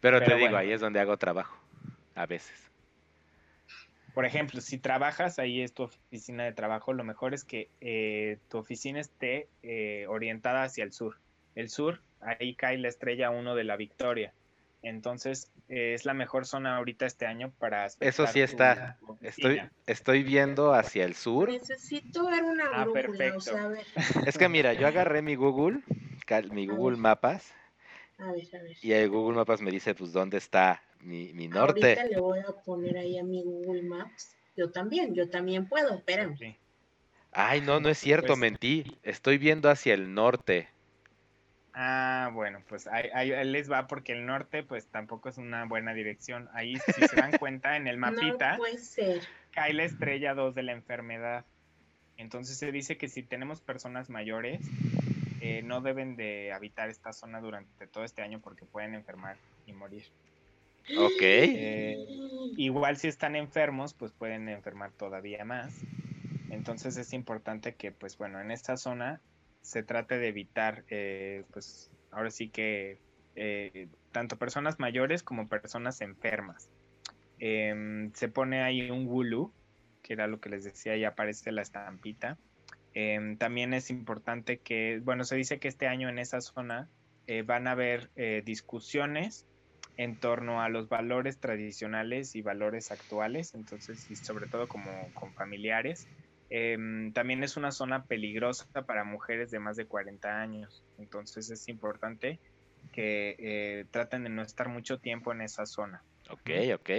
Pero, te digo, ahí es donde hago trabajo, a veces. Por ejemplo, si trabajas, ahí es tu oficina de trabajo, lo mejor es que eh, tu oficina esté eh, orientada hacia el sur. El sur, ahí cae la estrella 1 de la victoria. Entonces, eh, es la mejor zona ahorita este año para... Eso sí está. Estoy, estoy viendo hacia el sur. Necesito ver una ah, brújula, o sea, a ver. Es que mira, yo agarré mi Google, mi Google Mapas. A ver, a ver. Y el Google Mapas me dice, pues, dónde está mi, mi norte. Ahorita le voy a poner ahí a mi Google Maps. Yo también, yo también puedo, espérame. Ay, no, no es cierto, pues mentí. Estoy viendo hacia el norte. Ah, bueno, pues ahí, ahí, les va porque el norte pues tampoco es una buena dirección. Ahí si se dan [laughs] cuenta en el mapita, no puede ser. cae la estrella 2 de la enfermedad. Entonces se dice que si tenemos personas mayores, eh, no deben de habitar esta zona durante todo este año porque pueden enfermar y morir. Ok. Eh, igual si están enfermos, pues pueden enfermar todavía más. Entonces es importante que, pues bueno, en esta zona se trate de evitar, eh, pues ahora sí que eh, tanto personas mayores como personas enfermas. Em, se pone ahí un gulu, que era lo que les decía, y aparece la estampita. Em, también es importante que, bueno, se dice que este año en esa zona van a haber discusiones en torno a los valores tradicionales y valores actuales, entonces, y sobre todo como con familiares. Em, también es una zona peligrosa para mujeres de más de 40 años, entonces es importante que eh, traten de no estar mucho tiempo en esa zona. Ok, ok.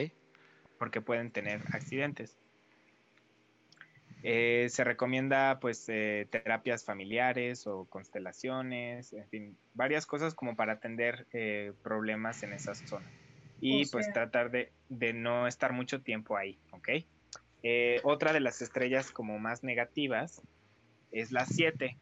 Porque pueden tener accidentes. Eh, se recomienda pues eh, terapias familiares o constelaciones, en fin, varias cosas como para atender eh, problemas en esa zona. Y pues tratar de, no estar mucho tiempo ahí, ¿ok? otra de las estrellas como más negativas es la 7.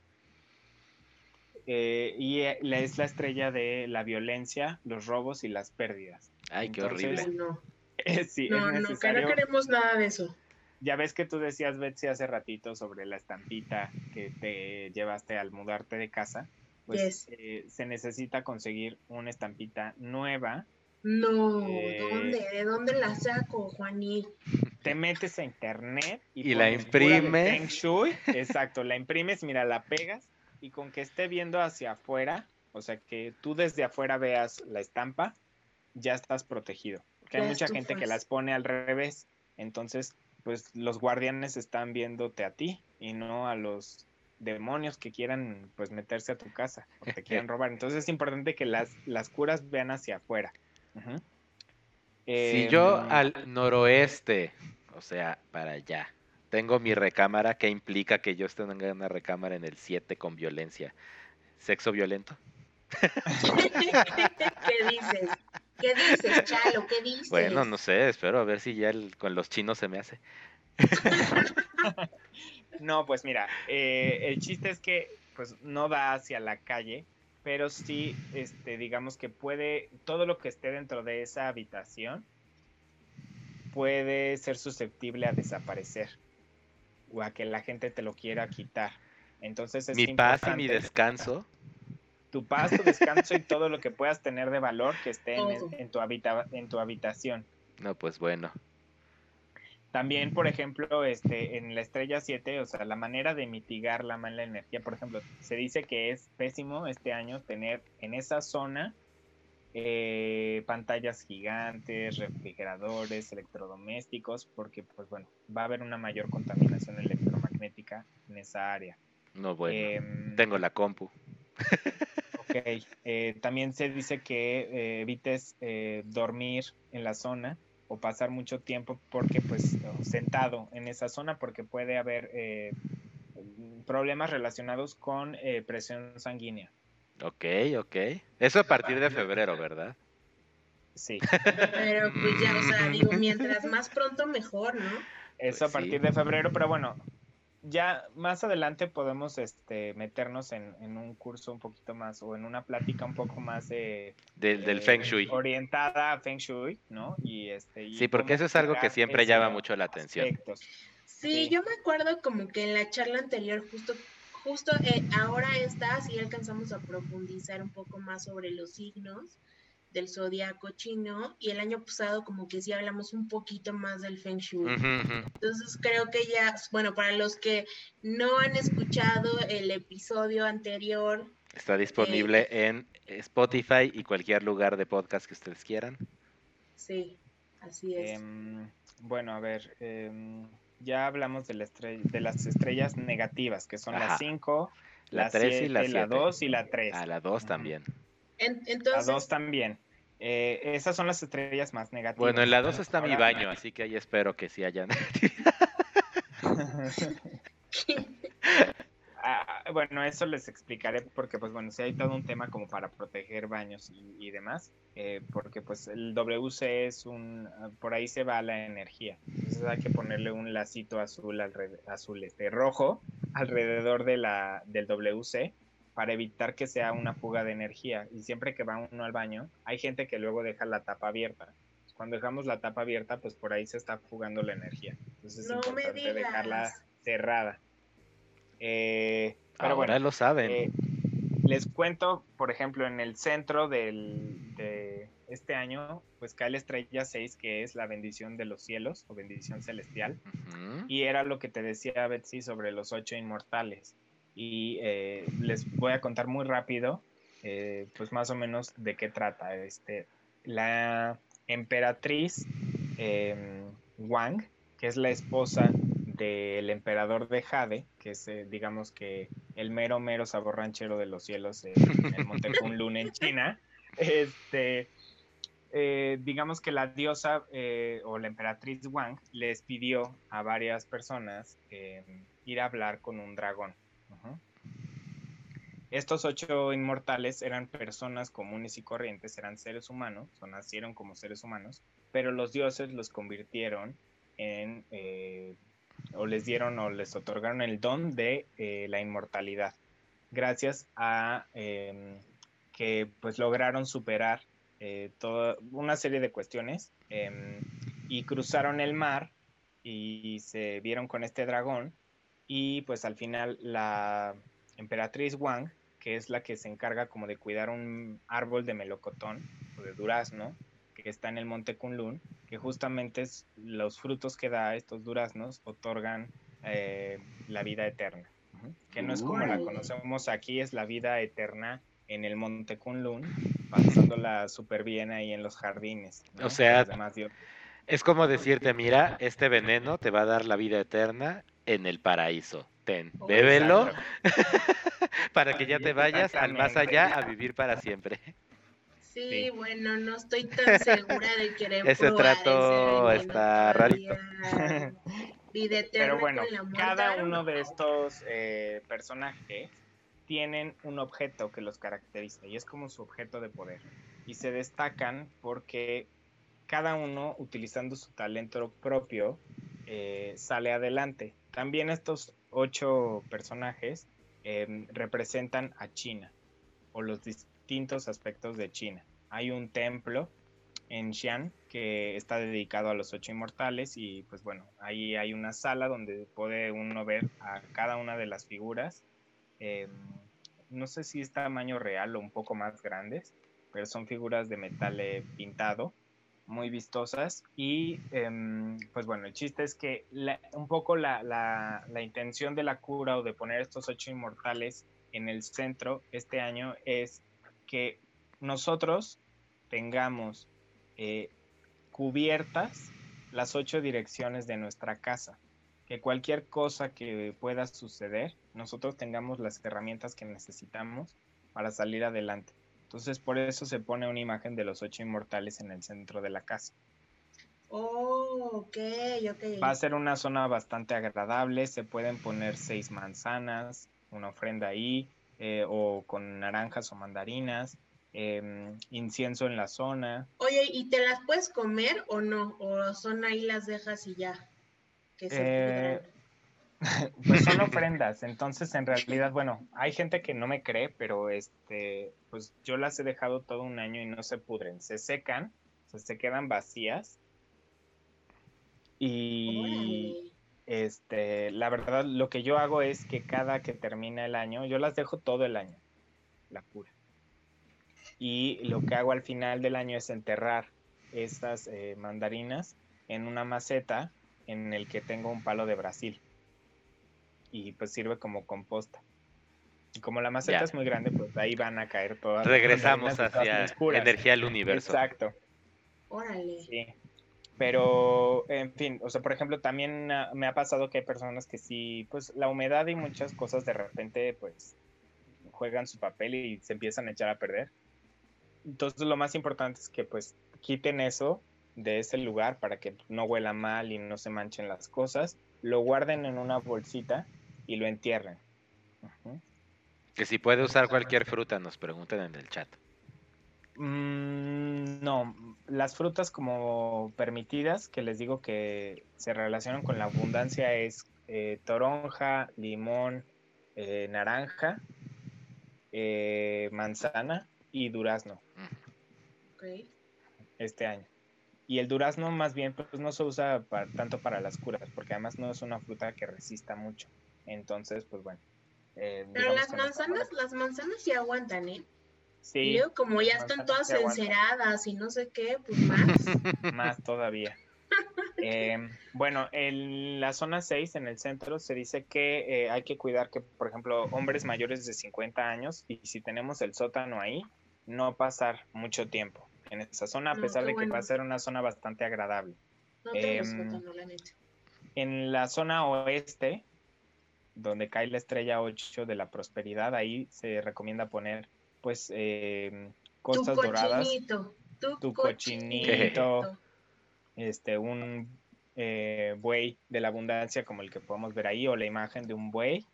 y es la estrella de la violencia, los robos y las pérdidas. Ay, qué horrible. [laughs] No, no, no, no queremos nada de eso ya ves que tú decías, Betsy, hace ratito sobre la estampita que te llevaste al mudarte de casa. Pues eh, se necesita conseguir una estampita nueva. No, eh, ¿dónde? ¿De dónde la saco, Juanil? Te metes a internet y, la imprimes. exacto, la imprimes, mira, la pegas y con que esté viendo hacia afuera, o sea, que tú desde afuera veas la estampa, ya estás protegido. Porque hay mucha gente que las pone al revés. Entonces, pues los guardianes están viéndote a ti y no a los demonios que quieran pues meterse a tu casa o te [laughs] quieran robar. Entonces es importante que las, las curas vean hacia afuera. si yo em, al noroeste, o sea, para allá, tengo mi recámara, ¿qué implica que yo tenga una recámara en el 7 con violencia? ¿Sexo violento? [laughs] ¿Qué dices? ¿Qué dices, Chalo? ¿Qué dices? Bueno, no sé, espero a ver si ya con los chinos se me hace. [laughs] no, pues mira, eh, el chiste es que pues no da hacia la calle, pero sí, este, digamos que puede, todo lo que esté dentro de esa habitación puede ser susceptible a desaparecer o a que la gente te lo quiera quitar. Entonces es mi paz y mi descanso tu paz, tu descanso y todo lo que puedas tener de valor que esté en, tu, en tu habitación. No, pues bueno. También, por ejemplo, este, en la estrella 7, o sea, la manera de mitigar la mala energía, por ejemplo, se dice que es pésimo este año tener en esa zona eh, pantallas gigantes, refrigeradores, electrodomésticos, porque, pues bueno, va a haber una mayor contaminación electromagnética en esa área. No, bueno, em, tengo la compu. [laughs] Eh, también se dice que eh, evites eh, dormir en la zona o pasar mucho tiempo porque pues sentado en esa zona porque puede haber problemas relacionados con presión sanguínea. Ok, ok. Eso a partir de febrero, ¿verdad? Sí. Pero pues ya, o sea, digo, mientras más pronto mejor, ¿no? Eso a pues partir de febrero, pero bueno, ya más adelante podemos este, meternos en, un curso un poquito más o en una plática un poco más de, del Feng Shui. Orientada a Feng Shui, ¿no? Y este, sí, porque eso es algo que siempre llama mucho la atención. Sí, yo me acuerdo como que en la charla anterior justo justo eh, ahora está, sí alcanzamos a profundizar un poco más sobre los signos del zodiaco chino y el año pasado como que sí hablamos un poquito más del Feng Shui. Entonces creo que ya, bueno, para los que no han escuchado el episodio anterior. Está disponible eh, en Spotify y cualquier lugar de podcast que ustedes quieran. Sí, así es. Em, bueno, a ver, em, ya hablamos de, la de, las estrellas negativas, que son las 5, la 3 y la 2 y la 3. Ah, la 2 también. entonces... La 2 también. Eh, esas son las estrellas más negativas. Bueno, en la 2 está mi baño, así que ahí espero que sí haya [laughs] Ah, bueno, eso les explicaré porque, pues bueno, si hay todo un tema como para proteger baños y, demás, eh, porque pues el WC es un, ah, por ahí se va la energía, entonces hay que ponerle un lacito azul, azul este, rojo alrededor de la, del WC para evitar que sea una fuga de energía. Y siempre que va uno al baño, hay gente que luego deja la tapa abierta. Cuando dejamos la tapa abierta, pues por ahí se está fugando la energía. Entonces es importante dejarla cerrada. Eh, pero Ahora bueno, lo saben. Eh, les cuento, por ejemplo, en el centro del, de este año, pues cae la estrella 6, que es la bendición de los cielos o bendición celestial. Y era lo que te decía Betsy sobre los ocho inmortales. Y eh, les voy a contar muy rápido, pues más o menos de qué trata. Este, la emperatriz Wang, que es la esposa del emperador de Jade, que es, eh, digamos que el mero, mero sabor ranchero de los cielos en, el Monte Kunlun en China, este, eh, digamos que la diosa eh, o la emperatriz Wang les pidió a varias personas ir a hablar con un dragón. Estos ocho inmortales eran personas comunes y corrientes, eran seres humanos, o nacieron como seres humanos, pero los dioses los convirtieron en o les dieron o les otorgaron el don de eh, la inmortalidad, gracias a em, que pues lograron superar eh, toda una serie de cuestiones em, y cruzaron el mar y se vieron con este dragón y pues al final la emperatriz Wang, que es la que se encarga como de cuidar un árbol de melocotón o de durazno, que está en el monte Kunlun, que justamente es los frutos que da estos duraznos otorgan eh, la vida eterna, que no es como la conocemos aquí, es la vida eterna en el monte Kunlun, pasándola súper bien ahí en los jardines. O sea, es como decirte, mira, este veneno te va a dar la vida eterna en el paraíso. Ten, bébelo [laughs] para que ya te vayas al más allá a vivir para siempre. Sí, bueno, no estoy tan segura de querer ese trato está rarito. Pero bueno, cada uno de estos eh, personajes tienen un objeto que los caracteriza y es como su objeto de poder. Y se destacan porque cada uno, utilizando su talento propio, eh, sale adelante. También estos ocho personajes em, representan a China o los distintos aspectos de China. Hay un templo en Xi'an que está dedicado a los ocho inmortales y pues bueno, ahí hay una sala donde puede uno ver a cada una de las figuras. Em, no sé si es tamaño real o un poco más grandes, pero son figuras de metal pintado, muy vistosas. Y em, pues bueno, el chiste es que un poco la, la intención de la cura o de poner estos ocho inmortales en el centro este año es que nosotros tengamos eh, cubiertas las ocho direcciones de nuestra casa. Que cualquier cosa que pueda suceder, nosotros tengamos las herramientas que necesitamos para salir adelante. Entonces, por eso se pone una imagen de los ocho inmortales en el centro de la casa. Oh, ok, ok. Va a ser una zona bastante agradable. Se pueden poner seis manzanas, una ofrenda ahí, eh, o con naranjas o mandarinas. Em, incienso en la zona. Oye, ¿y te las puedes comer o no? ¿O son ahí las dejas y ya? Eh, [laughs] pues son [laughs] ofrendas, entonces en realidad, bueno, hay gente que no me cree, pero este, pues yo las he dejado todo un año y no se pudren, se secan, se quedan vacías. Y este, la verdad, lo que yo hago es que cada que termina el año, yo las dejo todo el año, la cura. Y lo que hago al final del año es enterrar estas eh, mandarinas en una maceta en el que tengo un palo de Brasil. Y pues sirve como composta. Y como la maceta es muy grande, pues ahí van a caer todas. Regresamos hacia energía del universo. Exacto. Órale. Sí. Pero, en fin, o sea, por ejemplo, también me ha pasado que hay personas que sí, pues la humedad y muchas cosas de repente, pues, juegan su papel y se empiezan a echar a perder. Entonces, lo más importante es que, pues, quiten eso de ese lugar para que no huela mal y no se manchen las cosas. Lo guarden en una bolsita y lo entierren. Que si puede usar cualquier fruta, nos preguntan en el chat. Mm, no, las frutas como permitidas, que les digo que se relacionan con la abundancia, es eh, toronja, limón, eh, naranja, eh, manzana y durazno. Este año. Y el durazno más bien pues, no se usa tanto para las curas, porque además no es una fruta que resista mucho. Entonces, pues bueno. Pero las manzanas, las manzanas sí aguantan, ¿eh? Sí. como ya están todas enceradas y no sé qué, pues más. [laughs] más todavía. [laughs] Em, bueno, en la zona 6, en el centro, se dice que eh, hay que cuidar que, por ejemplo, hombres mayores de 50 años, y si tenemos el sótano ahí, no pasar mucho tiempo en esa zona, a pesar de que va a ser una zona bastante agradable. No em, sótano, la neta. En la zona oeste, donde cae la estrella 8 de la prosperidad, ahí se recomienda poner pues eh, costas doradas. Tu, cochinito. Este, un eh, buey de la abundancia como el que podemos ver ahí, o la imagen de un buey.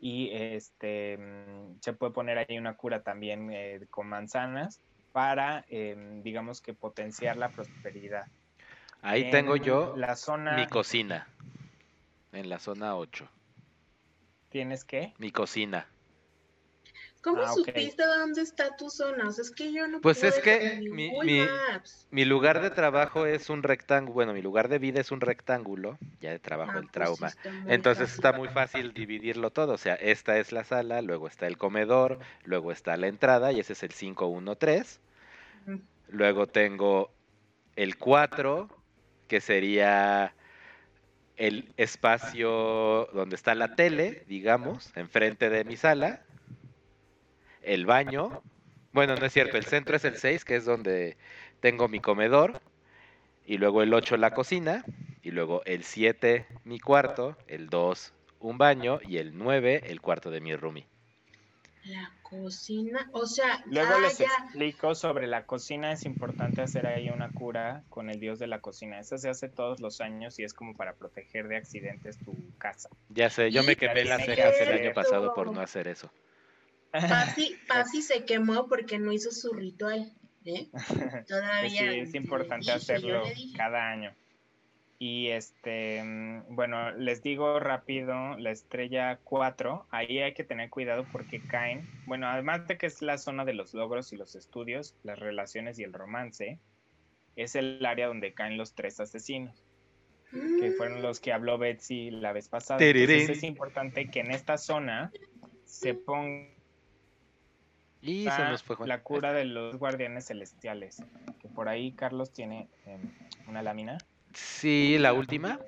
Y este mm, se puede poner ahí una cura también eh, con manzanas para, em, digamos que potenciar la prosperidad. Ahí tengo yo la zona... mi cocina, en la zona 8. ¿Tienes qué? Mi cocina. ¿Cómo ah, supiste dónde está tu zona? O sea, es que yo no Pues es que mi, mi, lugar de trabajo es un rectángulo, bueno, mi lugar de vida es un rectángulo, ya de trabajo el ah, pues trauma. Entonces está muy fácil dividirlo todo, o sea, esta es la sala, luego está el comedor, luego está la entrada y ese es el 513. Luego tengo el 4, que sería el espacio donde está la tele, digamos, enfrente de mi sala el baño. Bueno, no es cierto, el centro es el 6, que es donde tengo mi comedor. Y luego el 8 la cocina. Y luego el 7 mi cuarto. El 2 un baño. Y el 9 el cuarto de mi roomie. La cocina, o sea, luego les explico sobre la cocina. Es importante hacer ahí una cura con el dios de la cocina. Eso se hace todos los años y es como para proteger de accidentes tu casa. Ya sé, yo me quemé las cejas el año pasado por no hacer eso. [laughs] Pasi, se quemó porque no hizo su ritual. ¿eh? [laughs] Todavía. Sí, es importante hacerlo cada año. Y este, mm, bueno, les digo rápido, la estrella 4, ahí hay que tener cuidado porque caen, bueno, además de que es la zona de los logros y los estudios, las relaciones y el romance, es el área donde caen los tres asesinos, que fueron los que habló Betsy la vez pasada. Entonces es importante que en esta zona se ponga y se nos fue La cura de los guardianes celestiales. Que por ahí Carlos tiene em, una lámina. Sí, la última.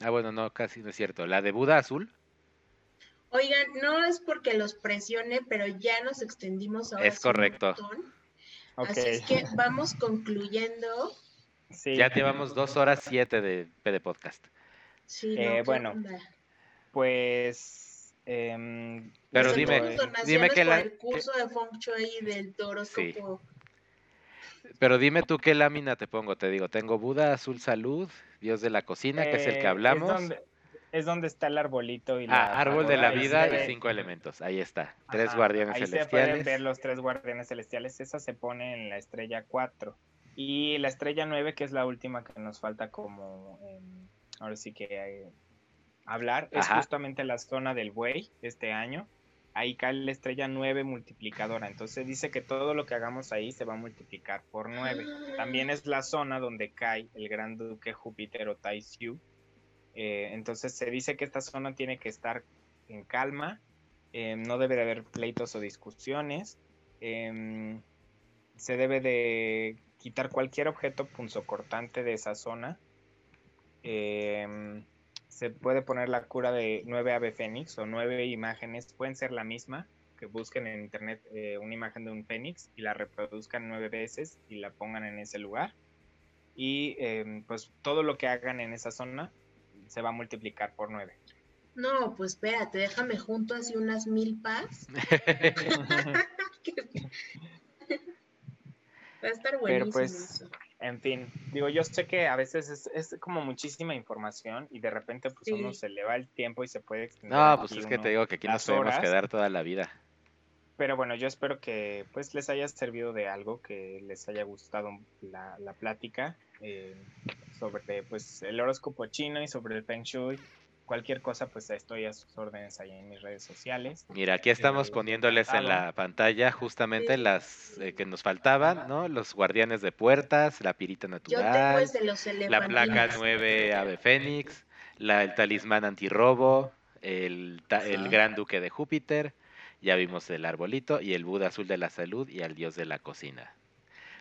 Ah, bueno, no, casi no es cierto. La de Buda Azul. Oigan, no es porque los presione, pero ya nos extendimos ahora. Es correcto. Así es que vamos concluyendo. Sí. Ya llevamos dos horas siete de, de podcast. Sí, eh, bueno, pues Em, pero dime, dime que la... El curso de Feng Shui del Pero dime tú qué lámina te pongo, te digo, tengo Buda, Azul Salud, Dios de la Cocina, que es el que eh, hablamos. Es donde, está el arbolito y la... Ah, árbol de la vida y cinco elementos, ahí está, tres guardianes ahí celestiales. se pueden ver los tres guardianes celestiales, esa se pone en la estrella 4. Y la estrella 9, que es la última que nos falta como... ahora sí que hay, hablar es justamente la zona del buey este año. Ahí cae la estrella 9 multiplicadora. Entonces dice que todo lo que hagamos ahí se va a multiplicar por 9. También es la zona donde cae el gran duque Júpiter o Tai eh, entonces se dice que esta zona tiene que estar en calma. Eh, no debe de haber pleitos o discusiones. Em, se debe de quitar cualquier objeto punzocortante de esa zona. Em, se puede poner la cura de nueve ave fénix o nueve imágenes, pueden ser la misma, que busquen en internet eh, una imagen de un fénix y la reproduzcan nueve veces y la pongan en ese lugar. Y em, pues todo lo que hagan en esa zona se va a multiplicar por nueve. No, pues espérate, déjame junto así unas mil pas. [laughs] [laughs] [laughs] Va a estar buenísimo. Pero pues, en fin, digo, yo sé que a veces es, es como muchísima información y de repente pues uno se le va el tiempo y se puede extender. No, pues es que te digo que aquí nos podemos quedar toda la vida. Pero bueno, yo espero que pues les haya servido de algo, que les haya gustado la, la plática eh, sobre pues el horóscopo chino y sobre el Feng Shui cualquier cosa, pues estoy a sus órdenes ahí en mis redes sociales. Mira, aquí estamos poniéndoles en la pantalla justamente las eh, que nos faltaban, ¿no? Los guardianes de puertas, la pirita natural, la placa 9 ave fénix, la, el talismán antirrobo, el, el gran duque de Júpiter, ya vimos el arbolito y el Buda azul de la salud y al dios de la cocina.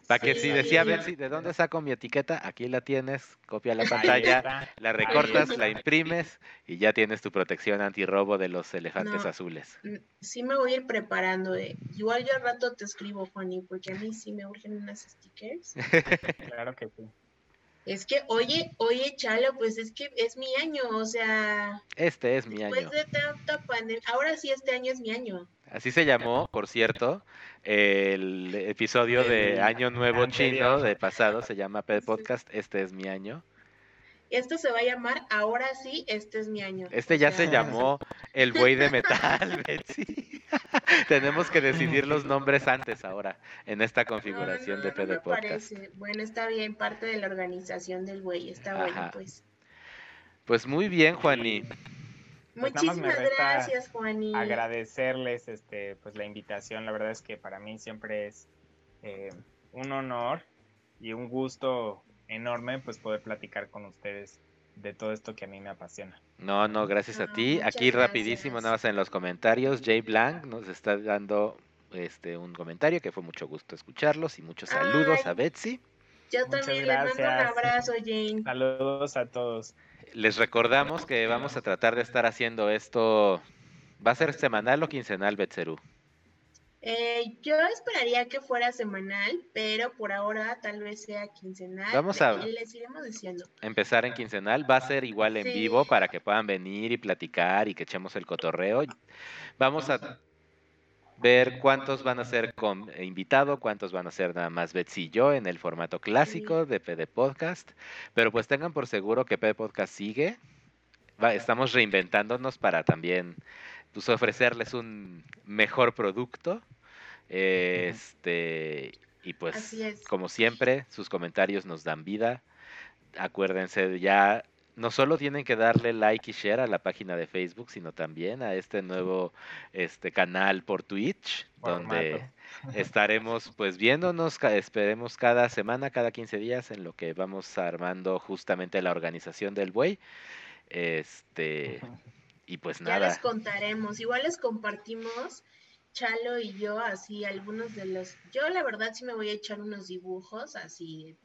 Para que si decía Betsy, ¿de dónde saco mi etiqueta? Aquí la tienes, copia la pantalla, la recortas, la imprimes y ya tienes tu protección antirrobo de los elefantes azules. Sí me voy a ir preparando. Eh. Igual yo al rato te escribo, Juani, porque a mí sí me urgen unas stickers. [laughs] claro que sí. Es que, oye, oye, Chalo, pues es que es mi año, o sea. Este es mi año. Después de tanta pandemia, ahora sí este año es mi año. Así se llamó, por cierto, el episodio de Año Nuevo Chino de pasado, se llama Pet Podcast, este es mi año. Esto se va a llamar Ahora sí, este es mi año. Este ya se llamó El Buey de Metal, [laughs] Betsy. [laughs] Tenemos que decidir los nombres antes ahora, en esta configuración de PD Podcast. Bueno, está bien, parte de la organización del Buey, está bueno, pues. Pues muy bien, Juaní. [laughs] Pues Muchísimas gracias, Juaní. Agradecerles este, pues, la invitación. La verdad es que para mí siempre es eh, un honor y un gusto enorme pues poder platicar con ustedes de todo esto que a mí me apasiona. No, no, gracias a ti. Aquí rapidísimo, nada más en los comentarios, Jay Blanc nos está dando este un comentario que fue mucho gusto escucharlos y muchos saludos a Betsy. Yo también le mando un abrazo, Jane. Saludos a todos. Les recordamos que vamos a tratar de estar haciendo esto. ¿Va a ser semanal o quincenal, Betseru? Eh, yo esperaría que fuera semanal, pero por ahora tal vez sea quincenal. Vamos a les iremos diciendo. empezar en quincenal. Va a ser igual en vivo para que puedan venir y platicar y que echemos el cotorreo. Vamos a ver cuántos van a ser con invitado, cuántos van a ser nada más Betsy y yo en el formato clásico de PD Podcast. Pero pues tengan por seguro que PD Podcast sigue. estamos reinventándonos para también pues, ofrecerles un mejor producto. Este, y pues, como siempre, sus comentarios nos dan vida. Acuérdense, ya no solo tienen que darle like y share a la página de Facebook, sino también a este nuevo este canal por Twitch, donde [laughs] estaremos pues viéndonos, esperemos cada semana, cada 15 días en lo que vamos armando justamente la organización del buey. Este y pues nada. Ya les contaremos, igual les compartimos Chalo y yo así algunos de los yo la verdad sí me voy a echar unos dibujos así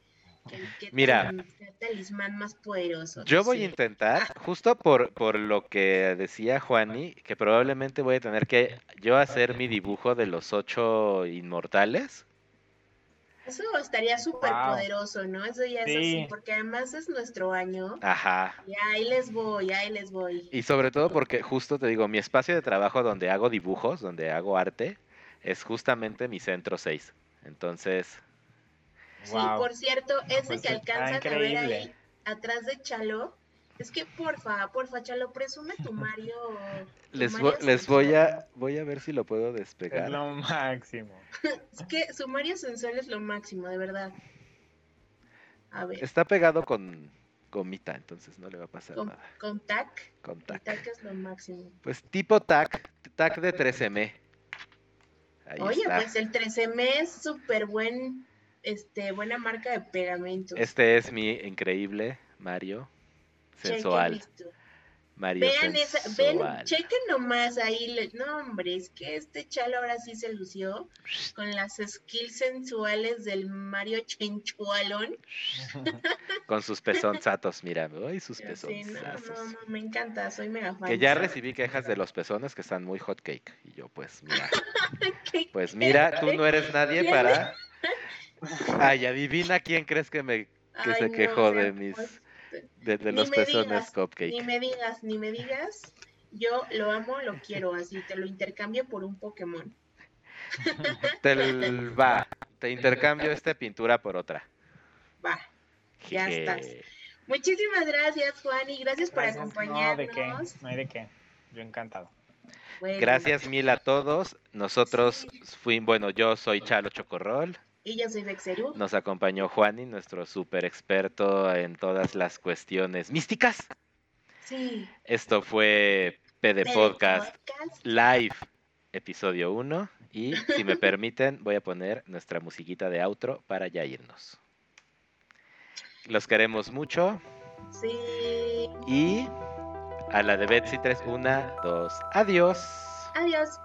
Mira, talismán más poderoso. Yo voy a intentar, justo por, por lo que decía Juani, que probablemente voy a tener que yo hacer mi dibujo de los ocho inmortales. Eso estaría súper poderoso, ¿no? Eso ya es así, porque además es nuestro año. Ajá. Y ahí les voy, ahí les voy. Y sobre todo porque justo te digo, mi espacio de trabajo donde hago dibujos, donde hago arte, es justamente mi centro 6. Entonces, Sí, por cierto, ese pues que alcanzan a ver ahí atrás de Chalo, es que porfa, porfa, Chalo, presume tu [laughs] Mario. les, les voy a voy a ver si lo puedo despegar. Es lo máximo. [laughs] es que su Mario sensual es lo máximo, de verdad. A ver. Está pegado con gomita, entonces no le va a pasar nada. Con tac. Con tac. tac es lo máximo. Pues tipo tac, tac de 13M. Oye, pues el 13M es súper buen este, buena marca de pegamento. Este es mi increíble Mario sensual. Mario Vean esa, ven, sensual. chequen nomás ahí, no hombre, es que este chalo ahora sí se lució con las skills sensuales del Mario Chenchualón. [laughs] Con sus pezonzatos, mira, ay, sus Sí, no, no, no, me encanta, soy mega fan. Que ya recibí quejas de los pezones que están muy hot cake. Y yo, pues mira, [laughs] ¿Qué pues mira, tú no eres nadie para. Ay, adivina quién crees que me que Ay, se no, quejó de mis de, los pezones digas, Ni cupcake. me digas, ni me digas, yo lo amo, lo quiero, así te lo intercambio por un Pokémon. [laughs] Te va, te intercambio esta pintura por otra. Va. Ya estás. Muchísimas gracias, Juan, y gracias por Gracias. No, acompañarnos. de qué, no hay de qué. Yo encantado. Bueno, Gracias mil a todos. Nosotros fuimos, bueno, yo soy Chalo Chocorrol. Y yo soy Vexerú. Nos acompañó Juani, nuestro super experto en todas las cuestiones místicas. Sí. Esto fue PD Podcast podcast. Live, episodio 1. Y si me [laughs] permiten, voy a poner nuestra musiquita de outro para ya irnos. Los queremos mucho. Sí. Y a la de Betsy 3, 1, 2, adiós. Adiós.